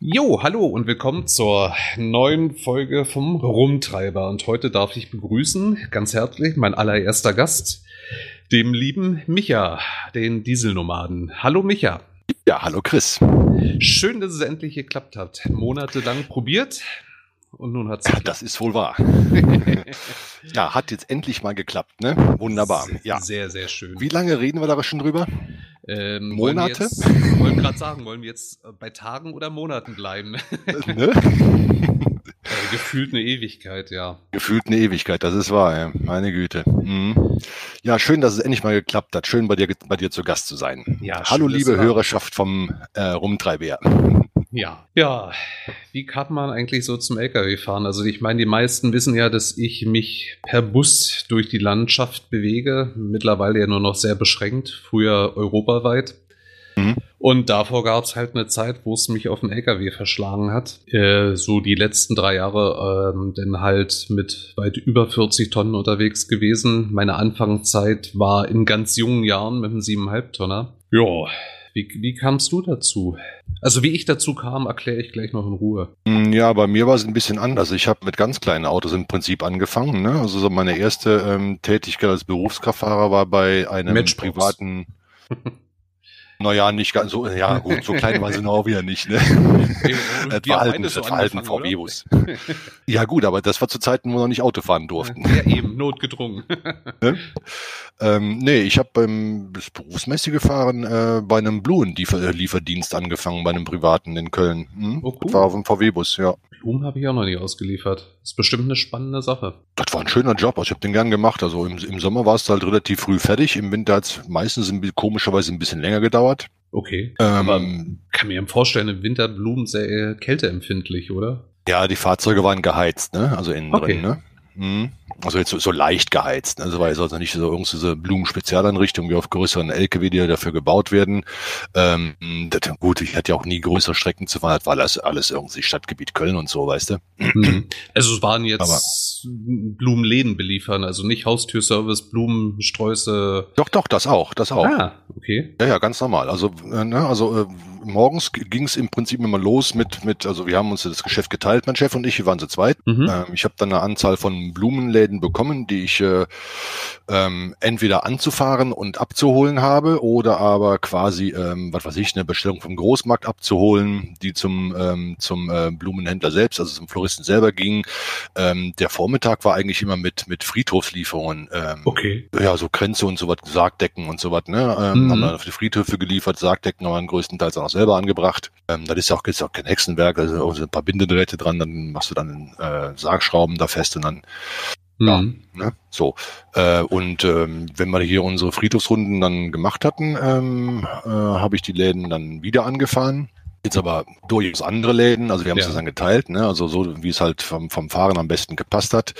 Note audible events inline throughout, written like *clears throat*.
Jo, hallo und willkommen zur neuen Folge vom Rumtreiber. Und heute darf ich begrüßen, ganz herzlich, mein allererster Gast, dem lieben Micha, den Dieselnomaden. Hallo Micha. Ja, hallo Chris. Schön, dass es endlich geklappt hat. Monatelang probiert und nun hat es. Ja, das ist wohl wahr. *laughs* ja, hat jetzt endlich mal geklappt, ne? Wunderbar. Ja. Sehr, sehr schön. Wie lange reden wir da schon drüber? Ähm, Monate? Wollen wir wollen gerade sagen, wollen wir jetzt bei Tagen oder Monaten bleiben? *laughs* ne? Äh, gefühlt eine Ewigkeit, ja. Gefühlt eine Ewigkeit, das ist wahr, ja. meine Güte. Mhm. Ja, schön, dass es endlich mal geklappt hat. Schön, bei dir, bei dir zu Gast zu sein. Ja, Hallo, schön, liebe Hörerschaft vom äh, Rumtreiber. Ja. Ja, wie kann man eigentlich so zum LKW fahren? Also ich meine, die meisten wissen ja, dass ich mich per Bus durch die Landschaft bewege. Mittlerweile ja nur noch sehr beschränkt, früher europaweit. Mhm. Und davor gab es halt eine Zeit, wo es mich auf den LKW verschlagen hat. Äh, so die letzten drei Jahre ähm, denn halt mit weit über 40 Tonnen unterwegs gewesen. Meine Anfangszeit war in ganz jungen Jahren mit einem 7,5 Tonner. Ja, wie, wie kamst du dazu? Also wie ich dazu kam, erkläre ich gleich noch in Ruhe. Mm, Ja, bei mir war es ein bisschen anders. Ich habe mit ganz kleinen Autos im Prinzip angefangen. Ne? Also so meine erste ähm, Tätigkeit als Berufskraftfahrer war bei einem Matchbox. privaten. *laughs* Naja, nicht ganz so, ja *laughs* gut, so klein war sie noch auch wieder nicht, ne? Das war halt das war halt ein? VW-Bus. Ja gut, aber das war zu Zeiten, wo wir noch nicht Auto fahren durften. Ja, eben, notgedrungen. Ne? *laughs* Ähm, nee, ich habe beim das berufsmäßig gefahren äh, bei einem Blumenlieferdienst angefangen, bei einem privaten in Köln. Hm? Oh, cool. War auf dem VW-Bus, ja. Blumen habe ich auch noch nie ausgeliefert. Ist bestimmt eine spannende Sache. Das war ein schöner Job, also ich habe den gern gemacht. Also im, im Sommer war es halt relativ früh fertig, im Winter hat es meistens ein, komischerweise ein bisschen länger gedauert. Okay. Ähm, Aber kann mir vorstellen, im Winter Blumen sehr äh, kälteempfindlich, oder? Ja, die Fahrzeuge waren geheizt, ne? Also innen Okay. drin, ne? Mhm. Also jetzt so, so leicht geheizt. Ne? Also war jetzt also nicht so irgendwie diese Blumenspezialeinrichtung wie auf größeren LKW, die ja dafür gebaut werden. Ähm, das, gut, ich hatte ja auch nie größere Strecken zu fahren, das war alles, alles irgendwie Stadtgebiet Köln und so, weißt du? Mhm. Also es waren jetzt Blumenläden beliefern, also nicht Haustürservice, Blumensträuße. Doch, doch, das auch, das auch. Ah, okay. Ja, ja, ganz normal. Also, äh, ne, also äh, morgens ging es im Prinzip immer los mit, mit, also wir haben uns das Geschäft geteilt, mein Chef und ich, wir waren zu zweit. Mhm. Ähm, ich habe dann eine Anzahl von Blumenläden bekommen, die ich äh, ähm, entweder anzufahren und abzuholen habe oder aber quasi, ähm, was weiß ich, eine Bestellung vom Großmarkt abzuholen, die zum, ähm, zum äh, Blumenhändler selbst, also zum Floristen selber ging. Ähm, der Vormittag war eigentlich immer mit, mit Friedhofslieferungen. Ähm, Okay. ja, so Kränze und sowas, Sargdecken und sowas, ne? Ähm, Mhm. Haben dann auf die Friedhöfe geliefert, Sargdecken haben wir größtenteils auch selber angebracht. Ähm, das ist ja auch, ja auch kein Hexenwerk, also auch so ein paar Bindedrähte dran, dann machst du dann äh, Sargschrauben da fest und dann, Ja. Mhm. ne? So. Äh, und ähm, wenn wir hier unsere Friedhofsrunden dann gemacht hatten, ähm, äh, habe ich die Läden dann wieder angefahren. Jetzt aber durchaus andere Läden, also wir haben Ja. es dann geteilt, ne? also so wie es halt vom, vom Fahren am besten gepasst hat.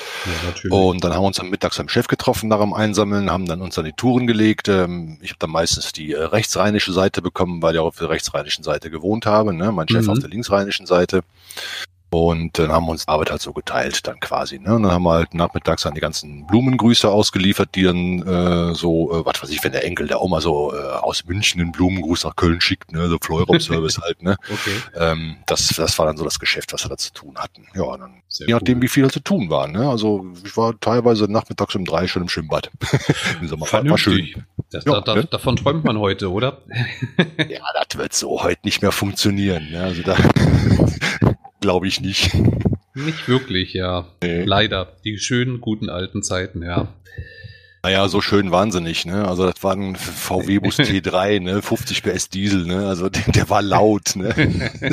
Ja. Und dann haben wir uns am Mittags beim Chef getroffen nach dem Einsammeln, haben dann uns an die Touren gelegt. Ähm, Ich habe dann meistens die äh, rechtsrheinische Seite bekommen, weil ich auch auf der rechtsrheinischen Seite gewohnt habe. Ne? Mein Chef Mhm. auf der linksrheinischen Seite. Und dann haben wir uns die Arbeit halt so geteilt dann quasi. Ne? Und dann haben wir halt nachmittags dann die ganzen Blumengrüße ausgeliefert, die dann äh, so, äh, was weiß ich, wenn der Enkel der Oma so äh, aus München einen Blumengruß nach Köln schickt, ne? so Fleurop-Service *laughs* halt. Ne? okay. Ähm, das, das war dann so das Geschäft, was wir da zu tun hatten. Ja, dann Sehr Je nachdem, cool. wie viel zu tun war. Ne? Also ich war teilweise nachmittags um drei schon im Schwimmbad. *laughs* Im Sommer war, war schön. Das, Ja, da, da, ne? Davon träumt man heute, oder? *laughs* Ja, das wird so heute nicht mehr funktionieren. Ne? Also da glaube ich nicht. Nicht wirklich, ja. Nee. Leider. Die schönen, guten alten Zeiten, ja. Naja, so schön wahnsinnig. Ne? Also das war ein VW-Bus T3, ne? 50 PS Diesel. Ne? Also *laughs* der, der war laut. Ne? *laughs*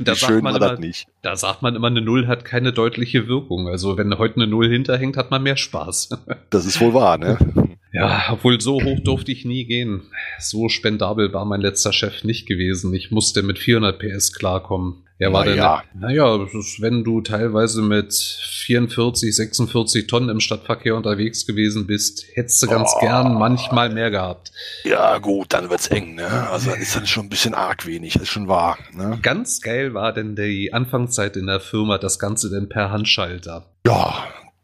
Da schön war das immer- nicht. Da sagt man immer, eine Null hat keine deutliche Wirkung. Also wenn heute eine Null hinterhängt, hat man mehr Spaß. Das ist wohl wahr. Ne? *laughs* Ja, obwohl so hoch durfte ich nie gehen. So spendabel war mein letzter Chef nicht gewesen. Ich musste mit 400 PS klarkommen. Er war Naja. dann, naja, wenn du teilweise mit 44, 46 Tonnen im Stadtverkehr unterwegs gewesen bist, hättest du ganz Oh. gern manchmal mehr gehabt. Ja gut, dann wird's eng. Ne? Also dann ist dann schon ein bisschen arg wenig. Das ist schon wahr. Ne? Ganz geil war denn die Anfangszeit in der Firma, das Ganze denn per Handschalter. Ja,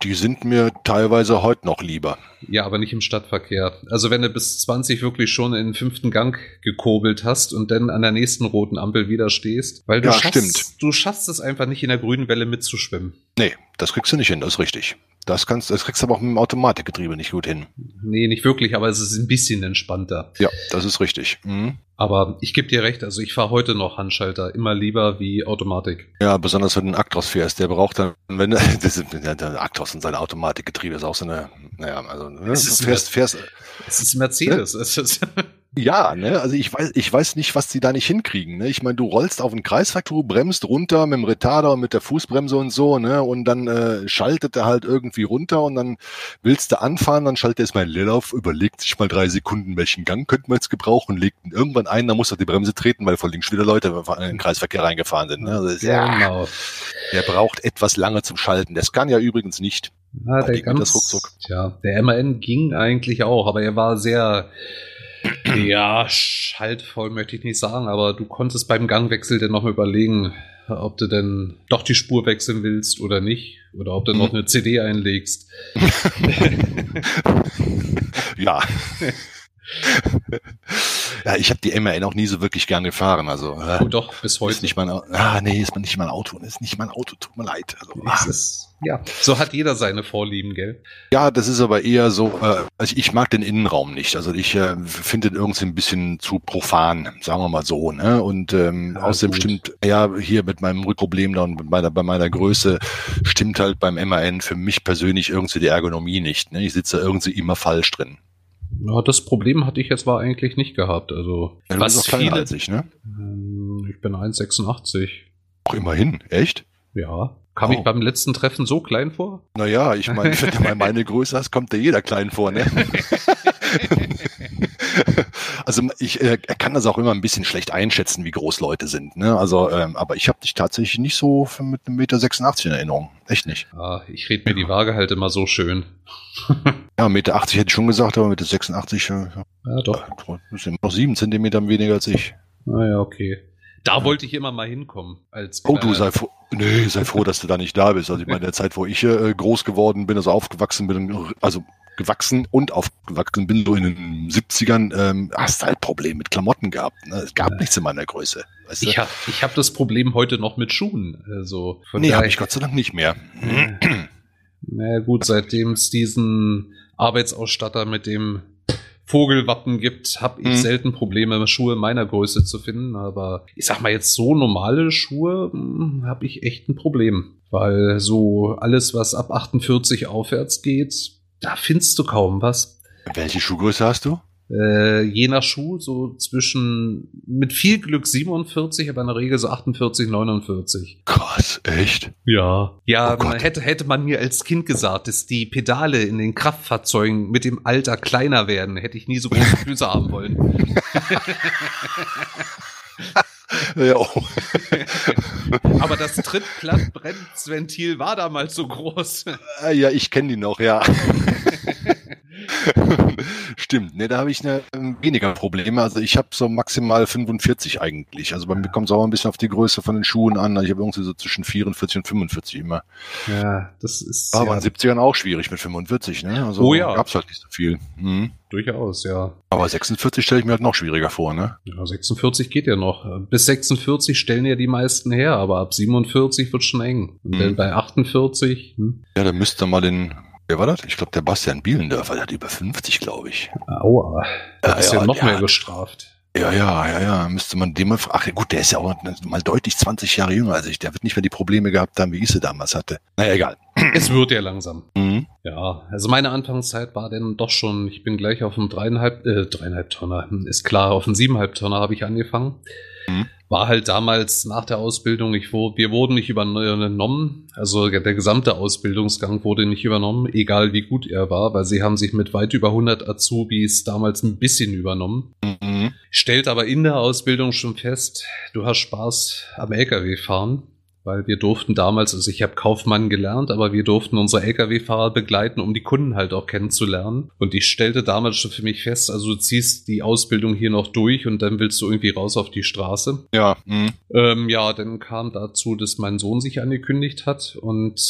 Die sind mir teilweise heute noch lieber. Ja, aber nicht im Stadtverkehr. Also wenn du bis 20 wirklich schon in den fünften Gang gekurbelt hast und dann an der nächsten roten Ampel wieder stehst, weil du, Ja, schaffst, stimmt. du schaffst es einfach nicht in der grünen Welle mitzuschwimmen. Nee, das kriegst du nicht hin, das ist richtig. Das kannst, das kriegst du aber auch mit dem Automatikgetriebe nicht gut hin. Nee, nicht wirklich, aber es ist ein bisschen entspannter. Ja, das ist richtig. Mhm. Aber ich gebe dir recht, also ich fahre heute noch Handschalter, immer lieber wie Automatik. Ja, besonders wenn du einen Actros fährst, der braucht dann, wenn du, *laughs* das ist, der Actros und seine Automatikgetriebe ist auch so eine, naja, also, ne, Es ist fährst, fährst, Es ist Mercedes. Es ist ja, ne, also ich weiß, ich weiß nicht, was die da nicht hinkriegen, ne, ich meine, du rollst auf den Kreisverkehr, du bremst runter mit dem Retarder und mit der Fußbremse und so, ne, und dann äh, schaltet er halt irgendwie runter und dann willst du anfahren, dann schaltet er erstmal Leer auf, überlegt sich mal drei Sekunden, welchen Gang könnten wir jetzt gebrauchen, legt ihn irgendwann ein, dann muss er die Bremse treten, weil vor links wieder Leute in den Kreisverkehr reingefahren sind, ne, also, ja, genau. der braucht etwas lange zum Schalten, das kann ja übrigens nicht. Ja, der ganz, das ruckzuck. Tja, der MAN ging eigentlich auch, aber er war sehr, *clears throat* ja, schaltvoll möchte ich nicht sagen, aber du konntest beim Gangwechsel dann noch mal überlegen, ob du denn doch die Spur wechseln willst oder nicht, oder ob du noch Mhm. eine CD einlegst. *laughs* Ja. ja, ich habe die MAN auch nie so wirklich gern gefahren. Also äh, Oh doch, bis heute. ist nicht mein ah, nee, ist nicht mein Auto, ist nicht mein Auto, tut mir leid. Also, ah. Ist, ja, so hat jeder seine Vorlieben, gell? Ja, das ist aber eher so, äh, also ich mag den Innenraum nicht. Also ich äh, finde den irgendwie ein bisschen zu profan, sagen wir mal so. Ne? Und ähm, Ja, außerdem gut. stimmt, ja, hier mit meinem Rückproblem da und mit meiner, bei meiner Größe stimmt halt beim MAN für mich persönlich irgendwie die Ergonomie nicht. Ne? Ich sitze irgendwie immer falsch drin. Ja, das Problem hatte ich jetzt war eigentlich nicht gehabt. Also, Ja, du was bist auch kleiner viele, als ich, ne? Ähm, ich bin 1,86. Auch immerhin, echt? Ja. Kam Oh. ich beim letzten Treffen so klein vor? Naja, ich meine, wenn du mal *laughs* meine Größe hast, kommt dir jeder klein vor, ne? *laughs* also ich äh, kann das auch immer ein bisschen schlecht einschätzen, wie groß Leute sind, ne? Also, ähm, aber ich habe dich tatsächlich nicht so mit einem Meter 86 in Erinnerung. Echt nicht. Ja, ich red mir die Waage halt immer so schön. *laughs* Ja, Meter 80 hätte ich schon gesagt, aber Meter 86, äh, Ja, doch. das sind noch sieben Zentimeter weniger als ich. Naja, okay. Da wollte ich immer mal hinkommen. Als Oh, du äh, sei froh, nee, sei froh, dass du da nicht da bist. Also ich meine, in der Zeit, wo ich äh, groß geworden bin, also aufgewachsen bin, also gewachsen und aufgewachsen bin, so in den 70ern, ähm, hast du halt Probleme mit Klamotten gehabt. Ne? Es gab Ja. nichts in meiner Größe. Weißt du? Ich habe ich hab das Problem heute noch mit Schuhen. Also, von nee, habe ich Gott sei Dank nicht mehr. Na gut, seitdem es diesen Arbeitsausstatter mit dem Vogelwappen gibt, habe ich Mhm. selten Probleme, Schuhe meiner Größe zu finden. Aber ich sag mal jetzt so normale Schuhe habe ich echt ein Problem. Weil so alles, was ab 48 aufwärts geht, da findest du kaum was. Welche Schuhgröße hast du? Äh, je nach Schuh so zwischen mit viel Glück 47, aber in der Regel so 48, 49. Krass, echt? Ja. Ja, Oh man hätte, hätte man mir als Kind gesagt, dass die Pedale in den Kraftfahrzeugen mit dem Alter kleiner werden, hätte ich nie so große *laughs* Füße haben wollen. *laughs* Ja, oh. *laughs* Aber das Trittplattbremsventil war damals so groß. Äh, ja, ich kenne die noch, ja. *laughs* Stimmt, ne, da habe ich ne, weniger Probleme. Also ich habe so maximal 45 eigentlich. Also bei mir kommt es auch ein bisschen auf die Größe von den Schuhen an. Also ich habe irgendwie so zwischen 44 und 45 immer. Ja, das ist War aber ja, in den 70ern auch schwierig mit 45, ne? Also Oh ja. gab's halt nicht so viel. Mhm. durchaus, ja. Aber 46 stelle ich mir halt noch schwieriger vor, ne? ja. 46 geht ja noch. Bis 46 stellen ja die meisten her, aber ab 47 wird schon eng. Und Mhm. dann bei 48, hm, Ja, da müsste mal den, wer war das? Ich glaube, der Bastian Bielendörfer, der hat über 50, glaube ich. aua, da ist ja, noch der mehr hat- gestraft. Ja, ja, ja, ja, müsste man dem mal fragen. Ach ja, gut, der ist ja auch mal deutlich 20 Jahre jünger als ich. Der wird nicht mehr die Probleme gehabt haben, wie ich sie damals hatte. Naja, egal. *clears throat* Es wird ja langsam. Mhm. Ja, also meine Anfangszeit war dann doch schon, ich bin gleich auf dem dreieinhalb, äh, dreieinhalb Tonner, ist klar, auf dem siebeneinhalb Tonner habe ich angefangen. Mhm. War halt damals nach der Ausbildung, ich, wir wurden nicht übernommen, also der gesamte Ausbildungsgang wurde nicht übernommen, egal wie gut er war, weil sie haben sich mit weit über 100 Azubis damals ein bisschen übernommen. Mhm. Stellt aber in der Ausbildung schon fest, du hast Spaß am LKW fahren. Weil wir durften damals, also ich habe Kaufmann gelernt, aber wir durften unsere Lkw-Fahrer begleiten, um die Kunden halt auch kennenzulernen. Und ich stellte damals schon für mich fest, also du ziehst die Ausbildung hier noch durch und dann willst du irgendwie raus auf die Straße. Ja. Mhm. Ähm, ja, dann kam dazu, dass mein Sohn sich angekündigt hat und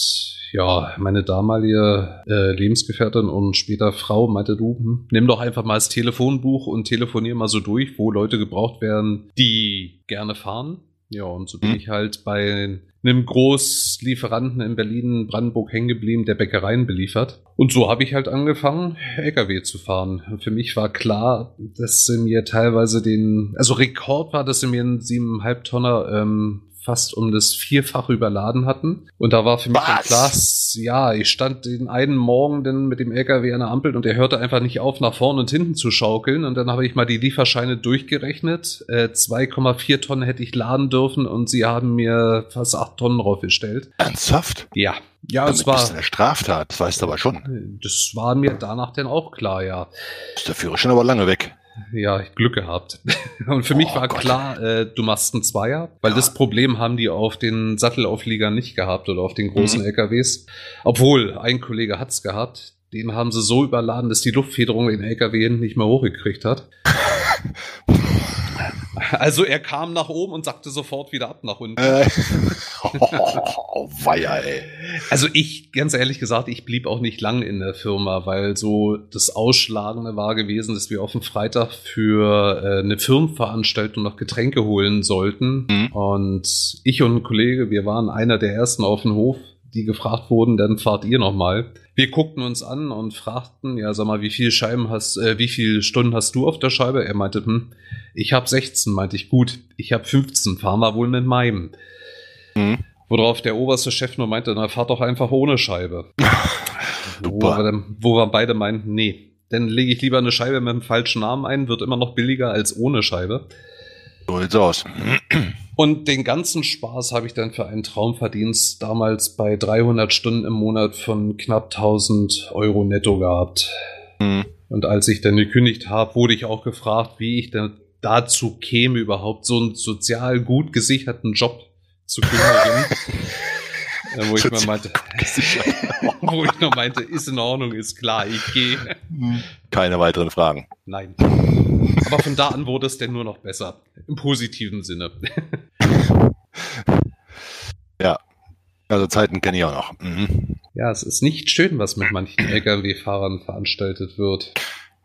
ja, meine damalige äh, Lebensgefährtin und später Frau meinte, du, hm, nimm doch einfach mal das Telefonbuch und telefonier mal so durch, wo Leute gebraucht werden, die gerne fahren. Ja, und so bin Mhm. ich halt bei einem Großlieferanten in Berlin, Brandenburg hängen geblieben, der Bäckereien beliefert. Und so habe ich halt angefangen, LKW zu fahren. Und Für mich war klar, dass sie mir teilweise den, also Rekord war, dass sie mir einen 7,5 Tonner ähm, fast um das Vierfache überladen hatten. Und da war für mich dann klar, ja, ich stand den einen Morgen dann mit dem LKW an der Ampel und er hörte einfach nicht auf, nach vorne und hinten zu schaukeln. Und dann habe ich mal die Lieferscheine durchgerechnet. Äh, 2,4 Tonnen hätte ich laden dürfen und sie haben mir fast 8 Tonnen draufgestellt. Ernsthaft? Ja. Ja, Damit es bist du war, eine Straftat, das weißt du aber schon. das war mir danach dann auch klar, ja. Ist der Führerschein aber lange weg. Ja, Glück gehabt. *laughs* Und für mich Oh war Gott. klar, äh, du machst einen Zweier, weil Ja. das Problem haben die auf den Sattelaufliegern nicht gehabt oder auf den großen Mhm. LKWs. Obwohl, ein Kollege hat's gehabt. Den haben sie so überladen, dass die Luftfederung den LKW hinten nicht mehr hochgekriegt hat. *laughs* Also er kam nach oben und sackte sofort wieder ab nach unten. Äh. oh, *laughs* weia, ey. Also ich, ganz ehrlich gesagt, ich blieb auch nicht lang in der Firma, weil so das Ausschlagende war gewesen, dass wir auf dem Freitag für äh, eine Firmenveranstaltung noch Getränke holen sollten. Mhm. Und ich und ein Kollege, wir waren einer der ersten auf dem Hof, die gefragt wurden, dann fahrt ihr noch mal. Wir guckten uns an und fragten, ja, sag mal, wie viele Scheiben hast, äh, wie viele Stunden hast du auf der Scheibe? Er meinte, hm, ich habe 16, meinte ich, gut, ich habe 15, fahren wir wohl mit meinem. Mhm. Worauf der oberste Chef nur meinte, na, fahrt doch einfach ohne Scheibe. *laughs* Wo wir, dann, wo wir beide meinten, nee, dann lege ich lieber eine Scheibe mit dem falschen Namen ein, wird immer noch billiger als ohne Scheibe. So sieht's aus. Und den ganzen Spaß habe ich dann für einen Traumverdienst damals bei 300 Stunden im Monat von knapp 1000 Euro netto gehabt. Mhm. Und als ich dann gekündigt habe, wurde ich auch gefragt, wie ich denn dazu käme, überhaupt so einen sozial gut gesicherten Job zu *laughs* kündigen. Äh, wo ich mir meinte, *laughs* wo ich nur meinte, ist in Ordnung, ist klar, ich gehe. Keine weiteren Fragen. Nein. Aber von da an wurde es denn nur noch besser. Im positiven Sinne. *laughs* Also Zeiten kenne ich auch noch. Mhm. Ja, es ist nicht schön, was mit manchen Lkw-Fahrern veranstaltet wird.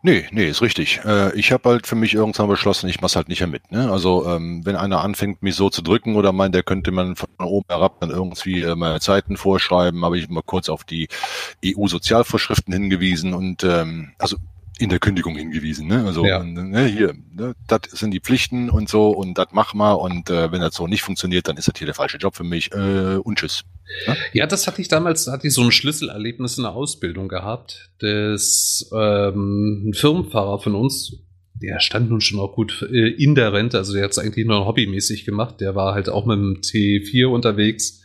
Nee, nee, ist richtig. Äh, ich habe halt für mich irgendwann beschlossen, ich mach's halt nicht mehr mit. Ne? Also ähm, wenn einer anfängt, mich so zu drücken oder meint, der könnte man von oben herab dann irgendwie äh, meine Zeiten vorschreiben, habe ich mal kurz auf die EU-Sozialvorschriften hingewiesen und ähm, also in der Kündigung hingewiesen. Ne? Also Ja. ne, hier, ne, das sind die Pflichten und so und das mach mal und äh, wenn das so nicht funktioniert, dann ist das hier der falsche Job für mich äh, und tschüss. Ja, das hatte ich damals, da hatte ich so ein Schlüsselerlebnis in der Ausbildung gehabt. Das ähm, ein Firmenfahrer von uns, der stand nun schon auch gut äh, in der Rente, also der hat es eigentlich nur hobbymäßig gemacht. Der war halt auch mit dem T4 unterwegs.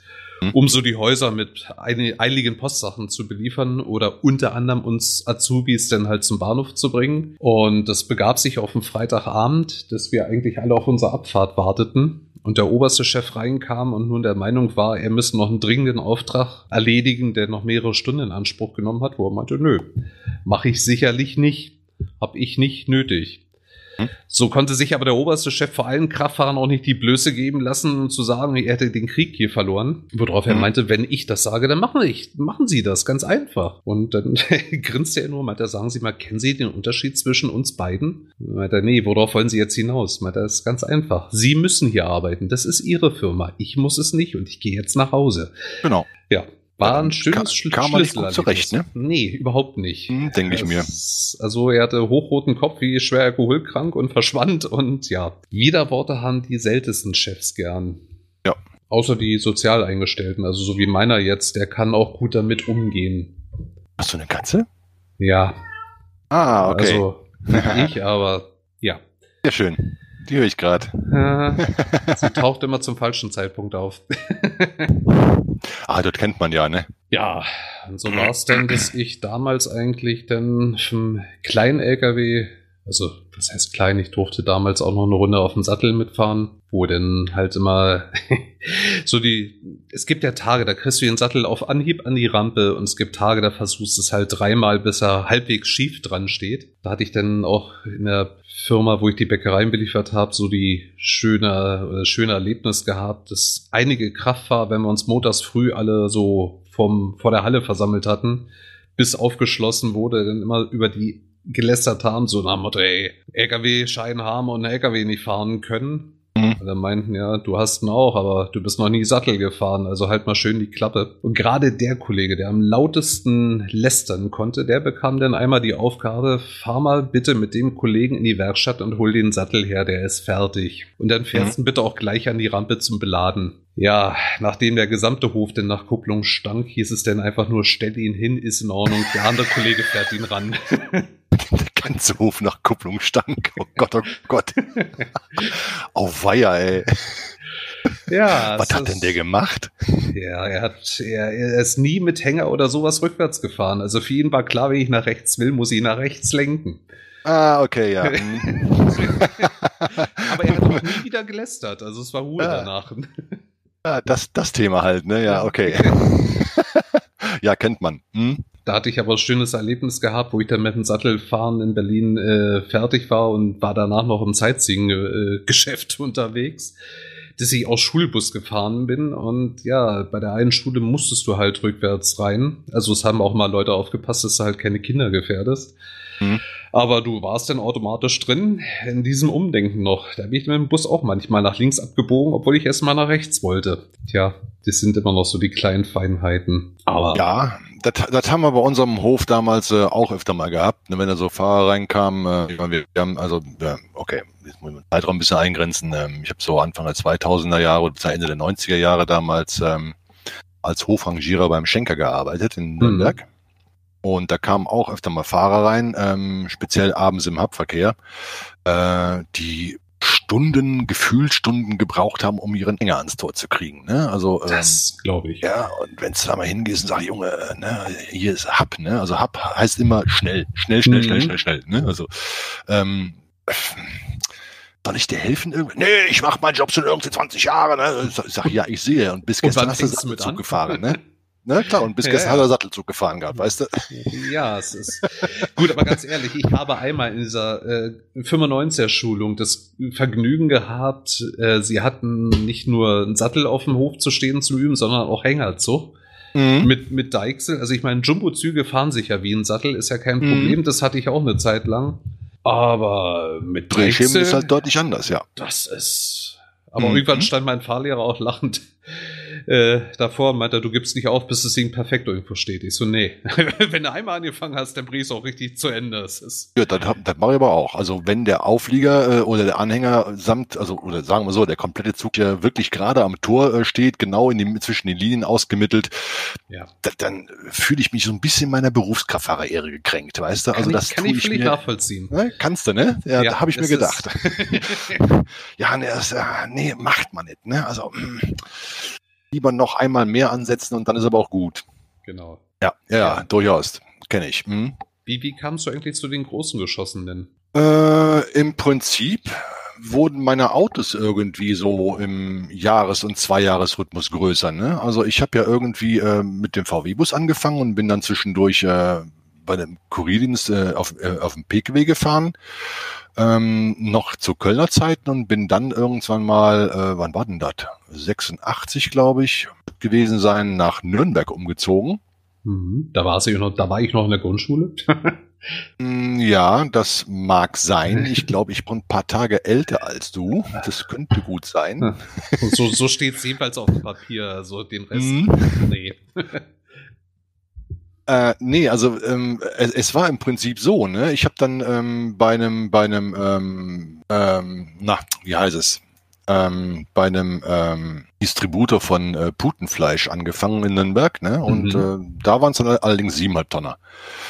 Um so die Häuser mit eini- eiligen Postsachen zu beliefern oder unter anderem uns Azubis dann halt zum Bahnhof zu bringen. Und das begab sich auf dem Freitagabend, dass wir eigentlich alle auf unsere Abfahrt warteten. Und der oberste Chef reinkam und nun der Meinung war, er müsse noch einen dringenden Auftrag erledigen, der noch mehrere Stunden in Anspruch genommen hat, wo er meinte, nö, mache ich sicherlich nicht, hab ich nicht nötig. Hm. So konnte sich aber der oberste Chef vor allen Kraftfahrern auch nicht die Blöße geben lassen, zu sagen, er hätte den Krieg hier verloren. Worauf er Hm. meinte, wenn ich das sage, dann machen, ich, machen Sie das, ganz einfach. Und dann *laughs* grinste er nur, meinte, sagen Sie mal, kennen Sie den Unterschied zwischen uns beiden? Meinte nee, worauf wollen Sie jetzt hinaus? Meinte das ist ganz einfach. Sie müssen hier arbeiten, das ist Ihre Firma. Ich muss es nicht und ich gehe jetzt nach Hause. Genau. War ein schönes Schl kam man nicht gut zurecht, ne? Nee, überhaupt nicht. Hm, Denke ich mir. Also er hatte hochroten Kopf, wie schwer alkoholkrank und verschwand und ja. Widerworte haben die seltensten Chefs gern. Ja. Außer die sozial eingestellten, also so wie meiner jetzt, der kann auch gut damit umgehen. Hast du eine Katze? Ja, Ah, okay. also nicht *laughs* ich, aber ja. Sehr schön. Die höre ich gerade. Äh, sie *laughs* taucht immer zum falschen Zeitpunkt auf. Ah, das kennt man ja, ne? Ja, und so war es dann, dass ich damals eigentlich dann vom kleinen LKW, also was heißt klein, ich durfte damals auch noch eine Runde auf dem Sattel mitfahren, wo denn halt immer *laughs* so die, es gibt ja Tage, da kriegst du den Sattel auf Anhieb an die Rampe und es gibt Tage, da versuchst du es halt dreimal, bis er halbwegs schief dran steht. Da hatte ich dann auch in der Firma, wo ich die Bäckereien beliefert habe, so die schöne, schöne Erlebnis gehabt, dass einige Kraft war, wenn wir uns montags früh alle so vom, vor der Halle versammelt hatten, bis aufgeschlossen wurde, dann immer über die gelästert haben, so nach dem Motto, ey, LKW-Schein haben und LKW nicht fahren können. Mhm. Dann meinten, ja, du hast ihn auch, aber du bist noch nie Sattel gefahren, also halt mal schön die Klappe. Und gerade der Kollege, der am lautesten lästern konnte, der bekam dann einmal die Aufgabe, fahr mal bitte mit dem Kollegen in die Werkstatt und hol den Sattel her, der ist fertig. Und dann fährst du mhm. bitte auch gleich an die Rampe zum Beladen. Ja, nachdem der gesamte Hof denn nach Kupplung stank, hieß es dann einfach nur, stell ihn hin, ist in Ordnung, der andere Kollege fährt ihn ran. *laughs* Der ganze Hof nach Kupplung stank. Oh Gott, oh Gott. *laughs* oh weia, ey. Ja. Was hat denn der gemacht? Ja, er hat, er, er ist nie mit Hänger oder sowas rückwärts gefahren. Also für ihn war klar, wenn ich nach rechts will, muss ich nach rechts lenken. Ah, okay, ja. *laughs* *laughs* Aber er hat auch nie wieder gelästert. Also es war Ruhe ja. danach. Ja, das, das Thema halt, ne? Ja, okay. ja, kennt man. Hm? Da hatte ich aber ein schönes Erlebnis gehabt, wo ich dann mit dem Sattelfahren in Berlin äh, fertig war und war danach noch im Sightseeing-Geschäft äh, *laughs* unterwegs, dass ich aus Schulbus gefahren bin. Und ja, bei der einen Schule musstest du halt rückwärts rein. Also es haben auch mal Leute aufgepasst, dass du halt keine Kinder gefährdest. Mhm. Aber du warst dann automatisch drin in diesem Umdenken noch. Da bin ich mit dem Bus auch manchmal nach links abgebogen, obwohl ich erst mal nach rechts wollte. Tja, das sind immer noch so die kleinen Feinheiten. Aber ja, das, das haben wir bei unserem Hof damals äh, auch öfter mal gehabt. Ne, wenn da so Fahrer reinkamen, äh, wir, wir haben also, ja, okay, jetzt muss ich den Zeitraum ein bisschen eingrenzen. Ähm, ich habe so Anfang der 2000er Jahre bis Ende der 90er Jahre damals ähm, als Hofrangierer beim Schenker gearbeitet in Nürnberg. Mhm. Und da kamen auch öfter mal Fahrer rein, ähm, speziell abends im Hauptverkehr, äh, die Stunden, gefühlt Stunden gebraucht haben, um ihren Hänger ans Tor zu kriegen. Ne? Also ähm, das glaube ich. Ja, und wenn du da mal hingehst und sagst, Junge, ne, hier ist Hub, ne? Also Hub heißt immer schnell, schnell, schnell, mhm. schnell, schnell, schnell. Ne? Also ähm, soll ich dir helfen? Nee, ich mache meinen Job schon irgendwie 20 Jahre. Ne? Ich sag, ja, ich sehe. Und bis gestern hast du mit Zug gefahren. Ne? *laughs* Ne, klar, und bis gestern ja. hat er Sattelzug gefahren gehabt, weißt du? Ja, es ist gut, aber ganz ehrlich, ich habe einmal in dieser äh, 95er-Schulung das Vergnügen gehabt, äh, sie hatten nicht nur einen Sattel auf dem Hof zu stehen zu üben, sondern auch Hängerzug. Mhm. Mit, mit Deichsel. Also ich meine, Jumbo-Züge fahren sich ja wie ein Sattel, ist ja kein mhm. Problem. Mhm. Das hatte ich auch eine Zeit lang. Aber mit Deichsel... ist halt deutlich anders, ja. Das ist... Aber mhm. irgendwann stand mein Fahrlehrer auch lachend äh, davor meinte du gibst nicht auf, bis das Ding perfekt irgendwo steht. Ich so, nee. *laughs* wenn du einmal angefangen hast, dann bringst du auch richtig zu Ende. Das ist ja, das, das mache ich aber auch. Also wenn der Auflieger äh, oder der Anhänger samt, also oder sagen wir so, der komplette Zug ja wirklich gerade am Tor äh, steht, genau in die, zwischen den Linien ausgemittelt, ja. da, dann fühle ich mich so ein bisschen meiner Berufskraftfahrerehre gekränkt, weißt du? Also kann das ich, kann ich völlig nachvollziehen. Ne? Kannst du, ne? Ja, ja da habe ich mir gedacht. *laughs* *laughs* ja, nee, das, äh, nee, macht man nicht, ne? Also mh *clears throat* lieber noch einmal mehr ansetzen und dann ist aber auch gut. Genau. Ja, ja, ja. durchaus. Kenne ich. Hm. Wie, wie kamst du eigentlich zu den großen Geschossen denn? Äh, Im Prinzip wurden meine Autos irgendwie so im Jahres- und Zweijahresrhythmus größer. Ne? Also ich habe ja irgendwie äh, mit dem VW-Bus angefangen und bin dann zwischendurch äh, bei dem Kurierdienst äh, auf, äh, auf dem PKW gefahren ähm, noch zu Kölner Zeiten und bin dann irgendwann mal, äh, wann war denn das? 86, glaube ich, gewesen sein, nach Nürnberg umgezogen. Mhm. Da, war noch, da war ich noch in der Grundschule. *laughs* Mm, ja, das mag sein. *laughs* Ich glaube, ich bin ein paar Tage älter als du. Das könnte gut sein. *laughs* So, so steht es jedenfalls auf dem Papier. Also den Rest, mhm. nee. Äh, nee, also ähm, es, es, war im Prinzip so, ne? Ich habe dann ähm, bei einem, bei einem, ähm, ähm, na, wie heißt es? Ähm, bei einem ähm, Distributor von äh, Putenfleisch angefangen in Nürnberg, ne? Und mhm. äh, da waren es dann allerdings siebeneinhalb Tonner.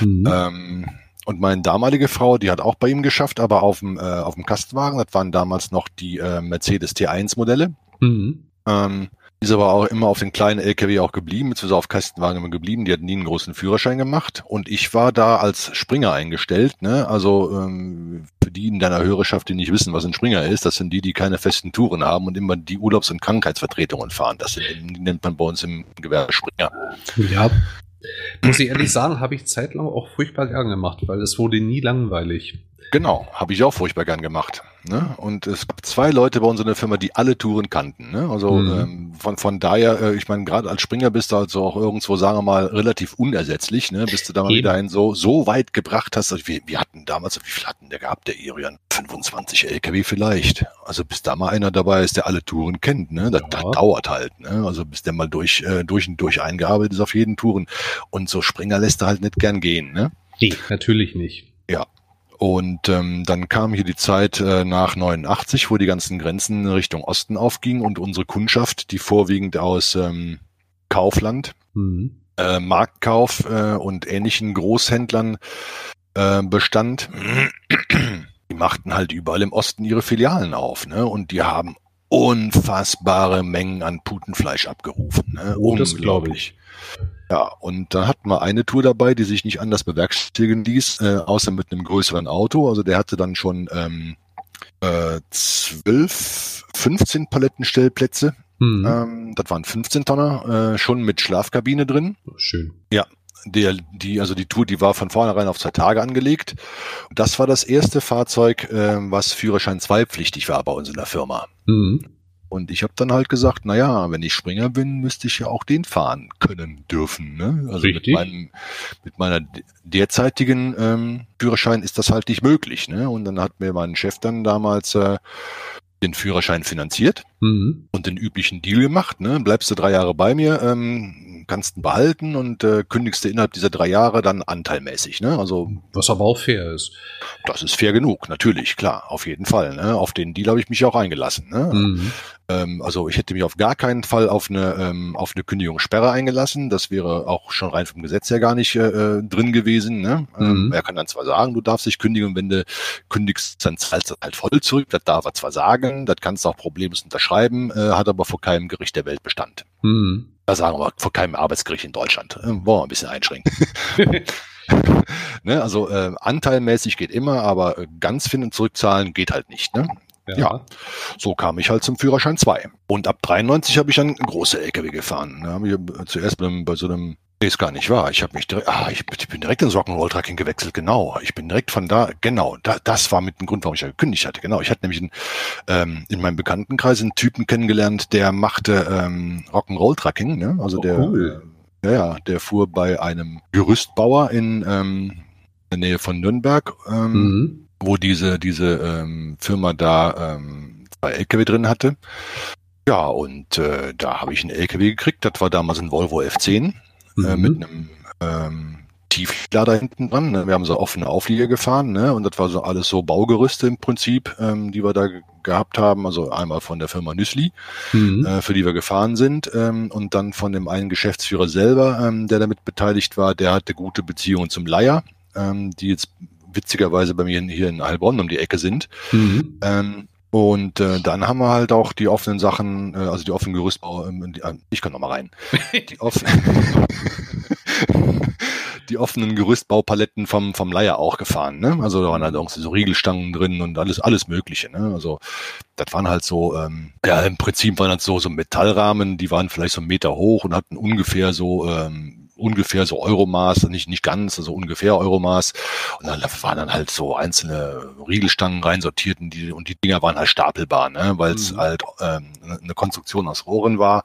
Mhm. Ähm, und meine damalige Frau, die hat auch bei ihm geschafft, aber auf dem, äh, auf dem Kastenwagen, das waren damals noch die äh, Mercedes T1 Modelle. Mhm. Ähm, Ist aber auch immer auf den kleinen LKW auch geblieben, beziehungsweise auf Kastenwagen immer geblieben. Die hatten nie einen großen Führerschein gemacht. Und ich war da als Springer eingestellt. Ne? Also ähm, für die in deiner Hörerschaft, die nicht wissen, was ein Springer ist, das sind die, die keine festen Touren haben und immer die Urlaubs- und Krankheitsvertretungen fahren. Das sind, nennt man bei uns im Gewerbe Springer. Ja. Muss ich ehrlich sagen, habe ich zeitlang auch furchtbar gern gemacht, weil es wurde nie langweilig. Genau, habe ich auch furchtbar gern gemacht. Ne? Und es gab zwei Leute bei uns in der Firma, die alle Touren kannten. Ne? Also mhm. ähm, von, von daher, äh, ich meine, gerade als Springer bist du also auch irgendwo, sagen wir mal, relativ unersetzlich, ne? bis du da mal wieder so, so weit gebracht hast. Also wir, wir hatten damals, wie viel hatten der gehabt, der Irian? 25 LKW vielleicht. Also bis da mal einer dabei ist, der alle Touren kennt. Ne? Das, ja. das dauert halt. Ne? Also bis der mal durch, äh, durch und durch eingearbeitet ist auf jeden Touren. Und so Springer lässt er halt nicht gern gehen. Ne? Nee, natürlich nicht. Ja, und ähm, dann kam hier die Zeit äh, nach 89, wo die ganzen Grenzen Richtung Osten aufgingen und unsere Kundschaft, die vorwiegend aus ähm, Kaufland, mhm. äh, Marktkauf äh, und ähnlichen Großhändlern äh, bestand, die machten halt überall im Osten ihre Filialen auf, ne? Und die haben unfassbare Mengen an Putenfleisch abgerufen. Ne? Oh, das glaube ich. Ja, und da hatten wir eine Tour dabei, die sich nicht anders bewerkstelligen ließ, äh, außer mit einem größeren Auto. Also der hatte dann schon ähm, äh, 12, 15 Palettenstellplätze. Mhm. Ähm, das waren 15 Tonner, äh, schon mit Schlafkabine drin. Schön. Ja, der, die, also die Tour, die war von vornherein auf zwei Tage angelegt. Das war das erste Fahrzeug, äh, was Führerschein 2 pflichtig war bei uns in der Firma. Mhm. Und ich habe dann halt gesagt, na ja, wenn ich Springer bin, müsste ich ja auch den fahren können dürfen. Ne? Also Richtig. mit, meinem, mit meiner derzeitigen ähm, Führerschein ist das halt nicht möglich. Ne? Und dann hat mir mein Chef dann damals äh, den Führerschein finanziert mhm. und den üblichen Deal gemacht. Ne? Bleibst du drei Jahre bei mir, ähm, kannst ihn behalten und äh, kündigst du innerhalb dieser drei Jahre dann anteilmäßig. Ne? Also was aber auch fair ist. Das ist fair genug, natürlich, klar, auf jeden Fall. Ne? Auf den Deal habe ich mich auch eingelassen. Ne? Mhm. Ähm, also ich hätte mich auf gar keinen Fall auf eine, ähm, auf eine Kündigungssperre eingelassen. Das wäre auch schon rein vom Gesetz her gar nicht äh, äh drin gewesen. Ne? Ähm, mhm. er kann dann zwar sagen, du darfst dich kündigen, wenn du kündigst, dann zahlst du halt voll zurück. Das darf er zwar sagen, das kannst du auch problemlos unterschreiben, äh, hat aber vor keinem Gericht der Welt Bestand. Mhm. Da sagen wir vor keinem Arbeitsgericht in Deutschland. Äh, wollen wir ein bisschen einschränken. *laughs* *laughs* ne, also äh, anteilmäßig geht immer, aber äh, ganz finden zurückzahlen geht halt nicht. Ne? Ja. ja. so kam ich halt zum Führerschein 2. Und ab 93 habe ich dann große LKW gefahren. Da habe ich zuerst bei, bei so einem Nee, ist gar nicht wahr. Ich habe mich direkt, ah, ich, ich, bin direkt ins Rock'n'Roll-Tracking gewechselt, genau. Ich bin direkt von da, genau, da, das war mit dem Grund, warum ich ja gekündigt hatte, genau. Ich hatte nämlich in, ähm, in meinem Bekanntenkreis einen Typen kennengelernt, der machte ähm, Rock'n'Roll-Tracking, ne? Also oh, der, cool. ja, ja, der fuhr bei einem Gerüstbauer in, ähm, in der Nähe von Nürnberg, ähm, mhm wo diese, diese ähm, Firma da ähm, zwei LKW drin hatte. Ja, und äh, da habe ich einen LKW gekriegt. Das war damals ein Volvo F10 äh, mhm. äh, mit einem ähm, Tieflader hinten dran. Ne? Wir haben so offene Auflieger gefahren, ne? Und das war so alles so Baugerüste im Prinzip, ähm, die wir da gehabt haben. Also einmal von der Firma Nüssli, mhm. äh, für die wir gefahren sind, ähm, und dann von dem einen Geschäftsführer selber, ähm, der damit beteiligt war. Der hatte gute Beziehungen zum Leier, ähm, die jetzt witzigerweise bei mir hier in Heilbronn um die Ecke sind. Mhm. Ähm, und äh, dann haben wir halt auch die offenen Sachen, äh, also die offenen Gerüstbau, ähm, äh, ich kann noch mal rein. Die, offen *laughs* die offenen Gerüstbaupaletten vom, vom Leier auch gefahren. Ne? Also da waren halt auch so Riegelstangen drin und alles, alles Mögliche. Ne? Also das waren halt so, ähm, ja, im Prinzip waren das so, so Metallrahmen, die waren vielleicht so einen Meter hoch und hatten ungefähr so ähm, ungefähr so Euromaß, nicht, nicht ganz, also ungefähr Euromaß. Und dann waren dann halt so einzelne Riegelstangen reinsortiert und die, und die Dinger waren halt stapelbar, ne? weil es mhm. halt ähm, eine Konstruktion aus Rohren war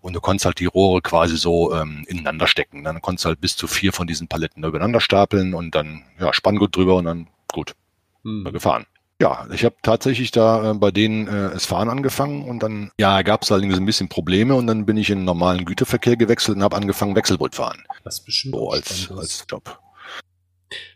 und du konntest halt die Rohre quasi so ähm, ineinander stecken. Dann konntest du halt bis zu vier von diesen Paletten übereinander stapeln und dann ja, Spanngurt drüber und dann gut, mhm. gefahren. Ja, ich habe tatsächlich da äh, bei denen äh, es Fahren angefangen und dann ja gab es allerdings ein bisschen Probleme und dann bin ich in den normalen Güterverkehr gewechselt und habe angefangen Wechselbrot fahren. Das ist bestimmt so als, als Job.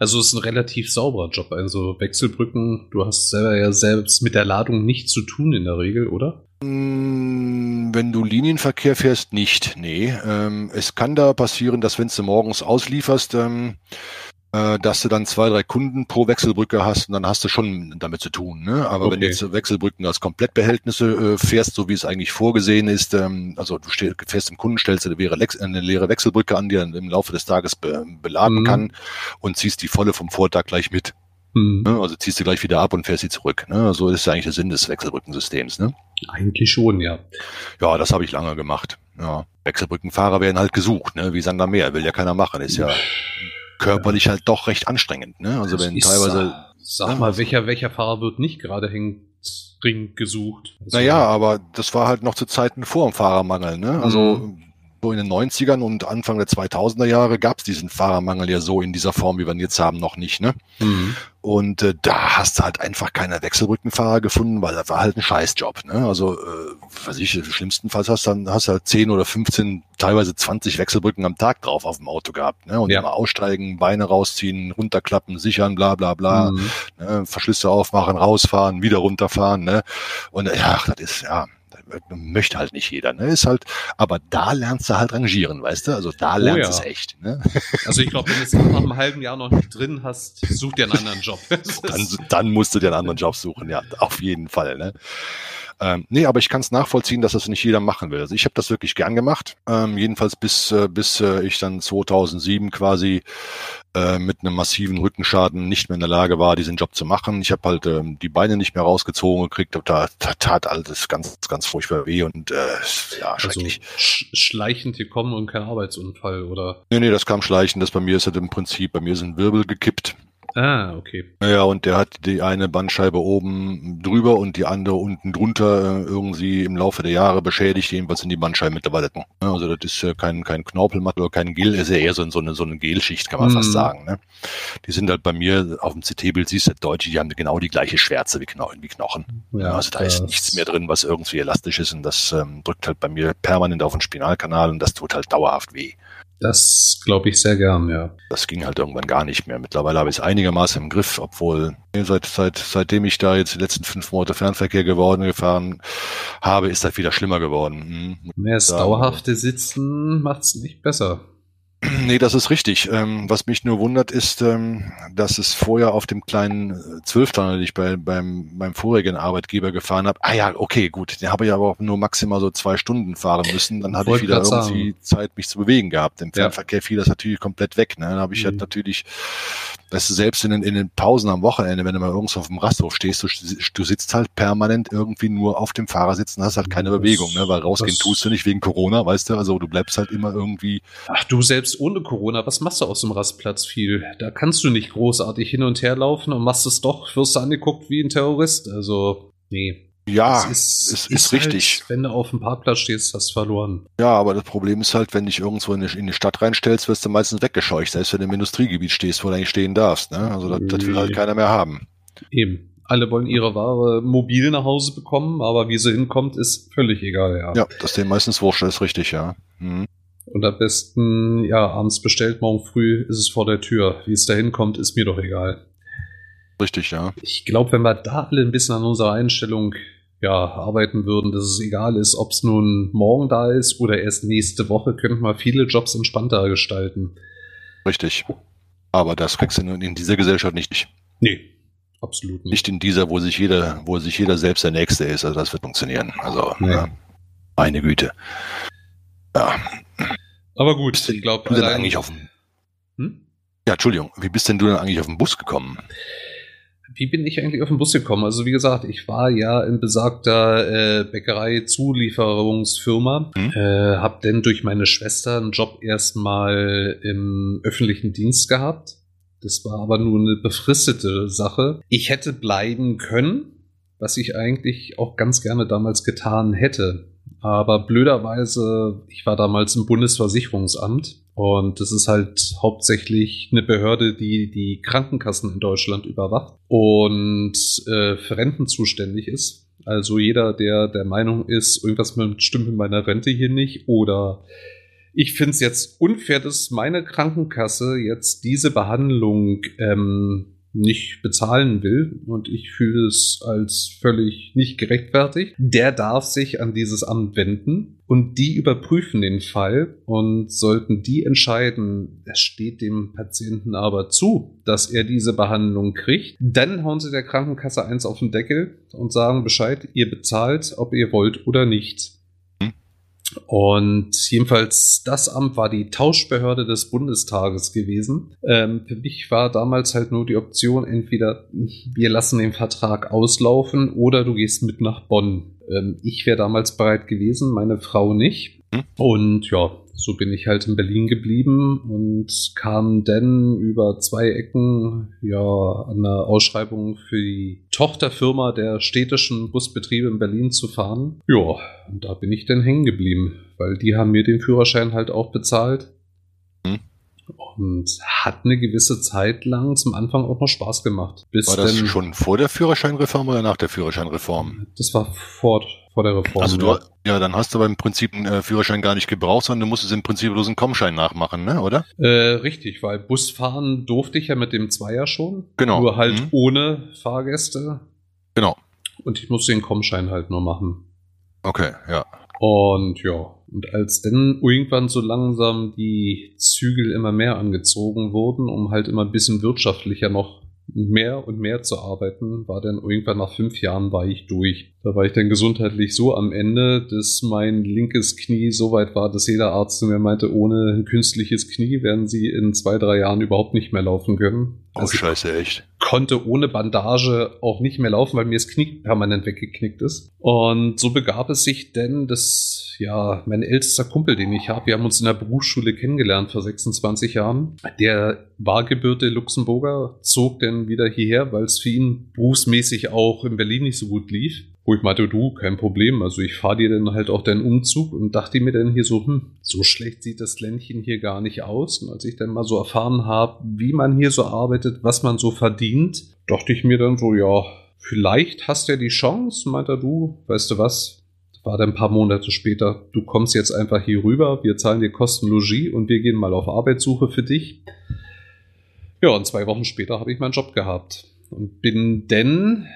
Also es ist ein relativ sauberer Job. Also Wechselbrücken, du hast selber ja selbst mit der Ladung nichts zu tun in der Regel, oder? Mm, wenn du Linienverkehr fährst, nicht. Nee. Ähm, es kann da passieren, dass wenn du morgens auslieferst, ähm, äh, dass du dann zwei, drei Kunden pro Wechselbrücke hast und dann hast du schon damit zu tun. Ne? Aber okay. wenn du jetzt Wechselbrücken als Komplettbehältnisse äh, fährst, so wie es eigentlich vorgesehen ist, ähm, also du fährst im Kunden, stellst eine leere, eine leere Wechselbrücke an, die er im Laufe des Tages be beladen mhm. kann und ziehst die volle vom Vortag gleich mit. Mhm. Ne? Also ziehst du gleich wieder ab und fährst sie zurück. Ne? So ist ja eigentlich der Sinn des Wechselbrückensystems. Ne? Eigentlich schon, ja. Ja, das habe ich lange gemacht. Ja. Wechselbrückenfahrer werden halt gesucht, ne? wie Sander Meer, will ja keiner machen, ist ja körperlich halt doch recht anstrengend. Ne? Also wenn teilweise. Sag, sag mal, welcher, welcher Fahrer wird nicht gerade hängendringend gesucht? Also, naja, aber das war halt noch zu Zeiten vor dem Fahrermangel. Ne? Also mhm so in den 90ern und Anfang der 2000er Jahre gab es diesen Fahrermangel ja so in dieser Form, wie wir ihn jetzt haben, noch nicht. Ne? Mhm. Und äh, da hast du halt einfach keine Wechselbrückenfahrer gefunden, weil das war halt ein Scheißjob. Ne? Also, äh, was ich, schlimmstenfalls hast dann hast du halt 10 oder 15, teilweise 20 Wechselbrücken am Tag drauf auf dem Auto gehabt. Ne? Und ja. immer aussteigen, Beine rausziehen, runterklappen, sichern, bla bla bla, mhm. ne? Verschlüsse aufmachen, rausfahren, wieder runterfahren. Ne? Und ja, das ist, ja, möchte halt nicht jeder, ne? Ist halt, aber da lernst du halt rangieren, weißt du? Also da oh lernst du oh ja. es echt. Ne? Also ich glaube, wenn du es nach einem halben Jahr noch nicht drin hast, such dir einen anderen Job. *laughs* dann, dann musst du dir einen anderen Job suchen, ja, auf jeden Fall. Ne? Ähm, nee, aber ich kann es nachvollziehen, dass das nicht jeder machen will. Also ich habe das wirklich gern gemacht. Ähm, jedenfalls bis, äh, bis äh, ich dann 2007 quasi äh, mit einem massiven Rückenschaden nicht mehr in der Lage war, diesen Job zu machen. Ich habe halt ähm, die Beine nicht mehr rausgezogen gekriegt. Da, da tat alles ganz, ganz furchtbar weh und äh, ja, also schrecklich. Sch schleichend gekommen und kein Arbeitsunfall, oder? Nee, nee, das kam schleichend. Das bei mir ist halt im Prinzip, bei mir sind Wirbel gekippt. Ah, okay. Ja, und der hat die eine Bandscheibe oben drüber und die andere unten drunter äh, irgendwie im Laufe der Jahre beschädigt, jedenfalls sind die Bandscheiben mittlerweile. Also das ist ja kein, kein Knorpelmatt oder kein Gel, ist ja eher so, so eine, so eine Gelschicht, kann man mm. fast sagen. Ne? Die sind halt bei mir auf dem CT-Bild, siehst du deutlich, die haben genau die gleiche Schwärze wie, Kno wie Knochen. Ja, also da ist nichts mehr drin, was irgendwie elastisch ist und das ähm, drückt halt bei mir permanent auf den Spinalkanal und das tut halt dauerhaft weh. Das glaube ich sehr gern, ja. Das ging halt irgendwann gar nicht mehr. Mittlerweile habe ich es einigermaßen im Griff, obwohl seit, seit, seitdem ich da jetzt die letzten fünf Monate Fernverkehr geworden gefahren habe, ist das wieder schlimmer geworden. Hm. Mehr das dauerhafte Sitzen macht es nicht besser. *clears throat* Nee, das ist richtig. Ähm, was mich nur wundert, ist, ähm, dass es vorher auf dem kleinen äh, Zwölftonner, den ich bei, beim, beim vorigen Arbeitgeber gefahren habe, ah ja, okay, gut, den habe ich aber auch nur maximal so zwei Stunden fahren müssen. Dann hatte ich wieder irgendwie sagen. Zeit, mich zu bewegen gehabt. Im Fernverkehr ja. fiel das natürlich komplett weg. Ne? Dann habe ich mhm. halt natürlich Weißt du, selbst in den, in den Pausen am Wochenende, wenn du mal irgendwo auf dem Rasthof stehst, du, du sitzt halt permanent irgendwie nur auf dem Fahrersitz und hast halt keine das, Bewegung, ne? weil rausgehen tust du nicht wegen Corona, weißt du, also du bleibst halt immer irgendwie. Ach du, selbst ohne Corona, was machst du aus dem Rastplatz viel? Da kannst du nicht großartig hin und her laufen und machst es doch, wirst du angeguckt wie ein Terrorist, also nee. Ja, es ist, es ist, ist halt, richtig. Wenn du auf dem Parkplatz stehst, hast du verloren. Ja, aber das Problem ist halt, wenn dich irgendwo in die, in die Stadt reinstellst, wirst du meistens weggescheucht, selbst wenn du im Industriegebiet stehst, wo du eigentlich stehen darfst. Ne? Also das, das will halt keiner mehr haben. Eben. Alle wollen ihre Ware mobil nach Hause bekommen, aber wie sie hinkommt, ist völlig egal, ja. Ja, das ist denen meistens wurscht, ist richtig, ja. Mhm. Und am besten, ja, abends bestellt, morgen früh ist es vor der Tür. Wie es da hinkommt, ist mir doch egal. Richtig, ja. Ich glaube, wenn wir da alle ein bisschen an unserer Einstellung ja, arbeiten würden, dass es egal ist, ob es nun morgen da ist oder erst nächste Woche, könnten wir viele Jobs entspannter gestalten. Richtig. Aber das kriegst du in dieser Gesellschaft nicht. Nee, absolut nicht. Nicht in dieser, wo sich jeder, wo sich jeder selbst der Nächste ist. Also das wird funktionieren. Also, nee. ja, meine Güte. Ja. Aber gut, ich glaube, eigentlich auf dem. Hm? Ja, Entschuldigung, wie bist denn du denn eigentlich auf den Bus gekommen? wie bin ich eigentlich auf den Bus gekommen? Also wie gesagt, ich war ja in besagter äh, Bäckerei-Zulieferungsfirma, mhm. äh, habe dann durch meine Schwester einen Job erstmal im öffentlichen Dienst gehabt. Das war aber nur eine befristete Sache. Ich hätte bleiben können, was ich eigentlich auch ganz gerne damals getan hätte. Aber blöderweise, ich war damals im Bundesversicherungsamt und das ist halt hauptsächlich eine Behörde, die die Krankenkassen in Deutschland überwacht und äh, für Renten zuständig ist. Also jeder, der der Meinung ist, irgendwas stimmt mit meiner Rente hier nicht oder ich finde es jetzt unfair, dass meine Krankenkasse jetzt diese Behandlung ähm, nicht bezahlen will und ich fühle es als völlig nicht gerechtfertigt, der darf sich an dieses Amt wenden und die überprüfen den Fall und sollten die entscheiden, es steht dem Patienten aber zu, dass er diese Behandlung kriegt, dann hauen sie der Krankenkasse eins auf den Deckel und sagen Bescheid, ihr bezahlt, ob ihr wollt oder nicht. Und jedenfalls das Amt war die Tauschbehörde des Bundestages gewesen. Ähm, für mich war damals halt nur die Option, entweder wir lassen den Vertrag auslaufen oder du gehst mit nach Bonn. Ähm, ich wäre damals bereit gewesen, meine Frau nicht. Hm? Und ja, so bin ich halt in Berlin geblieben und kam dann über zwei Ecken ja an der Ausschreibung für die Tochterfirma der städtischen Busbetriebe in Berlin zu fahren. Ja, und da bin ich dann hängen geblieben, weil die haben mir den Führerschein halt auch bezahlt. Hm. Und hat eine gewisse Zeit lang zum Anfang auch noch Spaß gemacht. Bis war das denn, schon vor der Führerscheinreform oder nach der Führerscheinreform? Das war vor, vor der Reform. Also du, ja, dann hast du aber im Prinzip einen äh, Führerschein gar nicht gebraucht, sondern du musstest im Prinzip bloß einen Kommschein nachmachen, ne, oder? Äh, richtig, weil Busfahren durfte ich ja mit dem Zweier schon. Genau. Nur halt mhm. ohne Fahrgäste. Genau. Und ich musste den Kommschein halt nur machen. Okay, ja. Und ja, und als dann irgendwann so langsam die Zügel immer mehr angezogen wurden, um halt immer ein bisschen wirtschaftlicher noch mehr und mehr zu arbeiten, war dann irgendwann nach fünf Jahren war ich durch. Da war ich dann gesundheitlich so am Ende, dass mein linkes Knie so weit war, dass jeder Arzt zu mir meinte, ohne ein künstliches Knie werden sie in zwei, drei Jahren überhaupt nicht mehr laufen können. Oh, also scheiße, echt. Konnte ohne Bandage auch nicht mehr laufen, weil mir das Knie permanent weggeknickt ist. Und so begab es sich denn, dass ja mein ältester Kumpel, den ich habe, wir haben uns in der Berufsschule kennengelernt vor 26 Jahren. Der war gebürte Luxemburger, zog dann wieder hierher, weil es für ihn berufsmäßig auch in Berlin nicht so gut lief. Wo ich meinte, du, kein Problem. Also ich fahre dir dann halt auch deinen Umzug und dachte mir dann hier so, hm, so schlecht sieht das Ländchen hier gar nicht aus. Und als ich dann mal so erfahren habe, wie man hier so arbeitet, was man so verdient, dachte ich mir dann so, ja, vielleicht hast du ja die Chance, meinte du, weißt du was, war dann ein paar Monate später, du kommst jetzt einfach hier rüber, wir zahlen dir Kostenlogie und wir gehen mal auf Arbeitssuche für dich. Ja, und zwei Wochen später habe ich meinen Job gehabt und bin denn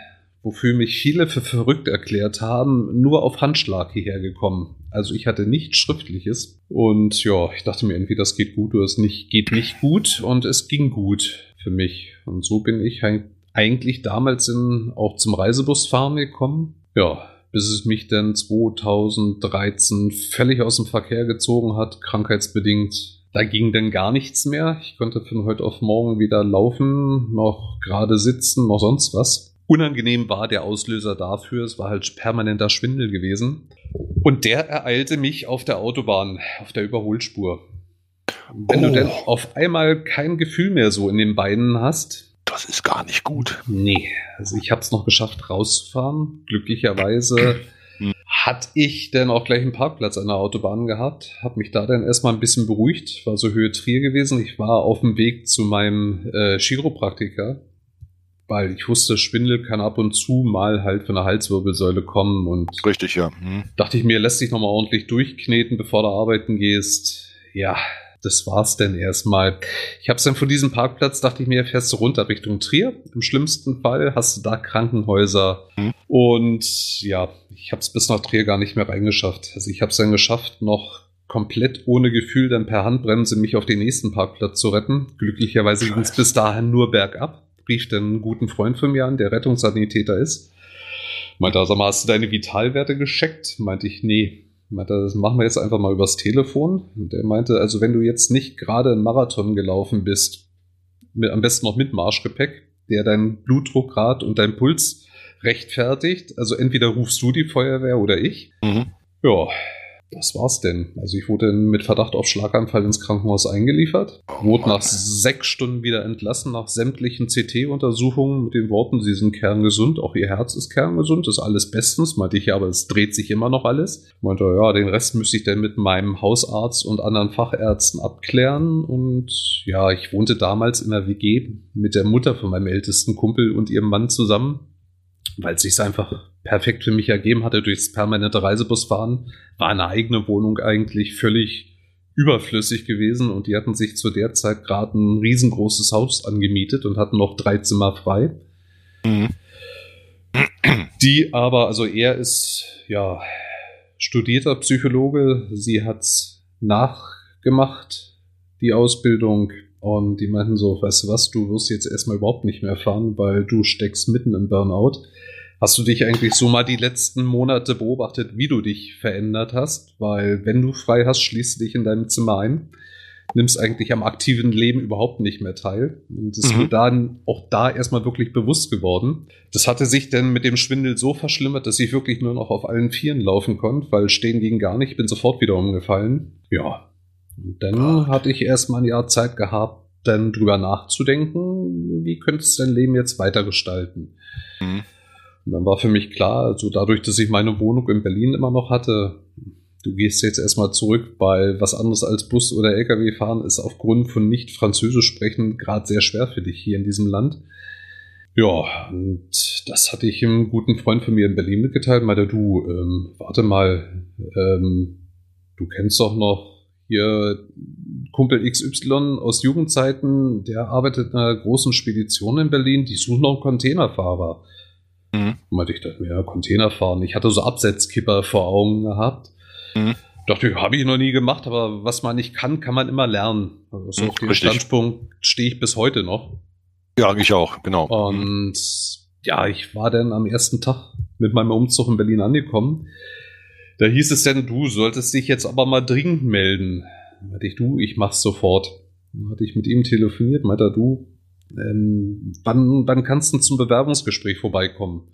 wofür mich viele für verrückt erklärt haben, nur auf Handschlag hierher gekommen. Also ich hatte nichts Schriftliches und ja, ich dachte mir irgendwie, das geht gut oder es nicht, geht nicht gut und es ging gut für mich. Und so bin ich eigentlich damals in, auch zum Reisebusfahren gekommen. Ja, bis es mich dann 2013 völlig aus dem Verkehr gezogen hat, krankheitsbedingt. Da ging dann gar nichts mehr. Ich konnte von heute auf morgen wieder laufen, noch gerade sitzen, noch sonst was. Unangenehm war der Auslöser dafür, es war halt permanenter Schwindel gewesen. Und der ereilte mich auf der Autobahn, auf der Überholspur. Wenn oh. du denn auf einmal kein Gefühl mehr so in den Beinen hast. Das ist gar nicht gut. Nee, also ich habe es noch geschafft rauszufahren. Glücklicherweise hatte ich dann auch gleich einen Parkplatz an der Autobahn gehabt, habe mich da dann erstmal ein bisschen beruhigt, war so Höhe Trier gewesen. Ich war auf dem Weg zu meinem äh, Chiropraktiker weil ich wusste, Schwindel kann ab und zu mal halt von der Halswirbelsäule kommen und richtig, ja. Hm. Dachte ich mir, lässt dich nochmal ordentlich durchkneten, bevor du arbeiten gehst. Ja, das war's denn erstmal. Ich hab's dann von diesem Parkplatz, dachte ich mir, fährst du runter Richtung Trier. Im schlimmsten Fall hast du da Krankenhäuser. Hm. Und ja, ich hab's bis nach Trier gar nicht mehr reingeschafft. Also ich hab's dann geschafft, noch komplett ohne Gefühl dann per Handbremse mich auf den nächsten Parkplatz zu retten. Glücklicherweise ging es bis dahin nur bergab rief dann einen guten Freund von mir an, der Rettungssanitäter ist. Meinte, sag mal, hast du deine Vitalwerte gescheckt? Meinte ich, nee. Meinte, das machen wir jetzt einfach mal übers Telefon. Und der meinte, also wenn du jetzt nicht gerade einen Marathon gelaufen bist, mit, am besten noch mit Marschgepäck, der deinen Blutdruckgrad und deinen Puls rechtfertigt, also entweder rufst du die Feuerwehr oder ich. Mhm. Ja, das war's denn. Also ich wurde mit Verdacht auf Schlaganfall ins Krankenhaus eingeliefert, oh wurde nach sechs Stunden wieder entlassen nach sämtlichen CT-Untersuchungen mit den Worten, Sie sind kerngesund, auch Ihr Herz ist kerngesund, ist alles bestens. Meinte ich, ja, aber es dreht sich immer noch alles. Meinte, ja, den Rest müsste ich dann mit meinem Hausarzt und anderen Fachärzten abklären. Und ja, ich wohnte damals in der WG mit der Mutter von meinem ältesten Kumpel und ihrem Mann zusammen weil es sich einfach perfekt für mich ergeben hatte durchs permanente Reisebusfahren, war eine eigene Wohnung eigentlich völlig überflüssig gewesen und die hatten sich zu der Zeit gerade ein riesengroßes Haus angemietet und hatten noch drei Zimmer frei. Mhm. Die aber, also er ist ja studierter Psychologe, sie hat's nachgemacht, die Ausbildung, und die meinten so, weißt du was, du wirst jetzt erstmal überhaupt nicht mehr fahren, weil du steckst mitten im Burnout. Hast du dich eigentlich so mal die letzten Monate beobachtet, wie du dich verändert hast? Weil wenn du frei hast, schließt du dich in deinem Zimmer ein, nimmst eigentlich am aktiven Leben überhaupt nicht mehr teil. Und es ist mhm. mir dann auch da erstmal wirklich bewusst geworden. Das hatte sich dann mit dem Schwindel so verschlimmert, dass ich wirklich nur noch auf allen Vieren laufen konnte, weil stehen ging gar nicht, bin sofort wieder umgefallen. Ja. Und dann Gott. hatte ich erstmal ein Jahr Zeit gehabt, dann drüber nachzudenken, wie könnte es dein Leben jetzt weiter gestalten. Mhm. Und dann war für mich klar, also dadurch, dass ich meine Wohnung in Berlin immer noch hatte, du gehst jetzt erstmal zurück, weil was anderes als Bus oder LKW fahren ist aufgrund von nicht Französisch sprechen gerade sehr schwer für dich hier in diesem Land. Ja, und das hatte ich einem guten Freund von mir in Berlin mitgeteilt, meinte du, ähm, warte mal, ähm, du kennst doch noch hier Kumpel XY aus Jugendzeiten, der arbeitet in einer großen Spedition in Berlin, die suchen noch einen Containerfahrer. Mhm. Meinte ich, dachte mir, ja, Container fahren. Ich hatte so Absetzkipper vor Augen gehabt. Mhm. Dachte ich, habe ich noch nie gemacht, aber was man nicht kann, kann man immer lernen. Also so mhm, auf dem Standpunkt stehe ich bis heute noch. Ja, ich auch, genau. Und ja, ich war dann am ersten Tag mit meinem Umzug in Berlin angekommen. Da hieß es denn, du solltest dich jetzt aber mal dringend melden. Da meinte ich, du, ich mach's sofort. Dann hatte ich mit ihm telefoniert, meinte er, du, ähm, wann, wann kannst du zum Bewerbungsgespräch vorbeikommen?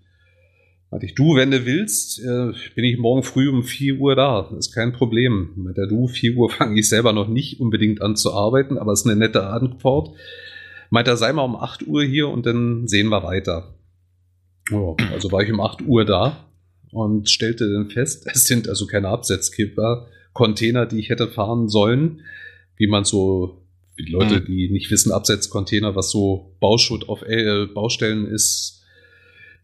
Meinte ich, du, wenn du willst, äh, bin ich morgen früh um 4 Uhr da. Ist kein Problem. Meinte er, du, 4 Uhr *laughs* fange ich selber noch nicht unbedingt an zu arbeiten, aber es ist eine nette Antwort. Meinte er, sei mal um 8 Uhr hier und dann sehen wir weiter. Also war ich um 8 Uhr da und stellte dann fest, *laughs* es sind also keine Absetzkipper, Container, die ich hätte fahren sollen, wie man so für die Leute, mhm. die nicht wissen, Absetzcontainer, was so Bauschutt auf äh, Baustellen ist,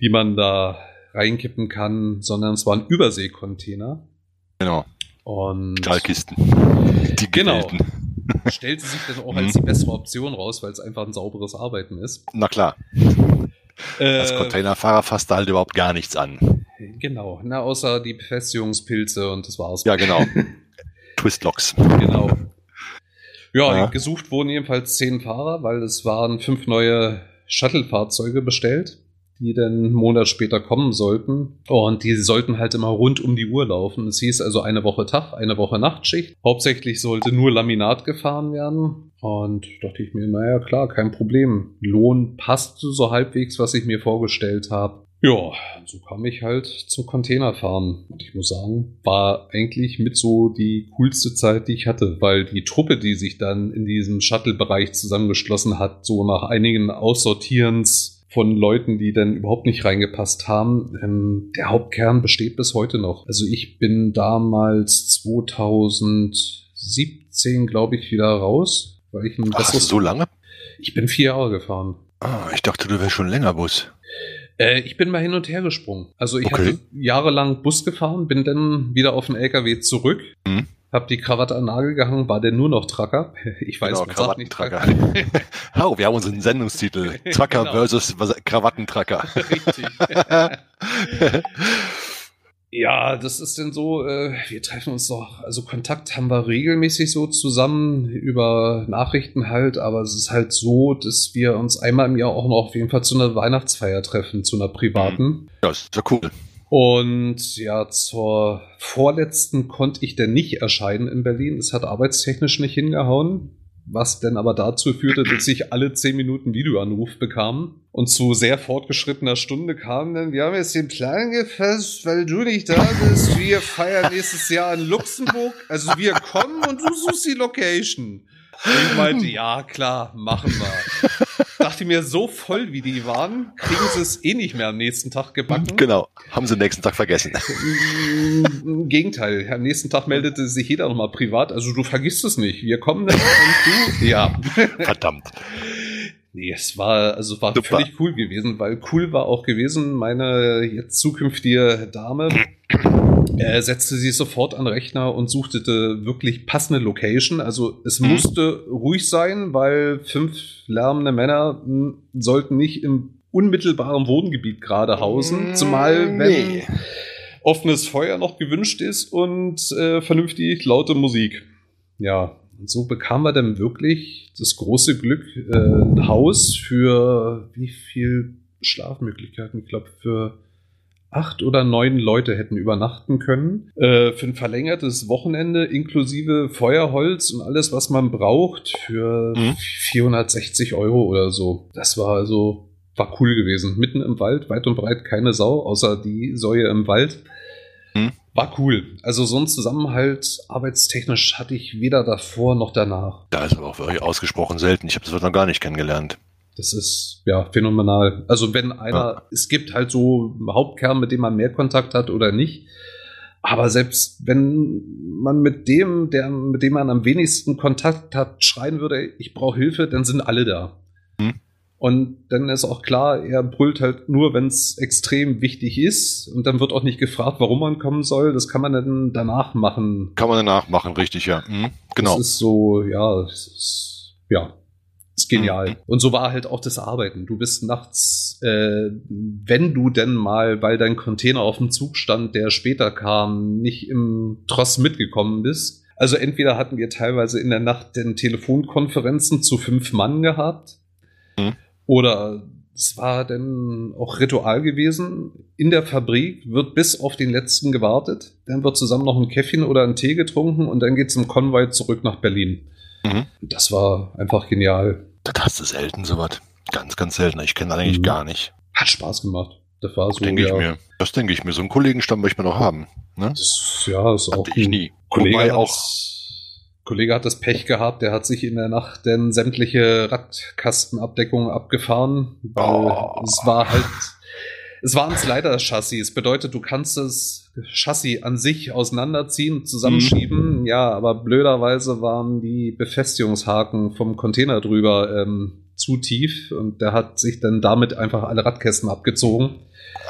die man da reinkippen kann, sondern es waren Überseekontainer. Genau. Und Stahlkisten. Die genau. *laughs* Stellte sich dann auch als die bessere Option raus, weil es einfach ein sauberes Arbeiten ist. Na klar. Äh, als Containerfahrer fasst da halt überhaupt gar nichts an. Genau, na, außer die Befestigungspilze und das war's. Ja, genau. *laughs* Twistlocks. Genau. Ja, ja, gesucht wurden jedenfalls zehn Fahrer, weil es waren fünf neue Shuttle-Fahrzeuge bestellt, die dann einen Monat später kommen sollten. Und die sollten halt immer rund um die Uhr laufen. Es hieß also eine Woche Tag, eine Woche Nachtschicht. Hauptsächlich sollte nur Laminat gefahren werden. Und dachte ich mir, naja, klar, kein Problem. Lohn passte so halbwegs, was ich mir vorgestellt habe. Ja, so kam ich halt zum Containerfahren. Und ich muss sagen, war eigentlich mit so die coolste Zeit, die ich hatte, weil die Truppe, die sich dann in diesem Shuttle-Bereich zusammengeschlossen hat, so nach einigen Aussortierens von Leuten, die dann überhaupt nicht reingepasst haben, ähm, der Hauptkern besteht bis heute noch. Also ich bin damals 2017, glaube ich, wieder raus, weil ich ein Ach, besseres... so lange? Ich bin vier Jahre gefahren. Ah, ich dachte, du wärst schon länger Bus. Äh, ich bin mal hin und her gesprungen. Also ich okay. hatte jahrelang Bus gefahren, bin dann wieder auf den LKW zurück, mhm. hab die Krawatte an Nagel gehangen, war denn nur noch Tracker. *laughs* Ich weiß, genau, sagt nicht Tracker. *laughs* oh, wir haben unseren Sendungstitel. *laughs* Tracker genau. versus Krawattentracker. Richtig. Ja, das ist denn so, äh, wir treffen uns doch, also Kontakt haben wir regelmäßig so zusammen über Nachrichten halt, aber es ist halt so, dass wir uns einmal im Jahr auch noch auf jeden Fall zu einer Weihnachtsfeier treffen, zu einer privaten. Ja, ist ja cool. Und ja, zur vorletzten konnte ich denn nicht erscheinen in Berlin. Es hat arbeitstechnisch nicht hingehauen was denn aber dazu führte, dass ich alle zehn Minuten Videoanruf bekam. Und zu sehr fortgeschrittener Stunde kam dann, wir haben jetzt den Plan gefasst, weil du nicht da bist, wir feiern nächstes Jahr in Luxemburg. Also wir kommen und du suchst die Location. Und ich meinte, ja, klar, machen wir. Dachte mir, so voll wie die waren, kriegen sie es eh nicht mehr am nächsten Tag gebacken. Genau, haben sie am nächsten Tag vergessen. Im Gegenteil, am nächsten Tag meldete sich jeder nochmal privat. Also du vergisst es nicht. Wir kommen dann und du, ja. Verdammt. Nee, es war, also war Super. völlig cool gewesen, weil cool war auch gewesen, meine jetzt zukünftige Dame Er setzte sich sofort an den Rechner und suchte wirklich passende Location. Also es Mhm. musste ruhig sein, weil fünf lärmende Männer mh, sollten nicht im unmittelbaren Wohngebiet gerade hausen. Zumal, wenn Nee. offenes Feuer noch gewünscht ist und äh, vernünftig laute Musik. Ja, und so bekamen wir dann wirklich das große Glück, äh, ein Haus für wie viel Schlafmöglichkeiten? Ich glaube, für acht oder neun Leute hätten übernachten können. Äh, für ein verlängertes Wochenende inklusive Feuerholz und alles, was man braucht, für Mhm. 460 Euro oder so. Das war also, war cool gewesen. Mitten im Wald, weit und breit keine Sau, außer die Säue im Wald. Mhm. War cool. Also so ein Zusammenhalt arbeitstechnisch hatte ich weder davor noch danach. Da ist aber auch wirklich ausgesprochen selten. Ich habe das noch gar nicht kennengelernt. Das ist ja phänomenal. Also wenn einer, Ja. es gibt halt so einen Hauptkern, mit dem man mehr Kontakt hat oder nicht. Aber selbst wenn man mit dem, der, mit dem man am wenigsten Kontakt hat, schreien würde, ich brauche Hilfe, dann sind alle da. Und dann ist auch klar, er brüllt halt nur, wenn es extrem wichtig ist. Und dann wird auch nicht gefragt, warum man kommen soll. Das kann man dann danach machen. Kann man danach machen, richtig, ja. Mhm, genau. Das ist so, ja, es ist, ja, ist genial. Mhm. Und so war halt auch das Arbeiten. Du bist nachts, äh, wenn du denn mal, weil dein Container auf dem Zug stand, der später kam, nicht im Tross mitgekommen bist. Also entweder hatten wir teilweise in der Nacht den Telefonkonferenzen zu fünf Mann gehabt. Mhm. Oder es war dann auch Ritual gewesen. In der Fabrik wird bis auf den letzten gewartet. Dann wird zusammen noch ein Käffchen oder ein Tee getrunken und dann geht es im Konvoi zurück nach Berlin. Mhm. Das war einfach genial. Das hast du selten, sowas. Ganz, ganz selten. Ich kenne das eigentlich Mhm. gar nicht. Hat Spaß gemacht. Das war so, denke ja, ich mir. Das denke ich mir. So einen Kollegenstamm möchte man doch haben. Ne? Das, ja, ist auch Hatte ich ein nie. Kollege Wobei auch, Kollege hat das Pech gehabt, der hat sich in der Nacht denn sämtliche Radkastenabdeckungen abgefahren, weil Oh. es war halt, es war ein Slider-Chassis. Es bedeutet, du kannst das Chassis an sich auseinanderziehen, zusammenschieben. Ja, aber blöderweise waren die Befestigungshaken vom Container drüber ähm, zu tief und der hat sich dann damit einfach alle Radkästen abgezogen.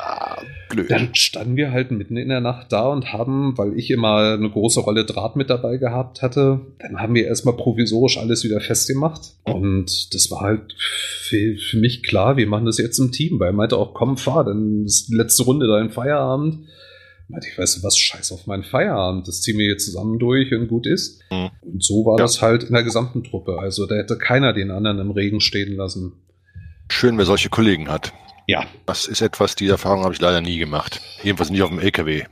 ah, blöd. Dann standen wir halt mitten in der Nacht da und haben, weil ich immer eine große Rolle Draht mit dabei gehabt hatte, dann haben wir erstmal provisorisch alles wieder festgemacht. Und das war halt für, für mich klar, wir machen das jetzt im Team, weil er meinte auch, komm, fahr, dann ist die letzte Runde dein Feierabend. Meinte ich, weißt du was, scheiß auf meinen Feierabend, das ziehen wir jetzt zusammen durch und gut ist. Mhm. Und so war Ja. das halt in der gesamten Truppe. Also da hätte keiner den anderen im Regen stehen lassen. Schön, wer solche Kollegen hat. Ja. Das ist etwas, die Erfahrung habe ich leider nie gemacht. Jedenfalls nicht auf dem LKW.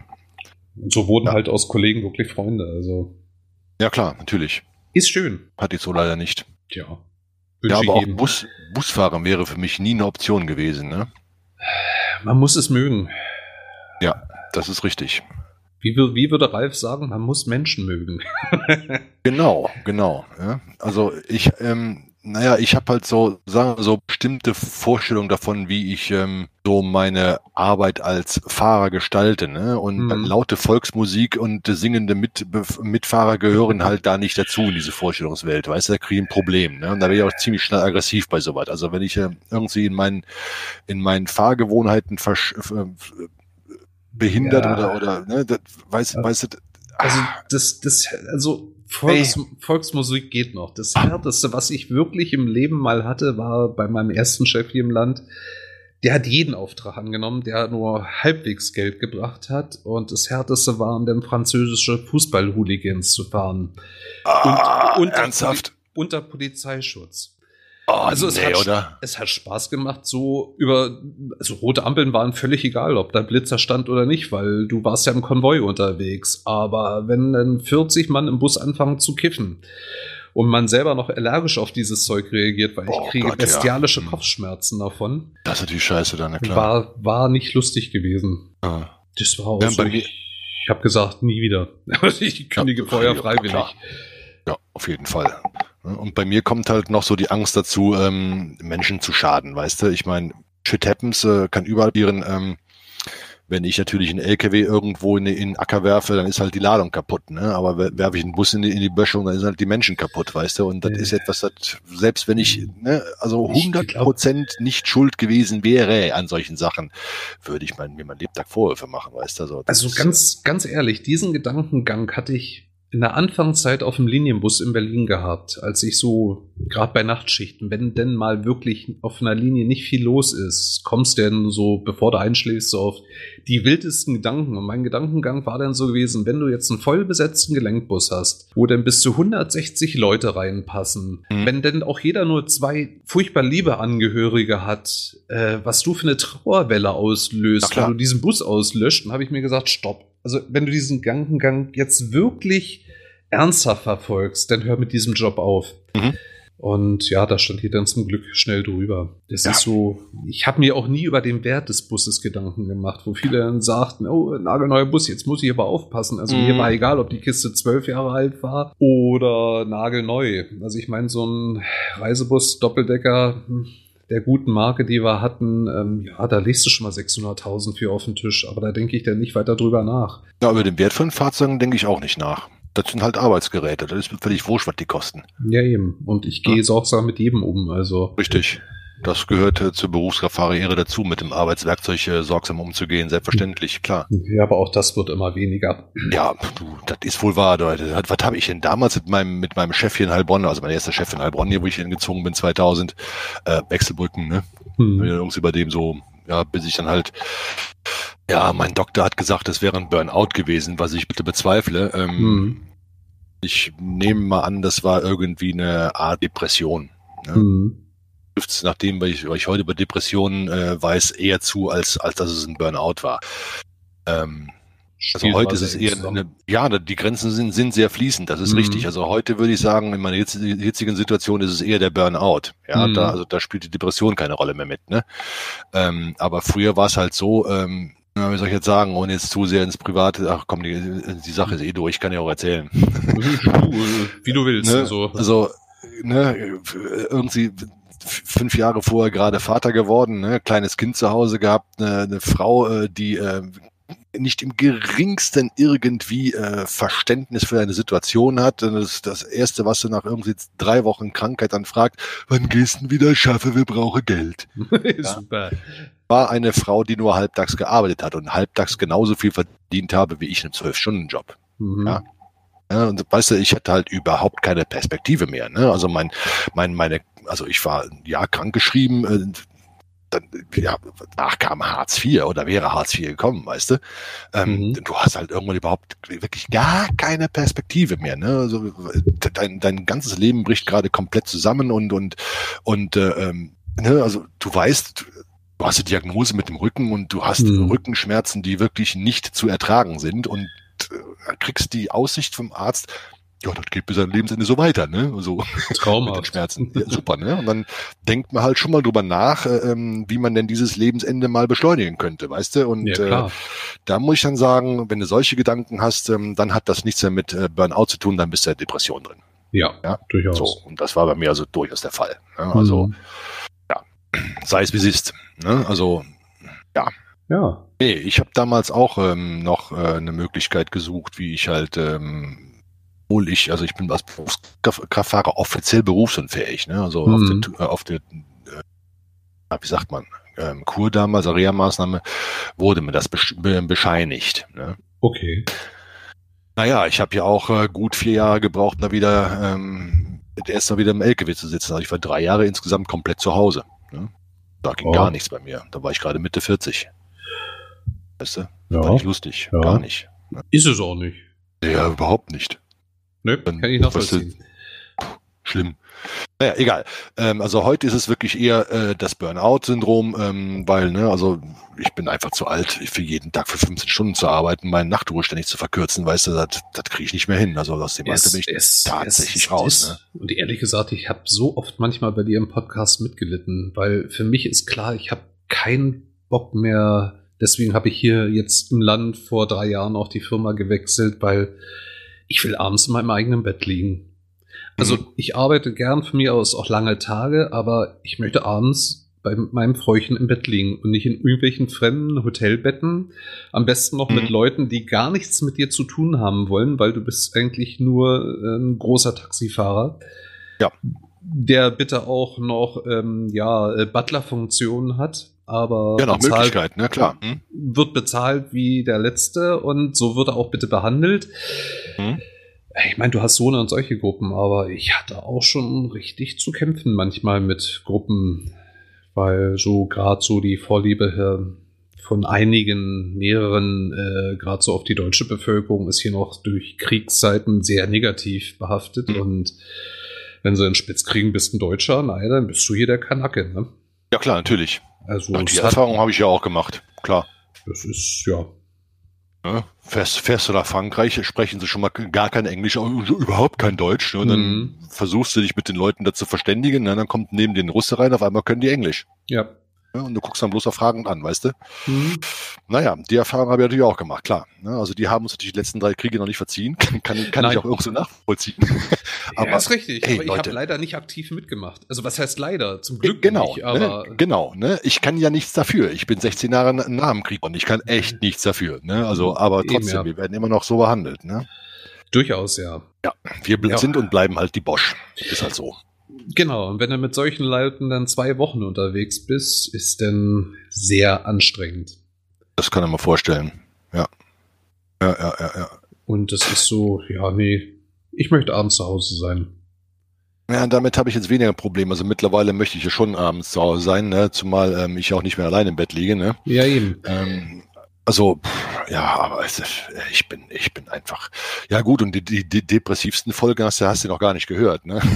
Und so wurden Ja. halt aus Kollegen wirklich Freunde. Also Ja klar, natürlich. ist schön. Hatte ich so leider nicht. Tja. Ja, aber auch. Bus, Busfahren wäre für mich nie eine Option gewesen. Ne? Man muss es mögen. Das ist richtig. Wie, wie würde Ralf sagen, man muss Menschen mögen. *laughs* Genau, genau. Ja. Also ich, ähm, naja, ich habe halt so, sagen wir so bestimmte Vorstellungen davon, wie ich ähm, so meine Arbeit als Fahrer gestalte. Ne? Und Mhm. laute Volksmusik und äh, singende Mit Mitfahrer gehören *laughs* halt da nicht dazu in diese Vorstellungswelt. Weißt du, da kriege ich ein Problem. Ne? Und da werde ich auch ziemlich schnell aggressiv bei sowas. Also wenn ich äh, irgendwie in meinen, in meinen Fahrgewohnheiten versch äh, behindert Ja. oder, oder ne, das, weißt, weißt du, Also ah, das, das, also Volks, Volksmusik geht noch. Das härteste, was ich wirklich im Leben mal hatte, war bei meinem ersten Chef hier im Land. Der hat jeden Auftrag angenommen, der nur halbwegs Geld gebracht hat. Und das härteste waren dann französische Fußball-Hooligans zu fahren. ah, unter, ernsthaft? Unter Polizeischutz. Oh, Also es nee, hat- oder? Es hat Spaß gemacht, so über, also rote Ampeln waren völlig egal, ob da Blitzer stand oder nicht, weil du warst ja im Konvoi unterwegs. Aber wenn dann 40 Mann im Bus anfangen zu kiffen und man selber noch allergisch auf dieses Zeug reagiert, weil Oh ich kriege Gott, ja. bestialische Hm. Kopfschmerzen davon, Das ist natürlich scheiße dann, klar. war, war nicht lustig gewesen. Ah. Das war auch Ja, so, ich, ich habe gesagt, nie wieder. *laughs* ich kündige Ja, vorher ja, freiwillig. Ja, auf jeden Fall. Und bei mir kommt halt noch so die Angst dazu, ähm, Menschen zu schaden, weißt du? Ich meine, shit happens, äh, kann überall passieren. Ähm, Wenn ich natürlich einen LKW irgendwo in, in den Acker werfe, dann ist halt die Ladung kaputt. Ne? Aber werfe ich einen Bus in die, in die Böschung, dann sind halt die Menschen kaputt, weißt du? Und das äh. ist etwas, das, selbst wenn ich, ne, also 100 Prozent nicht schuld gewesen wäre an solchen Sachen, würde ich mein, mir mein Lebtag Vorwürfe machen, weißt du? Also, also ganz, ganz ehrlich, diesen Gedankengang hatte ich in der Anfangszeit auf dem Linienbus in Berlin gehabt, als ich so, gerade bei Nachtschichten, wenn denn mal wirklich auf einer Linie nicht viel los ist, kommst denn so, bevor du einschläfst, so auf die wildesten Gedanken. Und mein Gedankengang war dann so gewesen, wenn du jetzt einen voll besetzten Gelenkbus hast, wo dann bis zu 160 Leute reinpassen, mhm. wenn denn auch jeder nur zwei furchtbar liebe Angehörige hat, äh, was du für eine Trauerwelle auslöst, wenn du diesen Bus auslöscht, dann habe ich mir gesagt, stopp also wenn du diesen Gedankengang jetzt wirklich ernsthaft verfolgst, dann hör mit diesem Job auf. Mhm. Und ja, da stand hier dann zum Glück schnell drüber. Das ja. ist so, ich habe mir auch nie über den Wert des Busses Gedanken gemacht, wo viele dann sagten, oh, nagelneuer Bus, jetzt muss ich aber aufpassen. Also mhm. mir war egal, ob die Kiste zwölf Jahre alt war oder nagelneu. Also ich meine, so ein Reisebus, Doppeldecker, hm, der guten Marke, die wir hatten, ähm, ja, da legst du schon mal 600.000 für auf den Tisch, aber da denke ich dann nicht weiter drüber nach. Ja, über den Wert von Fahrzeugen denke ich auch nicht nach. Das sind halt Arbeitsgeräte, das ist völlig wurscht, was die kosten. Ja, eben. Und ich gehe ja. sorgsam mit jedem um, also. Richtig. Das gehört äh, zur Berufskarriere dazu, mit dem Arbeitswerkzeug äh, sorgsam umzugehen, selbstverständlich, klar. Ja, aber auch das wird immer weniger. Ja, du, das ist wohl wahr, Leute. Was habe ich denn damals mit meinem, mit meinem Chef hier in Heilbronn, also mein erster Chef in Heilbronn hier, wo ich hingezogen bin, 2000, äh, Wechselbrücken, ne? Hm. Jungs über dem so, ja, bis ich dann halt, ja, mein Doktor hat gesagt, es wäre ein Burnout gewesen, was ich bitte bezweifle. Ähm, hm. Ich nehme mal an, das war irgendwie eine Art Depression. Ne? Hm trifft es, nachdem ich, ich heute über Depressionen äh, weiß, eher zu, als, als dass es ein Burnout war. Ähm, also heute ist es eher eine, ja, die Grenzen sind, sind sehr fließend, das ist mhm. richtig. Also heute würde ich sagen, in meiner jetzigen Situation ist es eher der Burnout. Ja, mhm. da, also da spielt die Depression keine Rolle mehr mit. Ne? Ähm, aber früher war es halt so, ähm, wie soll ich jetzt sagen, ohne jetzt zu sehr ins Private, ach komm, die, die Sache ist eh durch, kann ja auch erzählen. *laughs* Wie du willst. Ne? Also, also ne, irgendwie fünf Jahre vorher gerade Vater geworden, ne, kleines Kind zu Hause gehabt, eine, eine Frau, äh, die äh, nicht im geringsten irgendwie äh, Verständnis für eine Situation hat. Und das, das Erste, was du nach irgendwie drei Wochen Krankheit dann fragt, wann gehst du wieder schaffe, wir brauchen Geld. *laughs* Super. War eine Frau, die nur halbtags gearbeitet hat und halbtags genauso viel verdient habe wie ich in einem Zwölf-Stunden-Job. Mhm. Ja. Ja, und weißt du, ich hatte halt überhaupt keine Perspektive mehr. Ne? Also mein, mein, meine also ich war ein Jahr krankgeschrieben, äh, dann, ja, danach kam Hartz IV oder wäre Hartz IV gekommen, weißt du? Ähm, mhm. Du hast halt irgendwann überhaupt wirklich gar keine Perspektive mehr, ne? Also dein, dein ganzes Leben bricht gerade komplett zusammen und und und äh, ähm, ne, also du weißt, du hast eine Diagnose mit dem Rücken und du hast mhm. Rückenschmerzen, die wirklich nicht zu ertragen sind und äh, kriegst die Aussicht vom Arzt, ja, das geht bis sein Lebensende so weiter, ne? So Traumhaft. *laughs* mit den Schmerzen. Ja, super, ne? Und dann denkt man halt schon mal drüber nach, äh, ähm, wie man denn dieses Lebensende mal beschleunigen könnte, weißt du? Und ja, äh, da muss ich dann sagen, wenn du solche Gedanken hast, ähm, dann hat das nichts mehr mit äh, Burnout zu tun, dann bist du in Depression drin. Ja, ja, durchaus. So, und das war bei mir also durchaus der Fall. Ne? Also, mhm. ja, sei es wie es ist. Ne? Also, ja. Ja. Nee, ich habe damals auch ähm, noch äh, eine Möglichkeit gesucht, wie ich halt ähm, obwohl ich, also ich bin als Berufskraftfahrer offiziell berufsunfähig, ne? Also mhm. auf der, auf der äh, wie sagt man, ähm, Kur damals, Reha-Maßnahme, wurde mir das bescheinigt. Ne? Okay. Naja, ich habe ja auch äh, gut vier Jahre gebraucht, da wieder ähm, erst mal wieder im LKW zu sitzen. Also ich war drei Jahre insgesamt komplett zu Hause. Ne? Da ging oh. gar nichts bei mir. Da war ich gerade Mitte 40. Weißt du? Ja. War nicht lustig. Ja. Gar nicht. Ne? Ist es auch nicht. Ja, überhaupt nicht. Nö, kann ich nachvollziehen. Schlimm. Naja, egal. Ähm, also heute ist es wirklich eher äh, das Burnout-Syndrom, ähm, weil, ne, also ich bin einfach zu alt, für jeden Tag für 15 Stunden zu arbeiten, meine Nachtruhe ständig zu verkürzen, weißt du, das, das kriege ich nicht mehr hin. Also aus dem es, Alter bin ich es, tatsächlich es, raus. Ne? Und ehrlich gesagt, ich habe so oft manchmal bei dir im Podcast mitgelitten, weil für mich ist klar, ich habe keinen Bock mehr. Deswegen habe ich hier jetzt im Land vor drei Jahren auch die Firma gewechselt, weil ich will abends in meinem eigenen Bett liegen. Also mhm. ich arbeite gern von mir aus auch lange Tage, aber ich möchte abends bei meinem Fräuchen im Bett liegen und nicht in irgendwelchen fremden Hotelbetten. Am besten noch mhm. mit Leuten, die gar nichts mit dir zu tun haben wollen, weil du bist eigentlich nur ein großer Taxifahrer. Ja. Der bitte auch noch ähm, ja, äh, Butler-Funktionen hat, aber ja, nach bezahlt, Möglichkeit, ne, klar. Hm? Wird bezahlt wie der letzte und so wird er auch bitte behandelt. Hm? Ich meine, du hast so eine und solche Gruppen, aber ich hatte auch schon richtig zu kämpfen manchmal mit Gruppen, weil so gerade so die Vorliebe von einigen, mehreren, äh, gerade so auf die deutsche Bevölkerung ist hier noch durch Kriegszeiten sehr negativ behaftet mhm. und wenn sie einen Spitz kriegen, bist ein Deutscher, nein, dann bist du hier der Kanacke, ne? Ja klar, natürlich. Also Ach, die Erfahrung habe ich ja auch gemacht, klar. Das ist, ja, Ne? Fährst, fährst du nach Frankreich, sprechen sie schon mal gar kein Englisch, überhaupt kein Deutsch. Ne? Und dann mhm. versuchst du dich mit den Leuten dazu verständigen, ne? dann kommt neben den Russe rein, auf einmal können die Englisch. Ja. Ja, und du guckst dann bloß auf Fragen an, weißt du? Mhm. Naja, die Erfahrung habe ich natürlich auch gemacht, klar. Ne? Also die haben uns natürlich die letzten drei Kriege noch nicht verziehen. *laughs* kann kann ich auch irgendwo nachvollziehen. *laughs* aber, ja, ist richtig. Ey, aber ich habe leider nicht aktiv mitgemacht. Also was heißt leider? Zum Glück genau, nicht. Ne? Aber ne? Genau, ne? Ich kann ja nichts dafür. Ich bin 16 Jahre nach dem Krieg und ich kann echt mhm. nichts dafür. Ne? Also, aber trotzdem, Eben, ja. wir werden immer noch so behandelt. Ne? Durchaus, ja. Ja, wir ja. sind und bleiben halt die Bosch. Ist halt so. Genau, und wenn du mit solchen Leuten dann zwei Wochen unterwegs bist, ist dann sehr anstrengend. Das kann ich mir vorstellen. Ja. Ja, ja, ja, ja. Und das ist so, ja, nee, ich möchte abends zu Hause sein. Ja, damit habe ich jetzt weniger Probleme. Also mittlerweile möchte ich ja schon abends zu Hause sein, ne? zumal ähm, ich auch nicht mehr allein im Bett liege. Ne? Ja, eben. Ähm, also, ja, aber es, ich bin, ich bin einfach. Ja, gut, und die, die, die depressivsten Folgen hast du, hast du noch gar nicht gehört, ne? *laughs*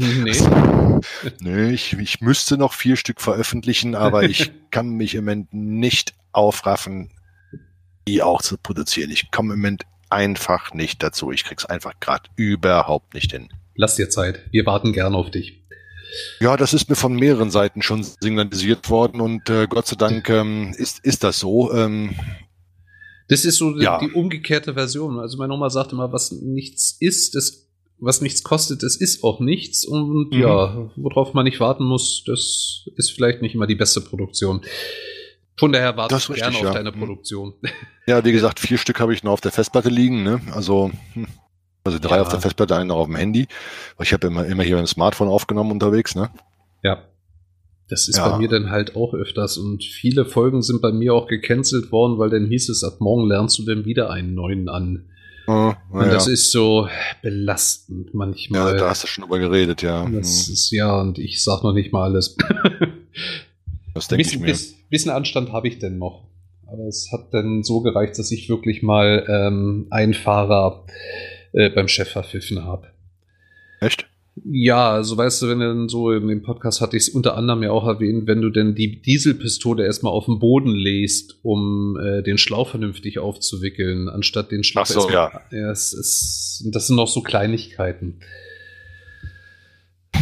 Nee. *laughs* nee, ich, ich müsste noch vier Stück veröffentlichen, aber ich *laughs* kann mich im Moment nicht aufraffen, die auch zu produzieren. Ich komme im Moment einfach nicht dazu. Ich krieg's einfach gerade überhaupt nicht hin. Lass dir Zeit. Wir warten gern auf dich. Ja, das ist mir von mehreren Seiten schon signalisiert worden und äh, Gott sei Dank ähm, ist, ist das so. Ähm, das ist so ja. die, die umgekehrte Version. Also meine Oma sagt immer, was nichts ist, das, was nichts kostet, das ist auch nichts. Und mhm. ja, worauf man nicht warten muss, das ist vielleicht nicht immer die beste Produktion. Von daher warte ich gerne auf ja. deine mhm. Produktion. Ja, wie gesagt, vier Stück habe ich noch auf der Festplatte liegen. Ne? Also hm. Also drei ja. auf der Festplatte, einen noch auf dem Handy. Ich habe immer, immer hier ein Smartphone aufgenommen unterwegs, ne? Ja. Das ist ja. bei mir dann halt auch öfters und viele Folgen sind bei mir auch gecancelt worden, weil dann hieß es, ab morgen lernst du dann wieder einen neuen an. Oh, und das ja. ist so belastend manchmal. Ja, da hast du schon drüber geredet, ja. Das hm. ist ja, und ich sag noch nicht mal alles. *laughs* das denke ich mir. Bisschen, bisschen Anstand habe ich denn noch. Aber es hat dann so gereicht, dass ich wirklich mal ähm, einen Fahrer äh, beim Chef verpfiffen habe. Echt? Ja, also weißt du, wenn du so in dem Podcast hatte ich es unter anderem ja auch erwähnt, wenn du denn die Dieselpistole erstmal auf den Boden lässt, um äh, den Schlauch vernünftig aufzuwickeln, anstatt den Schlauch. Ach so, ja. ja es ist, das sind noch so Kleinigkeiten. *laughs*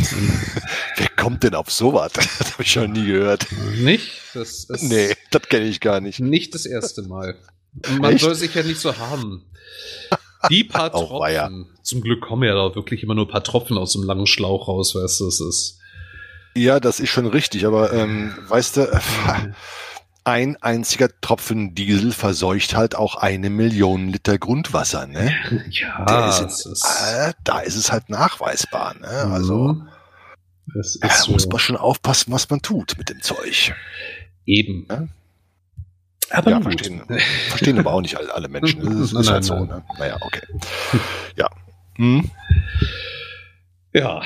Wer kommt denn auf sowas? *laughs* Das habe ich schon nie gehört. Nicht? Das ist nee, das kenne ich gar nicht. Nicht das erste Mal. Und man Echt? soll sich ja nicht so haben. Die paar *laughs* Tropfen. Zum Glück kommen ja da wirklich immer nur ein paar Tropfen aus dem langen Schlauch raus, weißt du, es ist. Ja, das ist schon richtig, aber ähm, weißt du, *laughs* ein einziger Tropfen Diesel verseucht halt auch eine Million Liter Grundwasser, ne? *laughs* Ja, ist, ist äh, da ist es halt nachweisbar, ne? Mhm. Also das ist äh, so. muss man schon aufpassen, was man tut mit dem Zeug. Eben. Ja? Aber ja, verstehen, verstehen aber auch nicht alle, alle Menschen. *laughs* Das ist, nein, ist halt nein, so. Ne? Naja, okay. Ja. Hm. Ja,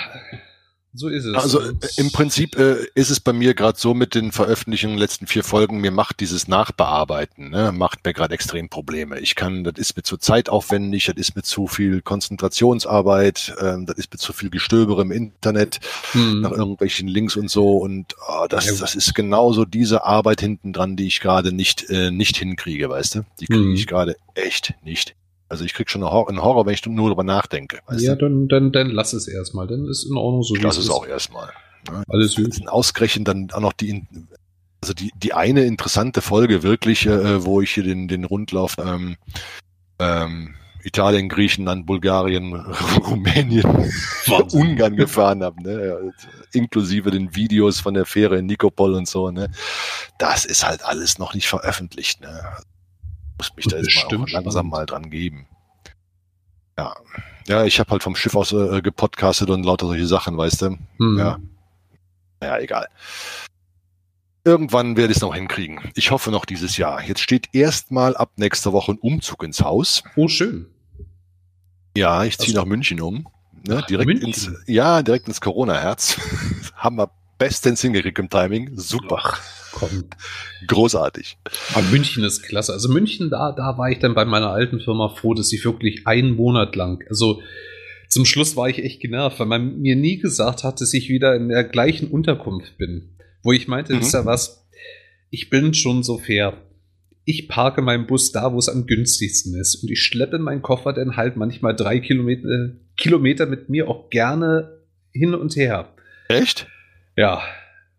so ist es. Also im Prinzip äh, ist es bei mir gerade so mit den Veröffentlichungen letzten vier Folgen, mir macht dieses Nachbearbeiten, ne, macht mir gerade extrem Probleme. Ich kann, das ist mir zu zeitaufwendig, das ist mir zu viel Konzentrationsarbeit, ähm, das ist mir zu viel Gestöbere im Internet, hm. nach irgendwelchen Links und so. Und oh, das, ja. das ist genauso diese Arbeit hinten dran, die ich gerade nicht, äh, nicht hinkriege, weißt du? Die kriege hm. ich gerade echt nicht also ich krieg schon einen Horror, einen Horror wenn ich nur darüber nachdenke. ja, dann, dann, dann lass es erstmal. Dann ist in Ordnung so. Ich lass es auch erstmal. Ne? Alles gut. Ausgerechnet dann auch noch die, also die, die eine interessante Folge wirklich, äh, wo ich hier den, den Rundlauf ähm, ähm, Italien, Griechenland, Bulgarien, *laughs* Rumänien. *laughs* Ungarn gefahren habe, ne? inklusive den Videos von der Fähre in Nikopol und so. Ne? Das ist halt alles noch nicht veröffentlicht. Ne? Muss mich da jetzt mal langsam mal dran geben. Ja, ja ich habe halt vom Schiff aus äh, gepodcastet und lauter solche Sachen, weißt du. Hm. Ja. Ja, egal. Irgendwann werde ich es noch hinkriegen. Ich hoffe noch dieses Jahr. Jetzt steht erstmal ab nächster Woche ein Umzug ins Haus. Oh, schön. Ja, ich ziehe nach München um. Ne, Ach, direkt München. ins, ja, direkt ins Corona-Herz. *laughs* Haben wir bestens hingekriegt im Timing. Super. Ach, komm. Großartig. Aber München ist klasse. Also München, da, da war ich dann bei meiner alten Firma froh, dass ich wirklich einen Monat lang, also zum Schluss war ich echt genervt, weil man mir nie gesagt hat, dass ich wieder in der gleichen Unterkunft bin. Wo ich meinte, Mhm. ist ja was, ich bin schon so fair. Ich parke meinen Bus da, wo es am günstigsten ist. Und ich schleppe meinen Koffer dann halt manchmal drei Kilometer, Kilometer mit mir auch gerne hin und her. Echt? Ja,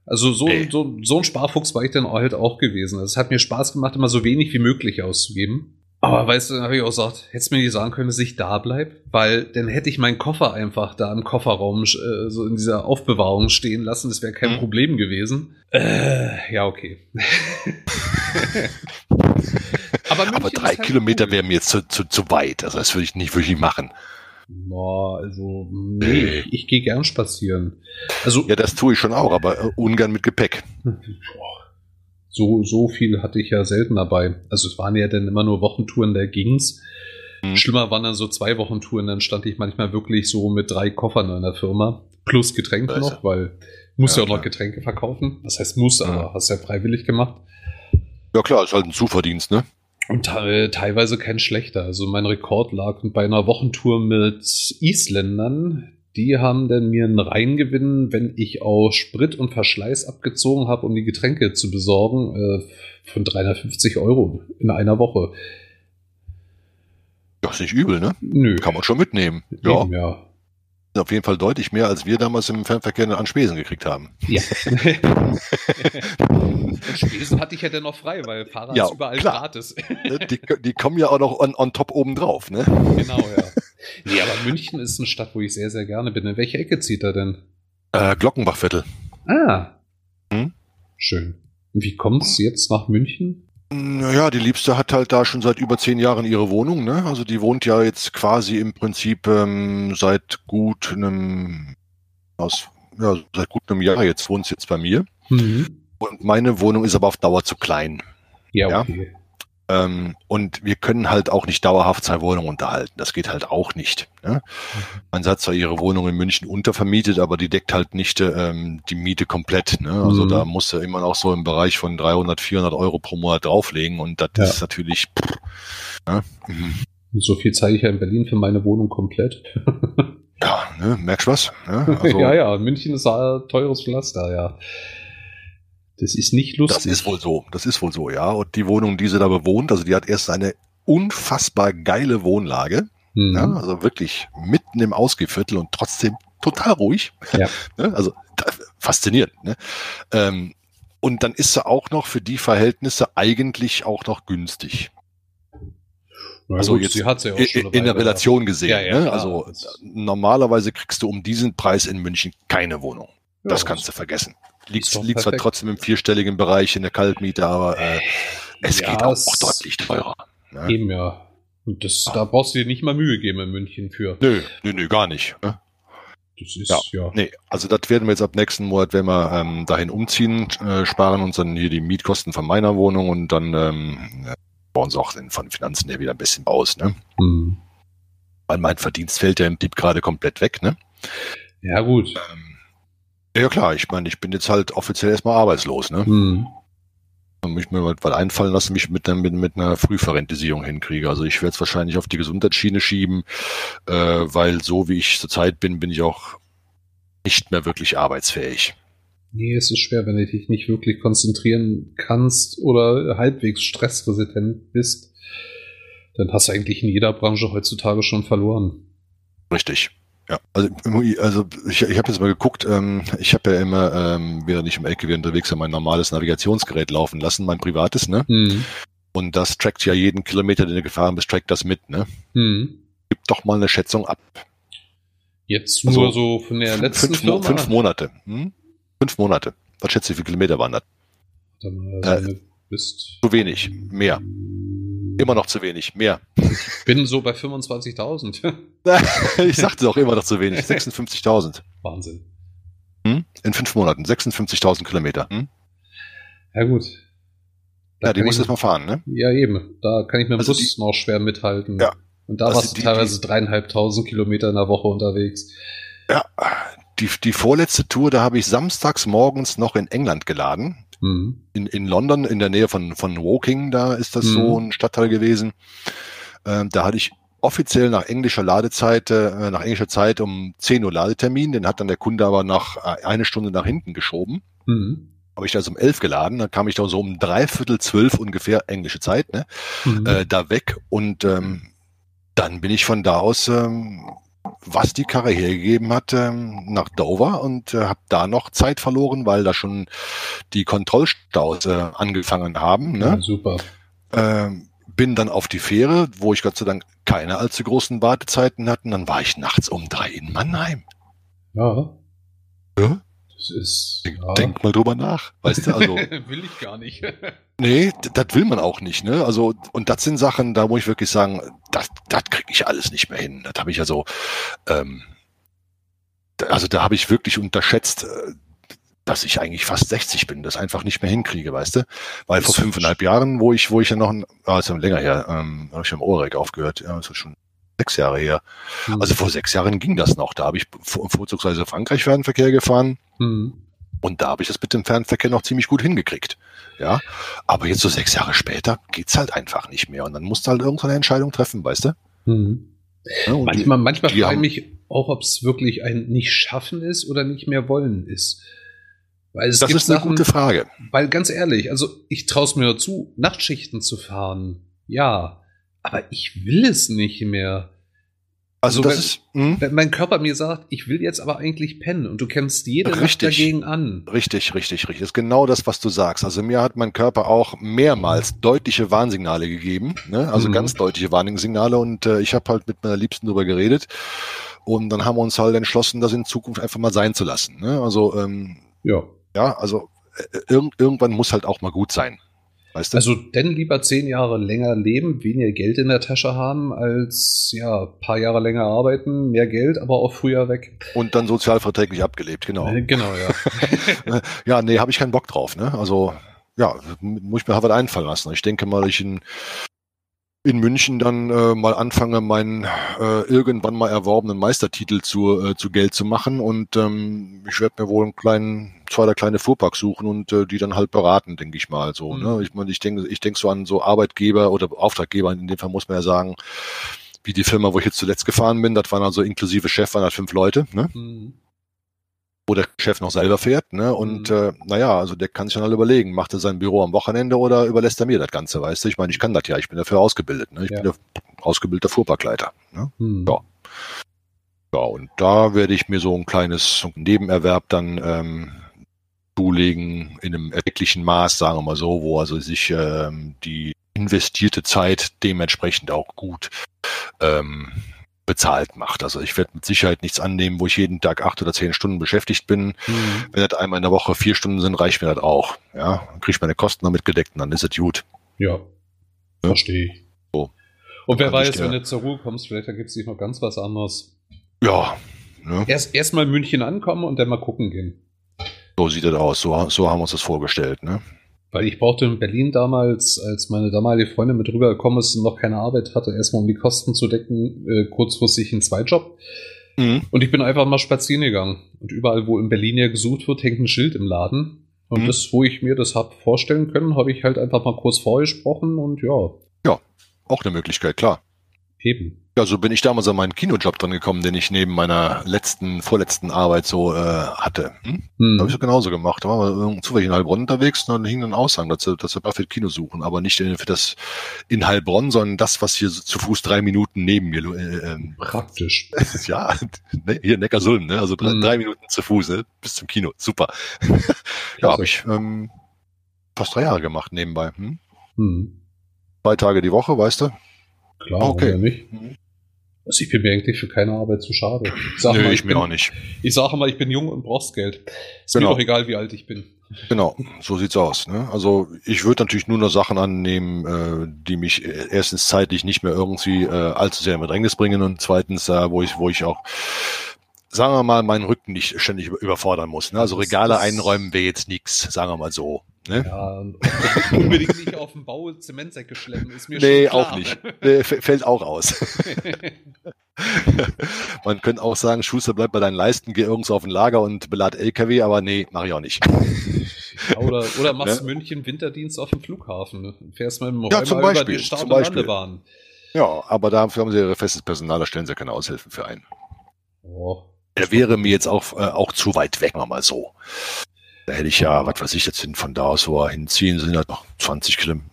also so, Ey. so, so ein Sparfuchs war ich dann halt auch gewesen. Es hat mir Spaß gemacht, immer so wenig wie möglich auszugeben. Aber weißt du, dann habe ich auch gesagt, hättest du mir nicht sagen können, dass ich da bleib, weil dann hätte ich meinen Koffer einfach da im Kofferraum äh, so in dieser Aufbewahrung stehen lassen. Das wäre kein Mhm. Problem gewesen. Äh, ja, okay. *laughs* Aber, Aber drei halt Kilometer wären mir jetzt zu, zu, zu weit. Also das würde ich nicht wirklich machen. Boah, also, nee, ich, ich gehe gern spazieren. Also, Ja, das tue ich schon auch, aber äh, ungern mit Gepäck. So, so viel hatte ich ja selten dabei. Also es waren ja dann immer nur Wochentouren, da ging's. Mhm. Schlimmer waren dann so zwei Wochentouren, dann stand ich manchmal wirklich so mit drei Koffern in der Firma. Plus Getränke Scheiße. noch, weil muss Ja, ja, auch noch. Getränke verkaufen. Das heißt muss, Ja. aber hast ja freiwillig gemacht. Ja klar, ist halt ein Zuverdienst, ne? Und te teilweise kein schlechter. Also mein Rekord lag bei einer Wochentour mit Isländern. Die haben dann mir einen Reingewinn, wenn ich auch Sprit und Verschleiß abgezogen habe, um die Getränke zu besorgen, äh, von 350 Euro in einer Woche. Ja, ist nicht übel, ne? Nö. Kann man schon mitnehmen. Ja, ja. Auf jeden Fall deutlich mehr, als wir damals im Fernverkehr an Spesen gekriegt haben. Ja. und *laughs* Spesen hatte ich ja dann noch frei, weil Fahrrad Ja, ist überall klar. gratis. Ne? die, die kommen ja auch noch on, on top oben drauf, ne? genau, ja. Nee, aber München ist eine Stadt, wo ich sehr, sehr gerne bin. In welche Ecke zieht er denn? Äh, Glockenbachviertel. Ah. Hm? Schön. Und wie kommt's jetzt nach München? Naja, die Liebste hat halt da schon seit über zehn Jahren ihre Wohnung, ne? Also die wohnt ja jetzt quasi im Prinzip ähm, seit gut einem aus ja, seit gut einem Jahr jetzt wohnt sie jetzt bei mir. Mhm. Und meine Wohnung ist aber auf Dauer zu klein. Ja, Ja. Ähm, und wir können halt auch nicht dauerhaft zwei Wohnungen unterhalten. Das geht halt auch nicht. Ne? Man hat zwar ihre Wohnung in München untervermietet, aber die deckt halt nicht ähm, die Miete komplett. Ne? Also Mhm. da muss er immer noch so im Bereich von 300, 400 Euro pro Monat drauflegen und das Ja. ist natürlich. Pff, ne? Mhm. Und so viel zahle ich ja in Berlin für meine Wohnung komplett. Ja, ne? merkst du was? Ne? *laughs* Also, ja, ja, München ist ein teures Pflaster, ja. Das ist nicht lustig. Das ist wohl so. Das ist wohl so, ja. Und die Wohnung, die sie da bewohnt, also die hat erst eine unfassbar geile Wohnlage. Mhm. Ja, also wirklich mitten im Ausgehviertel und trotzdem total ruhig. Ja. *laughs* Ne? Also da, faszinierend. Ne? Ähm, und dann ist sie auch noch für die Verhältnisse eigentlich auch noch günstig. Na also gut, jetzt sie hat ja auch In, schon in der Relation gesehen. Ja, ja, ne? Also normalerweise kriegst du um diesen Preis in München keine Wohnung. Das kannst du vergessen. Liegt, liegt zwar perfekt. trotzdem im vierstelligen Bereich in der Kaltmiete, aber äh, es Ja, geht auch, auch deutlich teurer. Ne? Eben ja. Und das, da brauchst du dir nicht mal Mühe geben in München für. Nö, nö, nö, gar nicht. Ne? Das ist Ja. ja. Nee, also das werden wir jetzt ab nächsten Monat, wenn wir ähm, dahin umziehen, äh, sparen uns dann hier die Mietkosten von meiner Wohnung und dann ähm, äh, bauen uns auch von Finanzen her wieder ein bisschen aus, ne? Hm. Weil mein Verdienst fällt ja im Prinzip gerade komplett weg, ne? Ja, gut. Ähm, ja klar, ich meine, ich bin jetzt halt offiziell erstmal arbeitslos, ne? Hm. Und mich mir mal einfallen lassen, mich mit, einer- mit, mit einer Frühverrentisierung hinkriege. Also ich werde es wahrscheinlich auf die Gesundheitsschiene schieben, äh, weil so wie ich zurzeit bin, bin ich auch nicht mehr wirklich arbeitsfähig. Nee, es ist schwer, wenn du dich nicht wirklich konzentrieren kannst oder halbwegs stressresistent bist. Dann hast du eigentlich in jeder Branche heutzutage schon verloren. Richtig. Ja, also, also ich, ich habe jetzt mal geguckt, ähm, ich habe ja immer, ähm, während ich im LKW unterwegs war, mein normales Navigationsgerät laufen lassen, mein privates, ne? Hm. Und das trackt ja jeden Kilometer, den du gefahren bist, trackt das mit, ne? Hm. Gib doch mal eine Schätzung ab. Jetzt Also, nur so von der letzten fünf, Firma. fünf Monate. Hm? Fünf Monate. Was schätzt du, wie viele Kilometer waren das? Mal, Äh, also, bist, Zu wenig. Mehr. Immer noch zu wenig. Mehr. bin so bei 25.000. *laughs* ich sagte auch immer noch zu wenig. *laughs* 56.000. Wahnsinn. Hm? In fünf Monaten. 56.000 Kilometer. Hm? Ja gut. Da Ja, die kann musst du ich- jetzt mal fahren, ne? Ja, eben. Da kann ich mit dem Also Bus noch schwer mithalten. Ja. Und da Also warst du teilweise dreieinhalbtausend Kilometer in der Woche unterwegs. Ja. Die, die vorletzte Tour, da habe ich samstags morgens noch in England geladen. Mhm. in, in London, in der Nähe von, von Woking, da ist das Mhm. so ein Stadtteil gewesen. Ähm, da hatte ich offiziell nach englischer Ladezeit, äh, nach englischer Zeit um 10 Uhr Ladetermin, den hat dann der Kunde aber nach äh, eine Stunde nach hinten geschoben. Mhm. Habe ich das um 11 geladen, dann kam ich da so um dreiviertel zwölf ungefähr englische Zeit, ne, Mhm. äh, da weg und ähm, dann bin ich von da aus, ähm, was die Karre hergegeben hat, ähm, nach Dover und äh, habe da noch Zeit verloren, weil da schon die Kontrollstaus äh, angefangen haben. ja, Ne? super. Ähm, bin dann auf die Fähre, wo ich Gott sei Dank keine allzu großen Wartezeiten hatten. Dann war ich nachts um drei in Mannheim. Ja. Ja? Ist. Denk, Ja. denk mal drüber nach. Weißt du, also *laughs* Will ich gar nicht. *laughs* Nee, das will man auch nicht, ne? Also, und das sind Sachen, da muss ich wirklich sagen, das, das kriege ich alles nicht mehr hin. Das habe ich also, ähm, da- also da habe ich wirklich unterschätzt, äh, dass ich eigentlich fast 60 bin, das einfach nicht mehr hinkriege, weißt du? Weil vor Das- fünfeinhalb Jahren, wo ich, wo ich ja noch, ein, ah, ist ja länger her, ähm, habe ich im Ohrek aufgehört, ja, das ist schon sechs Jahre her. Also vor sechs Jahren ging das noch. Da habe ich vor- vorzugsweise Frankreich Fernverkehr gefahren. Mhm. Und da habe ich das mit dem Fernverkehr noch ziemlich gut hingekriegt. Ja, aber jetzt so sechs Jahre später geht's halt einfach nicht mehr. Und dann musst du halt irgendeine Entscheidung treffen, weißt du? Mhm. Ja, die- Manchmal, manchmal die frage ich mich auch, ob es wirklich ein nicht schaffen ist oder nicht mehr wollen ist. Weil es das gibt ist eine Sachen, gute Frage. weil ganz ehrlich, also ich traue es mir nur zu, Nachtschichten zu fahren. Ja, aber ich will es nicht mehr. Also, Also das wenn- ist hm, Wenn mein Körper mir sagt, ich will jetzt aber eigentlich pennen und du kämpfst jede Nacht Richtig. dagegen an. richtig, richtig, richtig. Das ist genau das, was du sagst. Also mir hat mein Körper auch mehrmals deutliche Warnsignale gegeben. Ne? Also Mhm. ganz deutliche Warnsignale. Und äh, ich habe halt mit meiner Liebsten drüber geredet. Und dann haben wir uns halt entschlossen, das in Zukunft einfach mal sein zu lassen. Ne? Also ähm, Ja. ja, also äh, irgend, irgendwann muss halt auch mal gut sein. Weißt du? Also denn lieber zehn Jahre länger leben, weniger Geld in der Tasche haben, als ja, paar Jahre länger arbeiten, mehr Geld, aber auch früher weg. Und dann sozialverträglich abgelebt, genau. Äh, Genau, ja. *laughs* Ja, nee, habe ich keinen Bock drauf, ne? Also, ja, muss ich mir halt einfallen lassen. Ich denke mal, ich in, in München dann äh, mal anfange, meinen äh, irgendwann mal erworbenen Meistertitel zu, äh, zu Geld zu machen und ähm, ich werde mir wohl einen kleinen, zwei oder kleine Fuhrpark suchen und äh, die dann halt beraten, denke ich mal. So, Mhm. ne? Ich meine, ich denke, ich denke so an so Arbeitgeber oder Auftraggeber, in dem Fall muss man ja sagen, wie die Firma, wo ich jetzt zuletzt gefahren bin, das waren also inklusive Chef, waren halt fünf Leute, ne? Hm. Wo der Chef noch selber fährt, ne? Und Mhm. äh, naja, also der kann sich dann halt überlegen, macht er sein Büro am Wochenende oder überlässt er mir das Ganze, weißt du? Ich meine, ich kann das ja, ich bin dafür ausgebildet, ne? Ich Ja. bin der ausgebildeter Fuhrparkleiter. Ne? Hm. Ja. Ja, und da werde ich mir so ein kleines Nebenerwerb dann ähm, zulegen in einem erklecklichen Maß, sagen wir mal so, wo also sich ähm, die investierte Zeit dementsprechend auch gut ähm, bezahlt macht. Also ich werde mit Sicherheit nichts annehmen, wo ich jeden Tag acht oder zehn Stunden beschäftigt bin. Hm. Wenn das einmal in der Woche vier Stunden sind, reicht mir das auch. Ja, dann kriege ich meine Kosten damit gedeckt und dann ist es gut. Ja. Verstehe ich. So. Und wer weiß, wenn du zur Ruhe kommst, vielleicht ergibt sich noch ganz was anderes. Ja, ne? Erst erstmal in München ankommen und dann mal gucken gehen. so sieht das aus. So, so haben wir uns das vorgestellt. Ne? Weil ich brauchte in Berlin damals, als meine damalige Freundin mit rübergekommen ist und noch keine Arbeit hatte, erstmal um die Kosten zu decken, äh, kurzfristig einen Zweitjob. Mhm. Und ich bin einfach mal spazieren gegangen. Und überall, wo in Berlin ja gesucht wird, hängt ein Schild im Laden. Und Mhm. das, wo ich mir das hab vorstellen können, habe ich halt einfach mal kurz vorgesprochen und ja, Auch eine Möglichkeit, klar. Eben. Ja, so bin ich damals an meinen Kinojob dran gekommen, den ich neben meiner letzten, vorletzten Arbeit so äh, hatte. Hm? Hm. Habe ich so genauso gemacht. Da waren wir zufällig in Heilbronn unterwegs und dann hing ein Aushang, dass dass sie für Kino suchen. Aber nicht in- für das in Heilbronn, sondern das, was hier zu Fuß drei Minuten neben mir. Äh, ähm, Praktisch. *laughs* ja, ne, hier Neckarsulm, ne? Also drei, Mhm. drei Minuten zu Fuß, ne? bis zum Kino. Super. *laughs* ja, habe ich ähm, fast drei Jahre gemacht nebenbei. Hm? Hm. Zwei Tage die Woche, weißt du? Klar, okay. Ja nicht. Also ich bin mir eigentlich für keine Arbeit zu schade. Ich sag Nö, mal, ich, ich bin, mir auch nicht. Ich sage mal, ich bin jung und brauchst Geld. Ist genau. mir doch egal, wie alt ich bin. Genau, so sieht's aus. Ne? Also ich würde natürlich nur noch Sachen annehmen, äh, die mich erstens zeitlich nicht mehr irgendwie äh, allzu sehr in Bedrängnis bringen und zweitens, äh, wo ich, wo ich auch sagen wir mal, meinen Rücken nicht ständig überfordern muss. Ne? Also Regale einräumen wäre jetzt nichts, sagen wir mal so. Ne? Ja, *laughs* unbedingt nicht auf dem Bau Zementsäcke schleppen, ist mir nee, schon klar. auch nicht. Nee, fällt auch aus. *laughs* Man könnte auch sagen, Schuster bleibt bei deinen Leisten, geh irgendwo auf ein Lager und belad LKW, aber nee, mache ich auch nicht. Ja, oder, oder *laughs* machst ne? München Winterdienst auf dem Flughafen. Fährst mit dem Räumer ja, zum Beispiel, über die Start- zum Beispiel. Landebahn. Ja, aber dafür haben sie ihre festes Personal, da stellen sie keine Aushilfen für ein. Oh. Der wäre mir jetzt auch, äh, auch zu weit weg, mal so. Da hätte ich ja, was weiß ich jetzt hin, von da aus, wo wir hinziehen, sind halt noch 20 Kilometer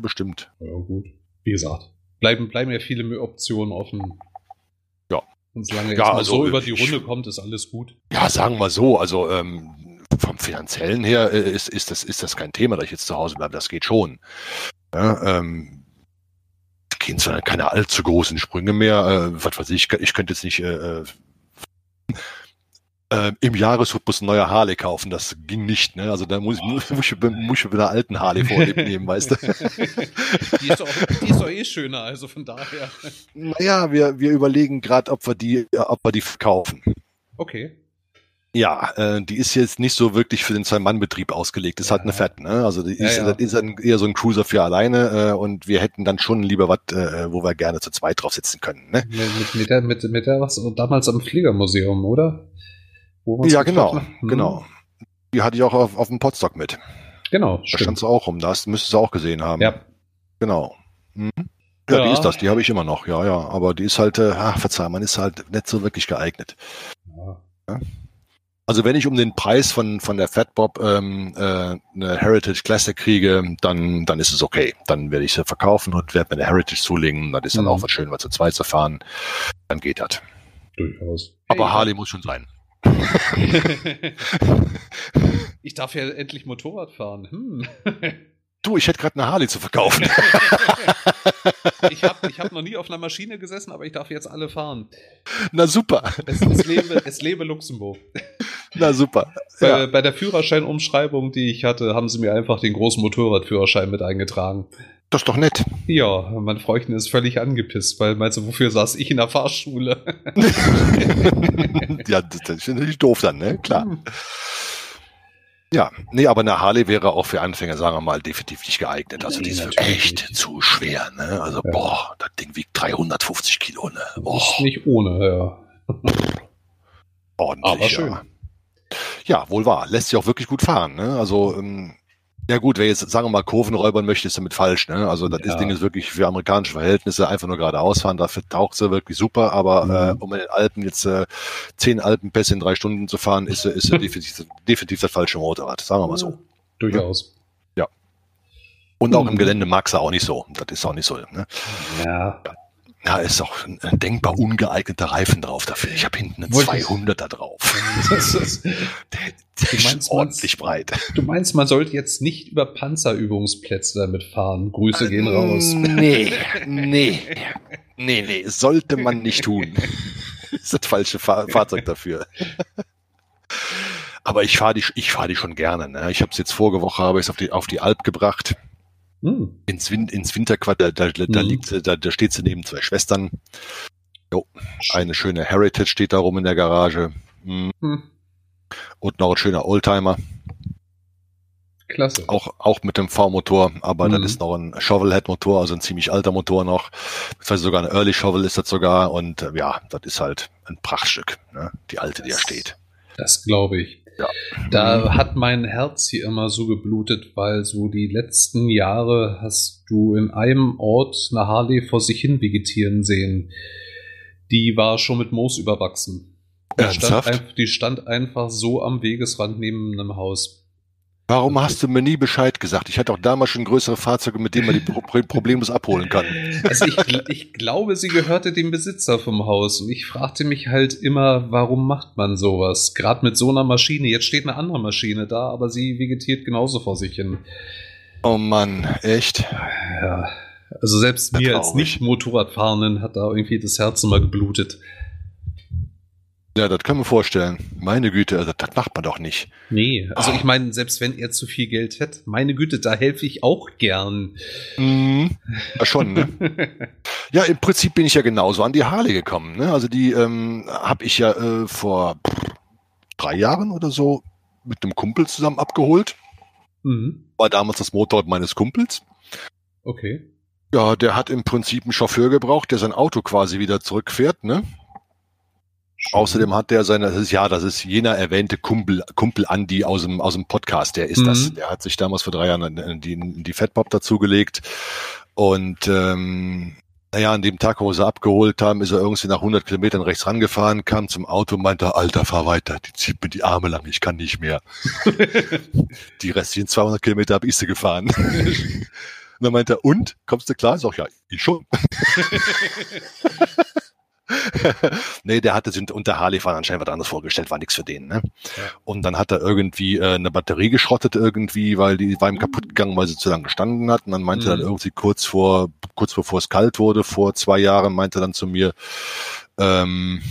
bestimmt. Ja, gut. Wie gesagt, bleiben, bleiben ja viele Optionen offen. Ja. Und solange ja, also, so über die Runde ich, kommt, ist alles gut. Ja, sagen wir so, also ähm, vom finanziellen her äh, ist, ist, das, ist das kein Thema, dass ich jetzt zu Hause bleibe, das geht schon. Ja, ähm, gehen zwar keine allzu großen Sprünge mehr, äh, was weiß ich, ich könnte jetzt nicht äh, äh äh, im Jahresrhythmus ein neuer Harley kaufen. Das ging nicht. Ne? Also da muss, muss, muss, ich, muss ich mit einer alten Harley vorlieb nehmen, weißt du. *laughs* die, ist auch, die ist doch eh schöner, also von daher. Naja, wir, wir überlegen gerade, ob wir die, ob wir die verkaufen. Okay. Ja, äh, die ist jetzt nicht so wirklich für den Zwei-Mann-Betrieb ausgelegt. Ist ja. halt eine Fett, ne? Also die ja, ist, ja. ist ein, eher so ein Cruiser für alleine äh, und wir hätten dann schon lieber was, äh, wo wir gerne zu zweit drauf sitzen können, ne? Mit, mit, der, mit, mit der was damals am Fliegermuseum, oder? ja, genau, hm. genau. Die hatte ich auch auf, auf dem Podstock mit. Genau, da stand sie auch rum. Das müsstest du auch gesehen haben. Ja. Genau. Hm. Ja, ja, die ist das, die habe ich immer noch, ja, ja. Aber die ist halt, äh, ach, verzeih, man ist halt nicht so wirklich geeignet. Ja. Also wenn ich um den Preis von, von der Fatbob ähm, äh, eine Heritage Classic kriege, dann, dann ist es okay. Dann werde ich sie verkaufen und werde mir eine Heritage zulegen. Das ist dann mhm. auch was schön, was zu zweit zu fahren. Dann geht das. Durchaus. Aber Harley muss schon sein. *laughs* *laughs* ich darf ja endlich Motorrad fahren. Hm. Du, ich hätte gerade eine Harley zu verkaufen. *laughs* ich habe ich hab noch nie auf einer Maschine gesessen, aber ich darf jetzt alle fahren. Na super. Es, es, lebe, es lebe Luxemburg. Na super. Bei, ja. bei der Führerscheinumschreibung, die ich hatte, haben sie mir einfach den großen Motorradführerschein mit eingetragen. Das ist doch nett. Ja, mein Freundin ist völlig angepisst, weil meinst du, wofür saß ich in der Fahrschule? *laughs* ja, das ist natürlich doof dann, ne? Klar. Ja, nee, aber eine Harley wäre auch für Anfänger, sagen wir mal, definitiv nicht geeignet. Also nee, die ist echt nicht. zu schwer, ne? Also, ja. boah, das Ding wiegt 350 Kilo, ne? Boah. Ist nicht ohne, ja. *laughs* Ordentlich, aber schön. Ja. ja, wohl wahr. Lässt sich auch wirklich gut fahren, ne? Also, ähm, ja gut, wer jetzt, sagen wir mal, Kurven räubern möchte, ist damit falsch. Ne? Also das ja. Ding ist wirklich für amerikanische Verhältnisse einfach nur geradeaus fahren. Dafür taucht sie wirklich super. Aber mhm. äh, um in den Alpen jetzt äh, zehn Alpenpässe in drei Stunden zu fahren, ist, ist *laughs* definitiv, definitiv das falsche Motorrad. Sagen wir mal so. Durchaus. Ja. Und auch im Gelände mag sie auch nicht so. Das ist auch nicht so. Ne? Ja. Ja, ist auch ein, ein denkbar ungeeigneter Reifen drauf dafür. Ich habe hinten einen 200er drauf. *laughs* Das ist, *laughs* der, der du meinst, ist ordentlich breit. Du meinst, man sollte jetzt nicht über Panzerübungsplätze damit fahren. Grüße gehen ähm, raus. *laughs* Nee, nee, nee, nee, sollte man nicht tun. Das ist das falsche Fahr Fahrzeug dafür. Aber ich fahre die, ich fahre die schon gerne. Ne? Ich habe es jetzt vorige Woche habe ich auf die auf die Alp gebracht. Hm. Ins, Win ins Winterquartier, da, da, da, hm. liegt, da, da steht sie neben zwei Schwestern. Jo, eine schöne Heritage steht da rum in der Garage. Hm. Hm. Und noch ein schöner Oldtimer. Klasse. Auch, auch mit dem V-Motor, aber mhm. das ist noch ein Shovelhead-Motor, also ein ziemlich alter Motor noch. Das heißt sogar ein Early Shovel ist das sogar und äh, ja, das ist halt ein Prachtstück, ne? die alte, die da steht. Das glaube ich. Ja. Da hat mein Herz hier immer so geblutet, weil so die letzten Jahre hast du in einem Ort eine Harley vor sich hin vegetieren sehen. Die war schon mit Moos überwachsen. Die stand, die stand einfach so am Wegesrand neben einem Haus. Warum hast du mir nie Bescheid gesagt? Ich hatte auch damals schon größere Fahrzeuge, mit denen man die *laughs* problemlos abholen kann. Also ich, ich glaube, sie gehörte dem Besitzer vom Haus und ich fragte mich halt immer, warum macht man sowas? Gerade mit so einer Maschine. Jetzt steht eine andere Maschine da, aber sie vegetiert genauso vor sich hin. Oh Mann, echt? Ja. Also selbst mir als Nicht-Motorradfahrenden hat da irgendwie das Herz immer geblutet. Ja, das kann man vorstellen. Meine Güte, also das macht man doch nicht. Nee, also oh. ich meine, selbst wenn er zu viel Geld hätte, meine Güte, da helfe ich auch gern. Mm, ja, schon, ne? *laughs* ja, im Prinzip bin ich ja genauso an die Harley gekommen. Ne? Also die ähm, habe ich ja äh, vor drei Jahren oder so mit einem Kumpel zusammen abgeholt. Mhm. War damals das Motorrad meines Kumpels. Okay. Ja, der hat im Prinzip einen Chauffeur gebraucht, der sein Auto quasi wieder zurückfährt, ne? Außerdem hat der seine, das ist ja, das ist jener erwähnte Kumpel, Kumpel Andi aus dem, aus dem Podcast, der ist mhm. das. Der hat sich damals vor drei Jahren die, die Fatpop dazugelegt. Und ähm, naja, an dem Tag, wo sie abgeholt haben, ist er irgendwie nach 100 Kilometern rechts rangefahren, kam zum Auto, meinte, Alter, fahr weiter, die zieht mir die Arme lang, ich kann nicht mehr. *laughs* die restlichen 200 Kilometer habe ich sie gefahren. *laughs* und dann meinte er, und, kommst du klar? Ich sag, ja, ich schon. *laughs* *laughs* nee, der hatte sich unter Harley-Fahren anscheinend was anderes vorgestellt, war nichts für den. Ne? Ja. Und dann hat er irgendwie äh, eine Batterie geschrottet irgendwie, weil die war ihm kaputt gegangen, weil sie zu lange gestanden hat. Und dann meinte mhm. er dann irgendwie kurz vor, kurz bevor es kalt wurde, vor zwei Jahren, meinte er dann zu mir, ähm,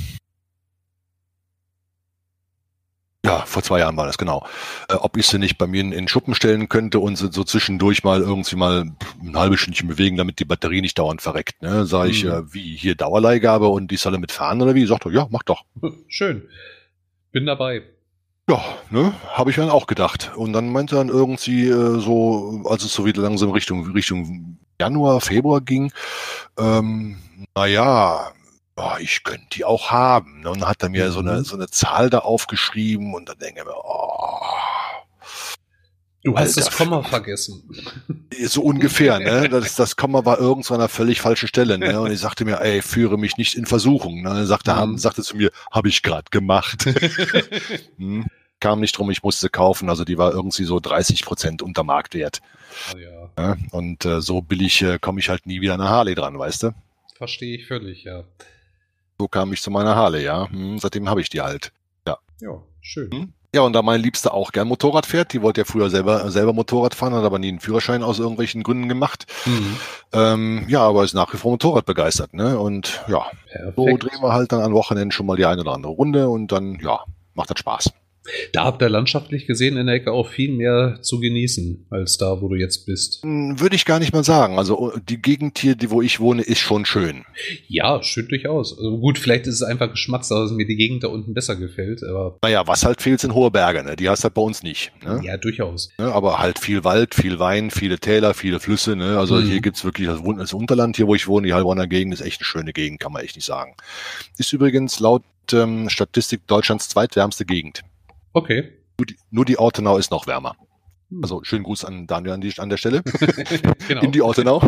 Ja, vor zwei Jahren war das, genau. Äh, ob ich sie nicht bei mir in, in Schuppen stellen könnte und sie so zwischendurch mal irgendwie mal ein halbes Stündchen bewegen, damit die Batterie nicht dauernd verreckt. Ne? Sag ich, mhm. äh, wie, hier Dauerleihgabe und die solle mitfahren oder wie? Sagt er, ja, mach doch. *laughs* Schön. Bin dabei. Ja, ne, habe ich dann auch gedacht. Und dann meinte er dann irgendwie äh, so, als es so wieder langsam Richtung Richtung Januar, Februar ging, ähm, naja, oh, ich könnte die auch haben. Ne? Und dann hat er mir mhm. so, eine, mhm. so eine Zahl da aufgeschrieben und dann denke ich mir, oh. Du hast Alter, das Komma vergessen. So ungefähr, ne? *laughs* Das, das Komma war irgendwo an einer völlig falschen Stelle, ne? Und ich sagte mir, ey, führe mich nicht in Versuchung. Ne? Und dann sagte, mhm. sagte zu mir, habe ich gerade gemacht. *laughs* hm? Kam nicht drum, ich musste kaufen. Also die war irgendwie so 30 Prozent unter Marktwert. Oh ja. ja und äh, so billig äh, komme ich halt nie wieder nach Harley dran, weißt du? Verstehe ich völlig, ja. So kam ich zu meiner Harley, ja. Hm, seitdem habe ich die halt. Ja. Ja, schön. Hm? Ja, und da meine Liebste auch gern Motorrad fährt, die wollte ja früher selber, selber Motorrad fahren, hat aber nie einen Führerschein aus irgendwelchen Gründen gemacht. Mhm. Ähm, ja, aber ist nach wie vor Motorrad begeistert, ne? Und ja, Perfekt. so drehen wir halt dann an Wochenenden schon mal die eine oder andere Runde und dann, ja, macht das Spaß. Da habt ihr landschaftlich gesehen in der Ecke auch viel mehr zu genießen, als da, wo du jetzt bist. Hm, würde ich gar nicht mal sagen. Also oh, die Gegend hier, die, wo ich wohne, ist schon schön. Ja, schön durchaus. Also gut, vielleicht ist es einfach Geschmackssache, dass mir die Gegend da unten besser gefällt. Aber naja, was halt fehlt, sind hohe Berge. Ne? Die hast du halt bei uns nicht. Ne? Ja, durchaus. Ne? Aber halt viel Wald, viel Wein, viele Täler, viele Flüsse. Ne? Also mhm. hier gibt's wirklich das, das Unterland, hier wo ich wohne, die Heilbronner Gegend, ist echt eine schöne Gegend, kann man echt nicht sagen. Ist übrigens laut ähm, Statistik Deutschlands zweitwärmste Gegend. Okay. Nur die, nur die Ortenau ist noch wärmer. Hm. Also schönen Gruß an Daniel an, die, an der Stelle. *laughs* genau. In die Ortenau. *laughs*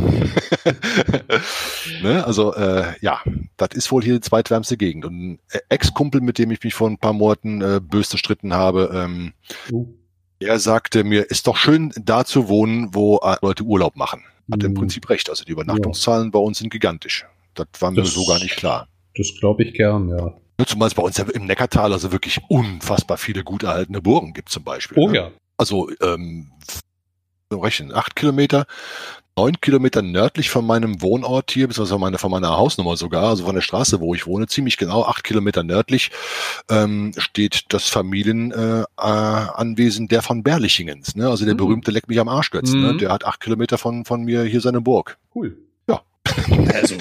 ne? Also äh, ja, das ist wohl hier die zweitwärmste Gegend. Und ein Ex-Kumpel, mit dem ich mich vor ein paar Monaten äh, bös gestritten habe, ähm, uh. er sagte mir, ist doch schön da zu wohnen, wo äh, Leute Urlaub machen. Hat uh. im Prinzip recht. Also die Übernachtungszahlen ja. bei uns sind gigantisch. Das war mir das, so gar nicht klar. Das glaube ich gern, ja. Zumal es bei uns ja im Neckartal also wirklich unfassbar viele gut erhaltene Burgen gibt zum Beispiel. Oh ne? ja. Also ähm, rechnen, acht Kilometer, neun Kilometer nördlich von meinem Wohnort hier, beziehungsweise meine, von meiner Hausnummer sogar, also von der Straße, wo ich wohne, ziemlich genau acht Kilometer nördlich, ähm, steht das Familienanwesen äh, der von Berlichingens, ne? Also der mhm. berühmte Leck mich am Arsch Götz, ne? mhm. ne? Der hat acht Kilometer von, von mir hier seine Burg. Cool. Also,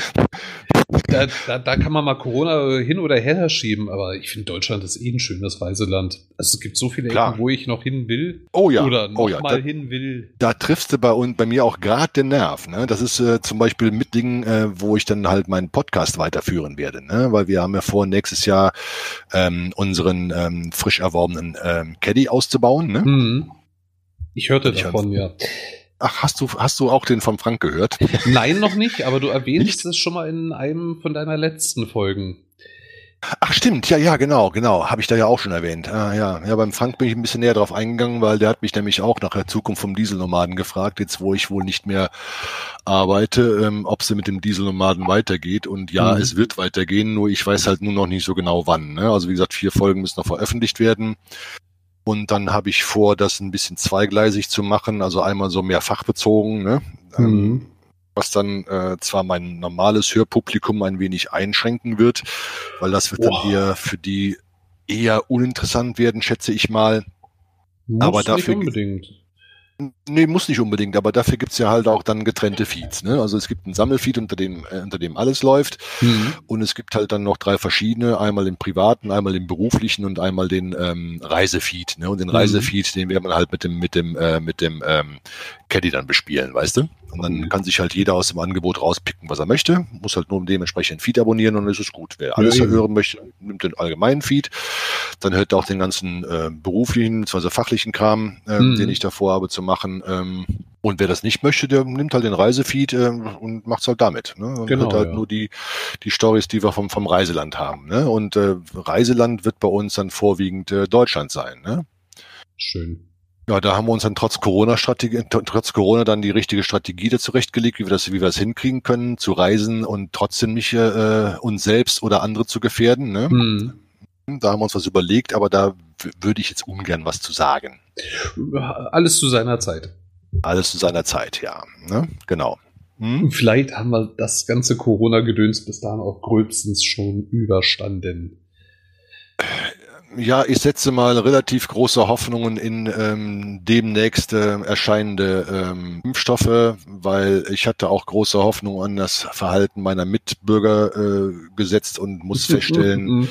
da, da, da kann man mal Corona hin oder her schieben, aber ich finde, Deutschland ist eh ein schönes Reiseland. Also es gibt so viele Klar. Ecken, wo ich noch hin will. Oh ja. Oder noch oh ja. mal da, hin will. Da triffst du bei, und bei mir auch gerade den Nerv. Ne? Das ist äh, zum Beispiel mit Dingen, äh, wo ich dann halt meinen Podcast weiterführen werde. Ne? Weil wir haben ja vor, nächstes Jahr ähm, unseren ähm, frisch erworbenen ähm, Caddy auszubauen. Ne? Mhm. Ich hörte ich davon, ja. Ach, hast du, hast du auch den von Frank gehört? *laughs* Nein, noch nicht, aber du erwähnst es schon mal in einem von deiner letzten Folgen. Ach stimmt, ja, ja, genau, genau, habe ich da ja auch schon erwähnt. Ah, ja, ja, beim Frank bin ich ein bisschen näher drauf eingegangen, weil der hat mich nämlich auch nach der Zukunft vom Dieselnomaden gefragt, jetzt wo ich wohl nicht mehr arbeite, ähm, ob es mit dem Dieselnomaden weitergeht. Und ja, mhm. es wird weitergehen, nur ich weiß halt nur noch nicht so genau wann. Ne? Also wie gesagt, vier Folgen müssen noch veröffentlicht werden. Und dann habe ich vor, das ein bisschen zweigleisig zu machen, also einmal so mehr fachbezogen, ne? Ähm, mhm. was dann äh, zwar mein normales Hörpublikum ein wenig einschränken wird, weil das wird Boah. dann eher für die eher uninteressant werden, schätze ich mal. Muss aber dafür unbedingt. Nee, muss nicht unbedingt, aber dafür gibt's ja halt auch dann getrennte Feeds. Ne? Also es gibt einen Sammelfeed, unter dem, äh, unter dem alles läuft. Mhm. Und es gibt halt dann noch drei verschiedene, einmal den privaten, einmal den beruflichen und einmal den ähm, Reisefeed. Ne? Und den mhm. Reisefeed, den werden wir halt mit dem, mit dem, äh, mit dem ähm, Caddy dann bespielen, weißt du? Und dann kann sich halt jeder aus dem Angebot rauspicken, was er möchte, muss halt nur dementsprechend Feed abonnieren und dann ist es gut. Wer alles ja, hören möchte, nimmt den allgemeinen Feed, dann hört er auch den ganzen äh, beruflichen, bzw. fachlichen Kram, äh, mhm. den ich davor habe zu machen. Ähm, und wer das nicht möchte, der nimmt halt den Reisefeed äh, und macht's halt damit. Ne? Und genau, hört halt ja. nur die, die Stories, die wir vom, vom Reiseland haben. Ne? Und äh, Reiseland wird bei uns dann vorwiegend äh, Deutschland sein. Ne? Schön. Ja, da haben wir uns dann trotz Corona-Strategie, trotz Corona dann die richtige Strategie dazu zurechtgelegt, wie wir das, wie wir das hinkriegen können, zu reisen und trotzdem nicht äh, uns selbst oder andere zu gefährden. Ne? Hm. Da haben wir uns was überlegt, aber da würde ich jetzt ungern was zu sagen. Alles zu seiner Zeit. Alles zu seiner Zeit, ja. Ne? Genau. Hm? Vielleicht haben wir das ganze Corona-Gedöns bis dahin auch gröbstens schon überstanden. Ja, ich setze mal relativ große Hoffnungen in ähm, demnächst äh, erscheinende ähm, Impfstoffe, weil ich hatte auch große Hoffnung an das Verhalten meiner Mitbürger äh, gesetzt und muss *laughs* feststellen,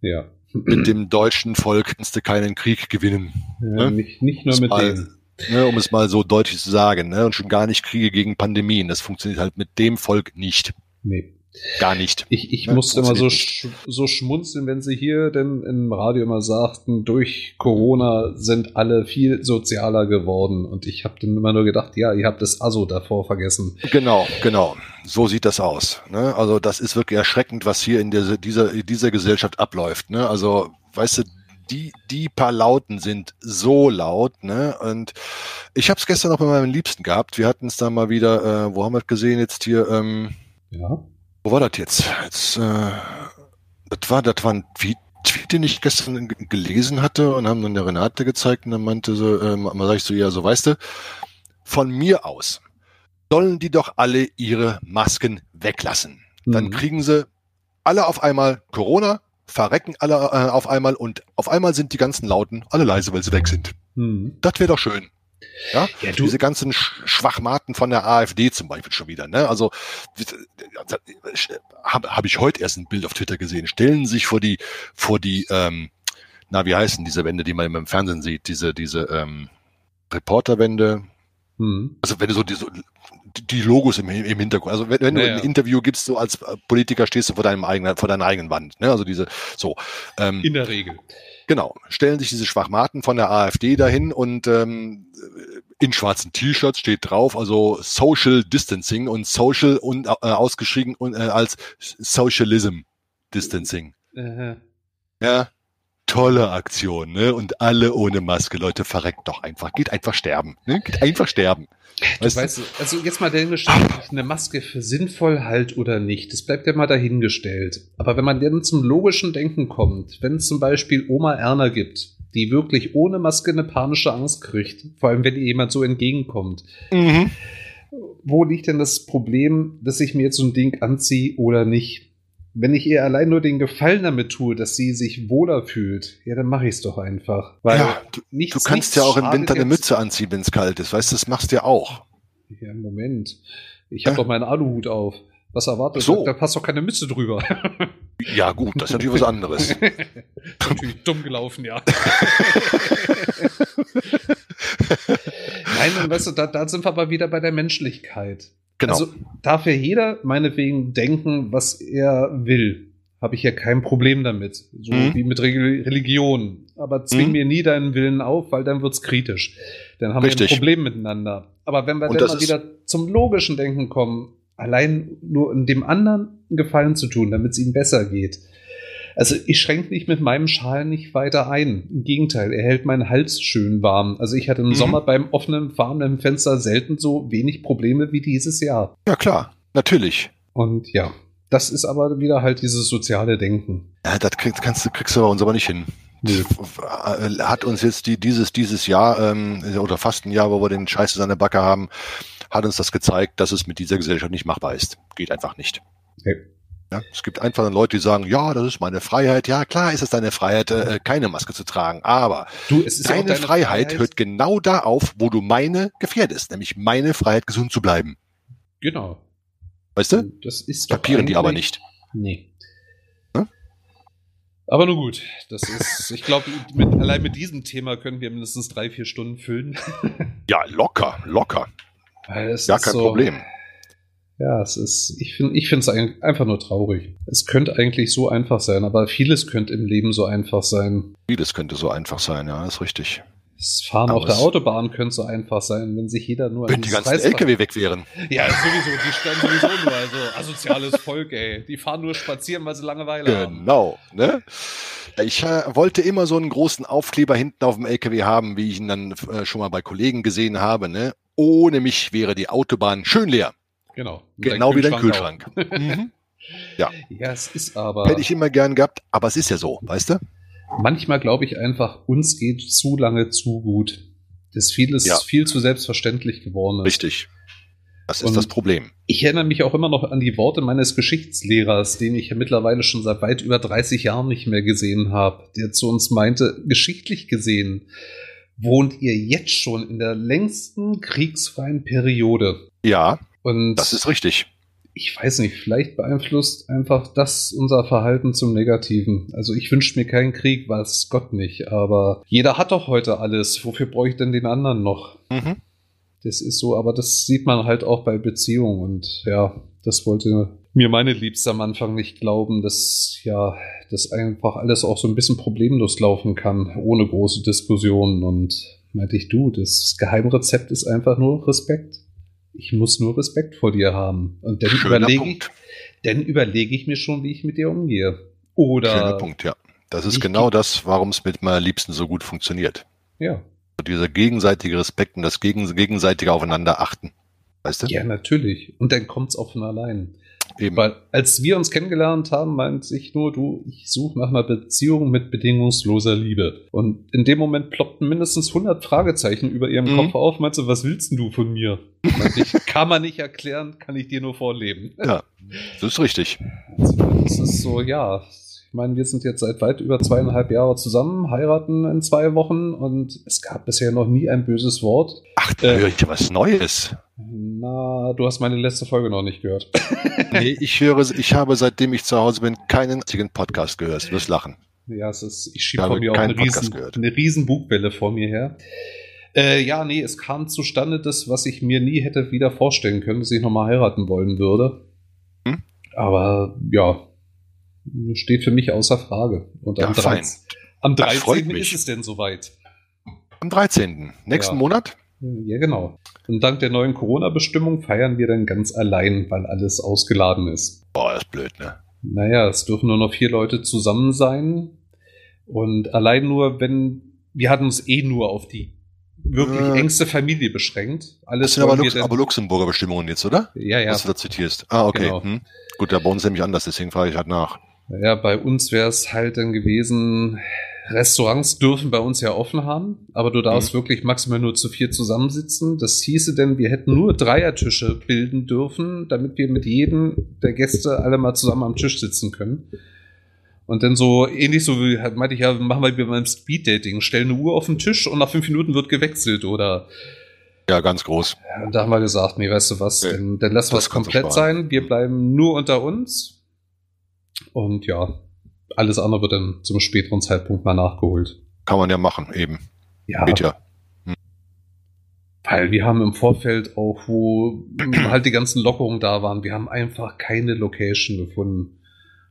ja. mit dem deutschen Volk kannst du keinen Krieg gewinnen. Ja, ne? nicht, nicht nur mit mal, dem. Ne, um es mal so deutlich zu sagen, ne? und schon gar nicht Kriege gegen Pandemien. Das funktioniert halt mit dem Volk nicht. Nee. Gar nicht. Ich, ich ja, musste immer so, sch so schmunzeln, wenn sie hier denn im Radio immer sagten, durch Corona sind alle viel sozialer geworden. Und ich habe dann immer nur gedacht, ja, ihr habt das Asso davor vergessen. Genau, genau. So sieht das aus. Ne? Also das ist wirklich erschreckend, was hier in dieser, dieser, dieser Gesellschaft abläuft. Ne? Also, weißt du, die, die paar Lauten sind so laut, ne? Und ich habe es gestern auch bei meinem Liebsten gehabt. Wir hatten es da mal wieder, äh, wo haben wir es gesehen jetzt hier? Ähm, ja wo war das jetzt? jetzt äh, das war, das war ein Tweet, Tweet, den ich gestern gelesen hatte und haben dann der Renate gezeigt und dann meinte so, äh, mal sag ich so, ja, so weißt du, von mir aus sollen die doch alle ihre Masken weglassen. Mhm. Dann kriegen sie alle auf einmal Corona, verrecken alle äh, auf einmal und auf einmal sind die ganzen Lauten alle leise, weil sie weg sind. Mhm. Das wäre doch schön. Ja, ja du diese ganzen Schwachmaten von der AfD zum Beispiel schon wieder. Ne? Also habe hab ich heute erst ein Bild auf Twitter gesehen. Stellen sich vor die vor die ähm, na wie heißen diese Wände, die man im Fernsehen sieht, diese diese ähm, Reporterwände. Hm. Also wenn du so die, so die Logos im, im Hintergrund. Also wenn, wenn naja. du ein Interview gibst, so als Politiker stehst du vor deinem eigenen, vor deiner eigenen Wand. Ne? Also diese so. Ähm, In der Regel. Genau, stellen sich diese Schwachmaten von der AfD dahin und ähm, in schwarzen T-Shirts steht drauf, also Social Distancing und Social und äh, ausgeschrieben und, äh, als Socialism Distancing. Aha. Ja, tolle Aktion, ne? Und alle ohne Maske, Leute, verreckt doch einfach, geht einfach sterben, ne? Geht einfach sterben. Du weißt, weißt, also jetzt mal dahingestellt, ob ich eine Maske für sinnvoll halt oder nicht. Das bleibt ja mal dahingestellt. Aber wenn man dann zum logischen Denken kommt, wenn es zum Beispiel Oma Erna gibt, die wirklich ohne Maske eine panische Angst kriegt, vor allem wenn ihr jemand so entgegenkommt. Mhm. Wo liegt denn das Problem, dass ich mir jetzt so ein Ding anziehe oder nicht? Wenn ich ihr allein nur den Gefallen damit tue, dass sie sich wohler fühlt, ja, dann mache ich es doch einfach. Weil ja, du, nichts, du kannst ja auch im Winter eine Mütze anziehen, wenn es kalt ist. Weißt du, das machst du ja auch. Ja, Moment. Ich habe doch meinen Aluhut auf. Was erwartet? So. Da passt doch keine Mütze drüber. *laughs* Ja, gut, das ist natürlich was anderes. *laughs* natürlich dumm gelaufen, ja. *laughs* Nein, und weißt du, da, da sind wir aber wieder bei der Menschlichkeit. Genau. Also darf ja jeder meinetwegen denken, was er will. Habe ich ja kein Problem damit. So mhm. wie mit Religion. Aber zwing mhm. mir nie deinen Willen auf, weil dann wird's kritisch. Dann haben Richtig. wir ein Problem miteinander. Aber wenn wir und dann mal wieder zum logischen Denken kommen, allein nur in dem anderen einen Gefallen zu tun, damit es ihm besser geht. Also ich schränke mich mit meinem Schal nicht weiter ein. Im Gegenteil, er hält meinen Hals schön warm. Also ich hatte im mhm. Sommer beim offenen, fahrenden Fenster selten so wenig Probleme wie dieses Jahr. Ja klar, natürlich. Und ja, das ist aber wieder halt dieses soziale Denken. Ja, das kriegst, kannst, kriegst du bei uns aber nicht hin. nee. hat uns jetzt die, dieses, dieses Jahr ähm, oder fast ein Jahr, wo wir den Scheiß in seine Backe haben, hat uns das gezeigt, dass es mit dieser Gesellschaft nicht machbar ist. Geht einfach nicht. Okay. Ja, es gibt einfach Leute, die sagen, ja, das ist meine Freiheit. Ja, klar ist es deine Freiheit, äh, keine Maske zu tragen. Aber du, deine, deine Freiheit, Freiheit hört genau da auf, wo du meine gefährdest, nämlich meine Freiheit, gesund zu bleiben. Genau. Weißt du? Das ist Kapieren die aber nicht. Nee. Hm? Aber nur gut, das ist, ich glaube, allein mit diesem Thema können wir mindestens drei, vier Stunden füllen. *laughs* ja, locker, locker. Ja, kein so, Problem. Ja, es ist, ich finde ich es einfach nur traurig. Es könnte eigentlich so einfach sein, aber vieles könnte im Leben so einfach sein. Vieles könnte so einfach sein, ja, ist richtig. Das Fahren aber auf der Autobahn könnte so einfach sein, wenn sich jeder nur. Wenn die ganzen LKW weg wären. Ja, sowieso, die stellen sowieso nur, also asoziales Volk, ey. Die fahren nur spazieren, weil sie Langeweile genau, haben. Genau, ne? Ich äh, wollte immer so einen großen Aufkleber hinten auf dem LKW haben, wie ich ihn dann äh, schon mal bei Kollegen gesehen habe, ne? Ohne mich wäre die Autobahn schön leer. Genau. Genau wie dein Kühlschrank. *laughs* mhm. Ja. Ja, es ist aber. Hätte ich immer gern gehabt, aber es ist ja so, weißt du? Manchmal glaube ich einfach, uns geht zu lange zu gut. Das vieles ja. viel zu selbstverständlich geworden ist. Richtig. Das ist Und das Problem. Ich erinnere mich auch immer noch an die Worte meines Geschichtslehrers, den ich ja mittlerweile schon seit weit über 30 Jahren nicht mehr gesehen habe, der zu uns meinte, geschichtlich gesehen wohnt ihr jetzt schon in der längsten kriegsfreien Periode. Ja, Und das ist richtig. Ich weiß nicht, vielleicht beeinflusst einfach das unser Verhalten zum Negativen. Also ich wünsche mir keinen Krieg, weiß Gott nicht, aber jeder hat doch heute alles. Wofür brauche ich denn den anderen noch? Mhm. Das ist so, aber das sieht man halt auch bei Beziehungen und ja, das wollte mir meine Liebste am Anfang nicht glauben, dass ja, das einfach alles auch so ein bisschen problemlos laufen kann, ohne große Diskussionen. Und meinte ich, du, das Geheimrezept ist einfach nur Respekt. Ich muss nur Respekt vor dir haben. Und dann überlege ich, dann überlege ich mir schon, wie ich mit dir umgehe. Oder. Schöner Punkt, ja. Das ist genau das, warum es mit meiner Liebsten so gut funktioniert. Ja. Dieser gegenseitige Respekt und das gegenseitige Aufeinander achten. Weißt du? Ja, natürlich. Und dann kommt es auch von allein. Eben. Weil als wir uns kennengelernt haben, meinte ich nur, du, ich suche nach einer Beziehung mit bedingungsloser Liebe. Und in dem Moment ploppten mindestens 100 Fragezeichen über ihrem mhm. Kopf auf. Meinst du, was willst denn du von mir? ich, *laughs* kann man nicht erklären, kann ich dir nur vorleben. Ja, das ist richtig. Das ist so, ja, ich meine, wir sind jetzt seit weit über zweieinhalb Jahre zusammen, heiraten in zwei Wochen und es gab bisher noch nie ein böses Wort. Ach, da äh, höre ich ja was Neues. Na, du hast meine letzte Folge noch nicht gehört. *laughs* nee, ich höre, ich habe seitdem ich zu Hause bin keinen einzigen Podcast gehört. Du wirst lachen. Ja, es ist, ich schiebe von mir auch eine riesen, eine riesen Bugwelle vor mir her. Äh, ja, nee, es kam zustande das, was ich mir nie hätte wieder vorstellen können, dass ich nochmal heiraten wollen würde. Hm? Aber ja, steht für mich außer Frage. Und am, ja, 13, am 13. ist es denn soweit. Am 13. Nächsten ja. Monat? Ja, genau. Und dank der neuen Corona-Bestimmung feiern wir dann ganz allein, weil alles ausgeladen ist. Boah, ist blöd, ne? Naja, es dürfen nur noch vier Leute zusammen sein. Und allein nur, wenn, wir hatten uns eh nur auf die wirklich äh, engste Familie beschränkt. Alles das sind aber, Lux aber Luxemburger Bestimmungen jetzt, oder? Ja, ja. Was du da zitierst. Ah, okay. Genau. Hm. Gut, da bei uns nämlich anders, deswegen frage ich halt nach. Ja, bei uns wäre es halt dann gewesen, Restaurants dürfen bei uns ja offen haben, aber du darfst mhm. wirklich maximal nur zu vier zusammensitzen. Das hieße denn, wir hätten nur Dreiertische bilden dürfen, damit wir mit jedem der Gäste alle mal zusammen am Tisch sitzen können. Und dann so ähnlich so wie meinte ich ja, machen wir wie beim Speeddating, stellen eine Uhr auf den Tisch und nach fünf Minuten wird gewechselt oder ja, ganz groß. Ja, da haben wir gesagt, nee, weißt du was, nee, dann, dann lassen wir es komplett sein. Wir bleiben nur unter uns und ja, alles andere wird dann zum späteren Zeitpunkt mal nachgeholt. Kann man ja machen, eben. Ja. Geht ja. Hm. Weil wir haben im Vorfeld auch, wo *clears throat* halt die ganzen Lockerungen da waren, wir haben einfach keine Location gefunden.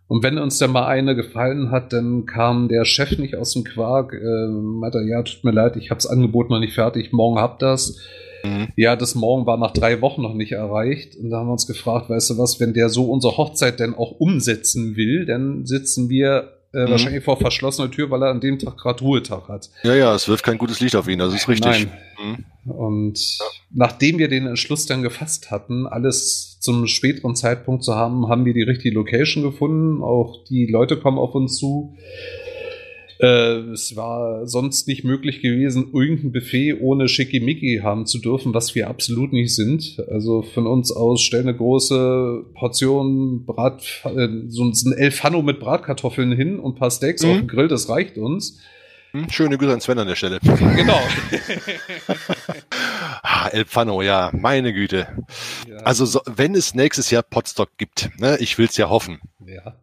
Und wenn uns dann mal eine gefallen hat, dann kam der Chef nicht aus dem Quark, äh, meinte, ja, tut mir leid, ich habe das Angebot noch nicht fertig, morgen habt das. Mhm. Ja, das Morgen war nach drei Wochen noch nicht erreicht. Und da haben wir uns gefragt, weißt du was, wenn der so unsere Hochzeit denn auch umsetzen will, dann sitzen wir äh, mhm. wahrscheinlich vor verschlossener Tür, weil er an dem Tag gerade Ruhetag hat. Ja, ja, es wirft kein gutes Licht auf ihn, das ist richtig. Nein. Mhm. Und ja. nachdem wir den Entschluss dann gefasst hatten, alles zum späteren Zeitpunkt zu haben, haben wir die richtige Location gefunden. Auch die Leute kommen auf uns zu. Äh, es war sonst nicht möglich gewesen, irgendein Buffet ohne Schickimicki haben zu dürfen, was wir absolut nicht sind. Also von uns aus stellen eine große Portion Brat, äh, so ein Elfano mit Bratkartoffeln hin und ein paar Steaks mhm. auf dem Grill, das reicht uns. Hm, schöne Grüße an Sven an der Stelle. *laughs* Genau. *laughs* ah, El Pano, ja, meine Güte. Ja. Also so, wenn es nächstes Jahr Potstock gibt, ne, ich will es ja hoffen. Ja.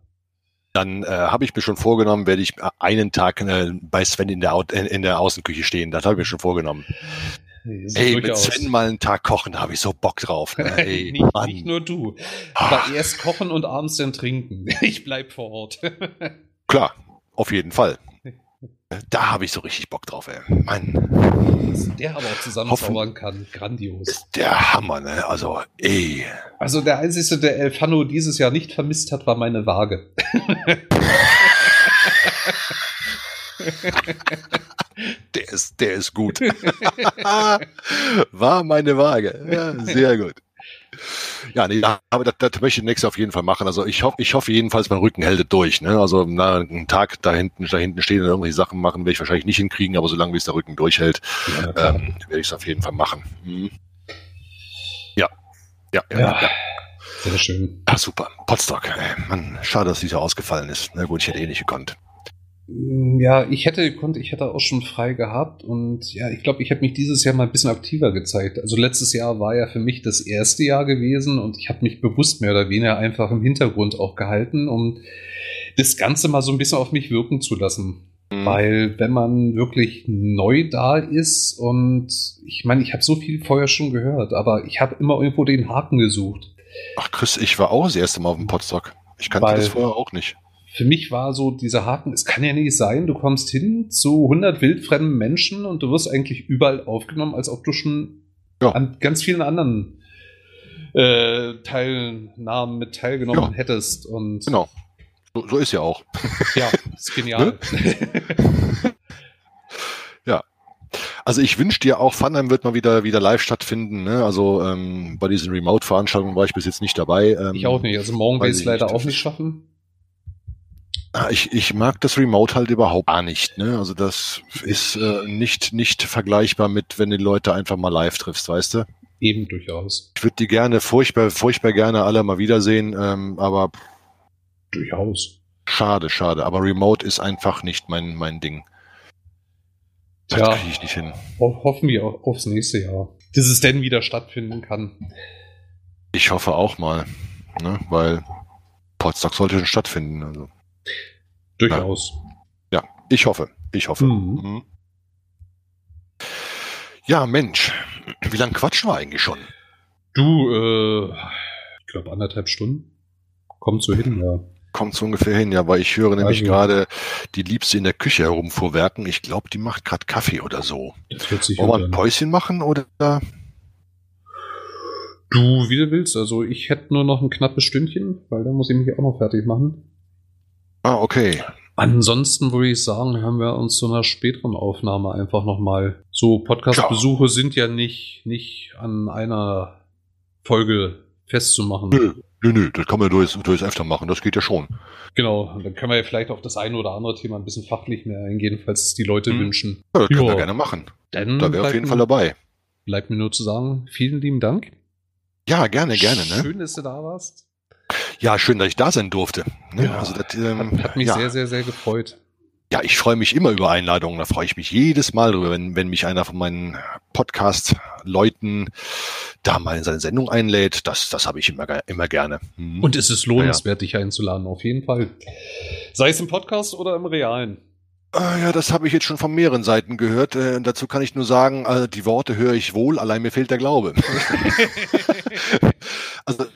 Dann äh, habe ich mir schon vorgenommen, werde ich einen Tag äh, bei Sven in der, in, in der Außenküche stehen. Das habe ich mir schon vorgenommen. Ey, mit Sven mal einen Tag kochen, da habe ich so Bock drauf. Ne? *laughs* Ey, nicht, nicht, nur du. Aber erst kochen und abends dann trinken. *laughs* Ich bleib vor Ort. *laughs* Klar, auf jeden Fall. Da habe ich so richtig Bock drauf, ey. Mann. Was der aber auch zusammenzaubern kann, grandios. Ist der Hammer, ne? Also, ey. Also der Einzige, der Elfano dieses Jahr nicht vermisst hat, war meine Waage. *laughs* der ist, der ist gut. *laughs* war meine Waage. Ja, sehr gut. Ja, nee, aber das, das möchte ich nächstes auf jeden Fall machen. Also ich hoffe, ich hoffe jedenfalls, mein Rücken hält durch. Ne? Also na, einen Tag da hinten, da hinten stehen und irgendwelche Sachen machen, werde ich wahrscheinlich nicht hinkriegen, aber solange wie es der Rücken durchhält, ja, ähm, werde ich es auf jeden Fall machen. Hm. Ja. Ja, ja, ja. ja. Sehr schön. Ah, super. Potstock. Ey, Mann, schade, dass dieser ausgefallen ist. Na gut, ich hätte eh nicht gekonnt. Mm, ja, ich hätte konnte, ich hätte auch schon frei gehabt und ja, ich glaube, ich habe mich dieses Jahr mal ein bisschen aktiver gezeigt. Also letztes Jahr war ja für mich das erste Jahr gewesen und ich habe mich bewusst mehr oder weniger einfach im Hintergrund auch gehalten, um das Ganze mal so ein bisschen auf mich wirken zu lassen. Mhm. Weil wenn man wirklich neu da ist und ich meine, ich habe so viel vorher schon gehört, aber ich habe immer irgendwo den Haken gesucht. Ach Chris, ich war auch das erste Mal auf dem Podstock. Ich kannte Weil, das vorher auch nicht für mich war so dieser Haken, es kann ja nicht sein, du kommst hin zu 100 wildfremden Menschen und du wirst eigentlich überall aufgenommen, als ob du schon ja. an ganz vielen anderen äh, Teilnahmen mit teilgenommen ja. hättest. Und genau. So, so, ist ja auch. Ja, ist genial. Ne? ja. Also ich wünsche dir auch, Funheim wird mal wieder wieder live stattfinden. Ne? Also ähm, bei diesen Remote-Veranstaltungen war ich bis jetzt nicht dabei. Ähm, ich auch nicht. Also morgen will ich es leider auch nicht schaffen. Ah, ich, ich mag das Remote halt überhaupt gar nicht. Ne? Also das ist äh, nicht, nicht vergleichbar mit, wenn du die Leute einfach mal live triffst, weißt du? Eben durchaus. Ich würde die gerne furchtbar, furchtbar gerne alle mal wiedersehen, ähm, aber durchaus. Schade, schade. Aber Remote ist einfach nicht mein, mein Ding. Das ja, kriege ich nicht hin. Ho hoffen wir aufs nächste Jahr, dass es denn wieder stattfinden kann. Ich hoffe auch mal, ne? weil Potsdam sollte schon stattfinden. Also. Durchaus. Ja, ich hoffe. Ich hoffe. Mhm. Mhm. Ja, Mensch, wie lange quatschen wir eigentlich schon? Du, äh, ich glaube anderthalb Stunden. Kommt so hin, ja. Kommt so ungefähr hin, ja, weil ich höre nämlich also, gerade die Liebste in der Küche herumfuhrwerken. Ich glaube, die macht gerade Kaffee oder so. Wollen wir ein Päuschen machen oder? Du, wie du willst. Also ich hätte nur noch ein knappes Stündchen, weil dann muss ich mich auch noch fertig machen. Ah, okay. Ansonsten würde ich sagen, hören wir uns zu einer späteren Aufnahme einfach nochmal. So Podcast-Besuche sind ja nicht, nicht an einer Folge festzumachen. Nö, nö, nö, das kann man durchs, durchs öfter machen, das geht ja schon. Genau, dann können wir ja vielleicht auf das eine oder andere Thema ein bisschen fachlich mehr eingehen, falls es die Leute hm. wünschen. Ja, das können wir gerne machen. Dann da wäre auf jeden Fall dabei. Bleibt mir nur zu sagen, vielen lieben Dank. Ja, gerne, gerne. Ne? Schön, dass du da warst. Ja, schön, dass ich da sein durfte. Ne? Ja, also das, ähm, hat, hat, mich ja. sehr, sehr, sehr gefreut. Ja, ich freue mich immer über Einladungen. Da freue ich mich jedes Mal drüber, wenn, wenn mich einer von meinen Podcast-Leuten da mal in seine Sendung einlädt. Das, das habe ich immer, immer gerne. Mhm. Und es ist lohnenswert, ja. dich einzuladen, auf jeden Fall. Sei es im Podcast oder im Realen. Äh, ja, das habe ich jetzt schon von mehreren Seiten gehört. Äh, dazu kann ich nur sagen, äh, die Worte höre ich wohl, allein mir fehlt der Glaube. *laughs* *laughs* also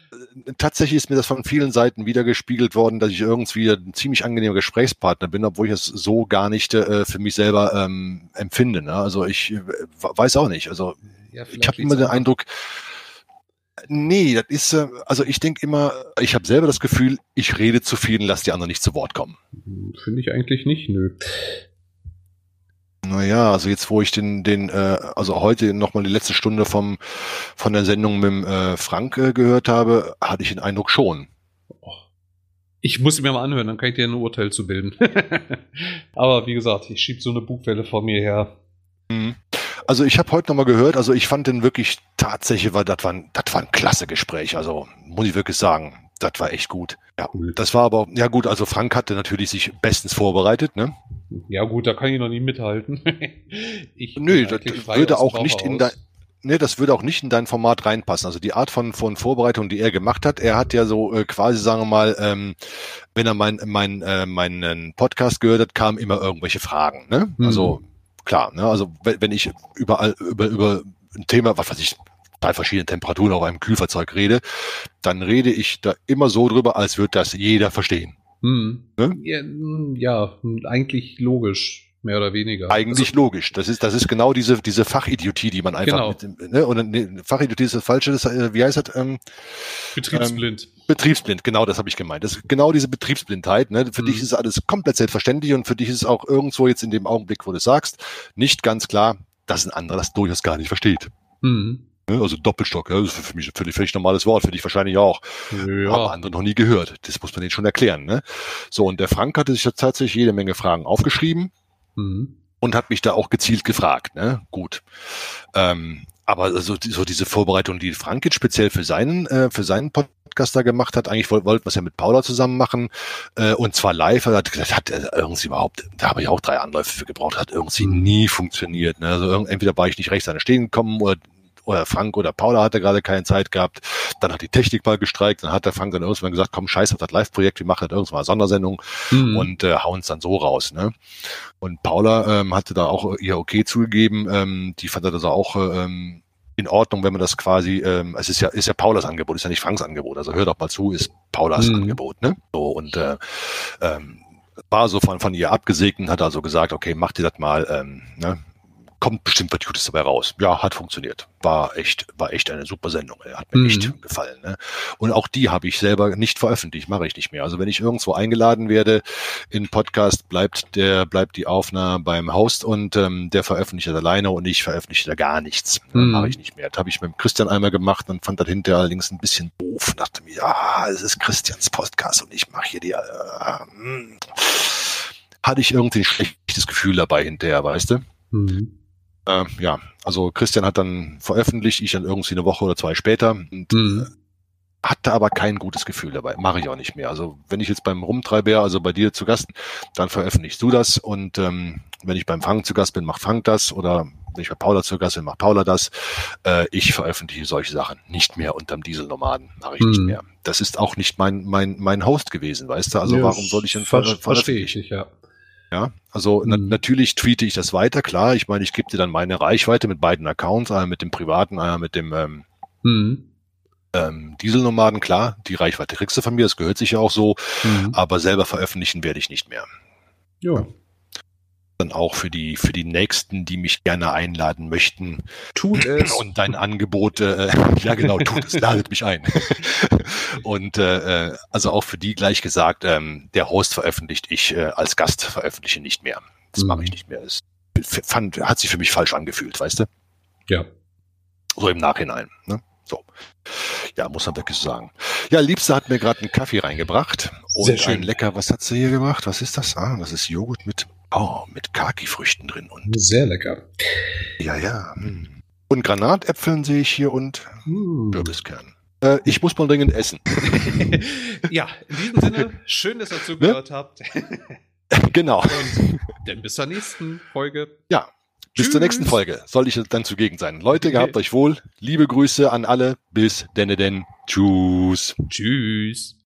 tatsächlich ist mir das von vielen Seiten wiedergespiegelt worden, dass ich irgendwie ein ziemlich angenehmer Gesprächspartner bin, obwohl ich es so gar nicht äh, für mich selber ähm, empfinde. Ne? Also ich äh, weiß auch nicht. Also ja, ich habe immer den Eindruck, nee, das ist, äh, also ich denke immer, ich habe selber das Gefühl, ich rede zu viel und lasse die anderen nicht zu Wort kommen. Finde ich eigentlich nicht, nö. Naja, also jetzt, wo ich den, den, äh, also heute nochmal die letzte Stunde vom, von der Sendung mit dem, äh, Frank äh, gehört habe, hatte ich den Eindruck schon. Ich muss mir mal anhören, dann kann ich dir ein Urteil zu bilden. *laughs* Aber wie gesagt, ich schieb so eine Bugwelle vor mir her. Mhm. Also ich habe heute nochmal gehört, also ich fand den wirklich tatsächlich, war, das war, ein, das war ein klasse Gespräch. Also muss ich wirklich sagen, das war echt gut. Ja, das war aber, ja gut, also Frank hatte natürlich sich bestens vorbereitet, ne? Ja gut, da kann ich noch nie mithalten. *laughs* ich Nö, das würde auch nicht in dein, Nee, das würde auch nicht in dein Format reinpassen. Also die Art von, von Vorbereitung, die er gemacht hat, er hat ja so äh, quasi, sagen wir mal, ähm, wenn er mein, mein, äh, meinen Podcast gehört hat, kamen immer irgendwelche Fragen. Ne? Mhm. Also klar, ne? also wenn, wenn ich überall über, über ein Thema, was weiß ich, bei verschiedenen Temperaturen auf einem Kühlfahrzeug rede, dann rede ich da immer so drüber, als würde das jeder verstehen. Hm. Ne? Ja, hm, ja, eigentlich logisch mehr oder weniger. Eigentlich also, logisch. Das ist, das ist genau diese, diese Fachidiotie, die man einfach genau. mit, ne, und ne, Fachidiotie ist das falsche, das, äh, wie heißt das? Ähm, Betriebsblind. Ähm, Betriebsblind, genau, das habe ich gemeint. Das ist genau diese Betriebsblindheit. Ne? Für mhm. dich ist alles komplett selbstverständlich und für dich ist es auch irgendwo jetzt in dem Augenblick, wo du sagst, nicht ganz klar, dass ein anderer das durchaus gar nicht versteht. Mhm. Ne, also Doppelstock, ja, das ist für mich ein völlig, völlig normales Wort, für dich wahrscheinlich auch. Ja. Haben andere noch nie gehört. Das muss man denen schon erklären. Ne? So, und der Frank hatte sich tatsächlich jede Menge Fragen aufgeschrieben Mhm. Und hat mich da auch gezielt gefragt. Ne? Gut. Ähm, aber so, so diese Vorbereitung, die Frank jetzt speziell für seinen, äh, für seinen Podcast da gemacht hat, eigentlich wollten wir es ja mit Paula zusammen machen äh, und zwar live. Das hat, das hat irgendwie überhaupt, da habe ich auch drei Anläufe für gebraucht, hat irgendwie mhm. nie funktioniert. Ne? Also entweder war ich nicht rechts an Stehen gekommen oder oder Frank oder Paula hatte gerade keine Zeit gehabt. Dann hat die Technik mal gestreikt. Dann hat der Frank dann irgendwann gesagt, komm, scheiß auf das Live-Projekt, wir machen das irgendwann mal Sondersendung mhm. und äh, hauen es dann so raus. Ne? Und Paula ähm, hatte da auch ihr Okay zugegeben. Ähm, die fand das also auch ähm, in Ordnung, wenn man das quasi, ähm, es ist ja, ist ja Paulas Angebot, ist ja nicht Franks Angebot. Also hör doch mal zu, ist Paulas mhm. Angebot, ne? So und äh, ähm, war so von, von ihr abgesegnet, hat also gesagt, okay, mach dir das mal, ähm, ne? Kommt bestimmt was Gutes dabei raus. Ja, hat funktioniert. War echt, war echt eine super Sendung. Hat mir mhm. echt gefallen. Ne? Und auch die habe ich selber nicht veröffentlicht, mache ich nicht mehr. Also wenn ich irgendwo eingeladen werde in Podcast, bleibt der, bleibt die Aufnahme beim Host und ähm, der veröffentlicht das alleine und ich veröffentliche da gar nichts. Mhm. Mache ich nicht mehr. Das habe ich mit Christian einmal gemacht und fand das hinterher allerdings ein bisschen doof. Und dachte mir, ja, es ist Christians Podcast und ich mache hier die. Äh, hm. hatte ich irgendwie ein schlechtes Gefühl dabei hinterher, weißt du? Mhm. Äh, ja, also Christian hat dann veröffentlicht, ich dann irgendwie eine Woche oder zwei später und mhm. Hatte aber kein gutes Gefühl dabei. Mache ich auch nicht mehr. Also wenn ich jetzt beim Rumtreiber, also bei dir zu Gast, dann veröffentlichst du das und ähm, wenn ich beim Frank zu Gast bin, macht Frank das oder wenn ich bei Paula zu Gast bin, macht Paula das. Äh, ich veröffentliche solche Sachen nicht mehr unterm Dieselnomaden, mache ich mhm. nicht mehr. Das ist auch nicht mein mein mein Host gewesen, weißt du? Also ja, warum soll ich denn ver verstehe ich, ja. Ja, also mhm. na natürlich tweete ich das weiter, klar. Ich meine, ich gebe dir dann meine Reichweite mit beiden Accounts, einmal mit dem privaten, einmal mit dem ähm, mhm. ähm, Dieselnomaden, klar. Die Reichweite kriegst du von mir, das gehört sich ja auch so, mhm. aber selber veröffentlichen werde ich nicht mehr. Ja dann auch für die für die nächsten, die mich gerne einladen möchten. Tut *clears throat* es. Und dein Angebot, äh, *laughs* ja genau, tut es, ladet mich ein. *laughs* und äh, äh, also auch für die gleich gesagt, ähm, der Host veröffentlicht, ich äh, als Gast veröffentliche nicht mehr. Das mhm. mache ich nicht mehr. Das fand, hat sich für mich falsch angefühlt, weißt du? Ja. So im Nachhinein. Ne? So. Ja, muss man wirklich sagen. Ja, Liebste hat mir gerade einen Kaffee reingebracht und Sehr schön. ein lecker, was hat sie hier gemacht? Was ist das? Ah, das ist Joghurt mit Oh, mit Kaki-Früchten drin. Und Sehr lecker. Ja, ja. Hm. Und Granatäpfeln sehe ich hier und. Kürbiskern. Äh, ich muss mal dringend essen. *laughs* ja, in diesem Sinne, schön, dass ihr zugehört ne? habt. *laughs* genau. Und dann bis zur nächsten Folge. Ja, bis Tschüss. zur nächsten Folge soll ich dann zugegen sein. Leute, okay. gehabt euch wohl. Liebe Grüße an alle. Bis denne denn. Tschüss. Tschüss.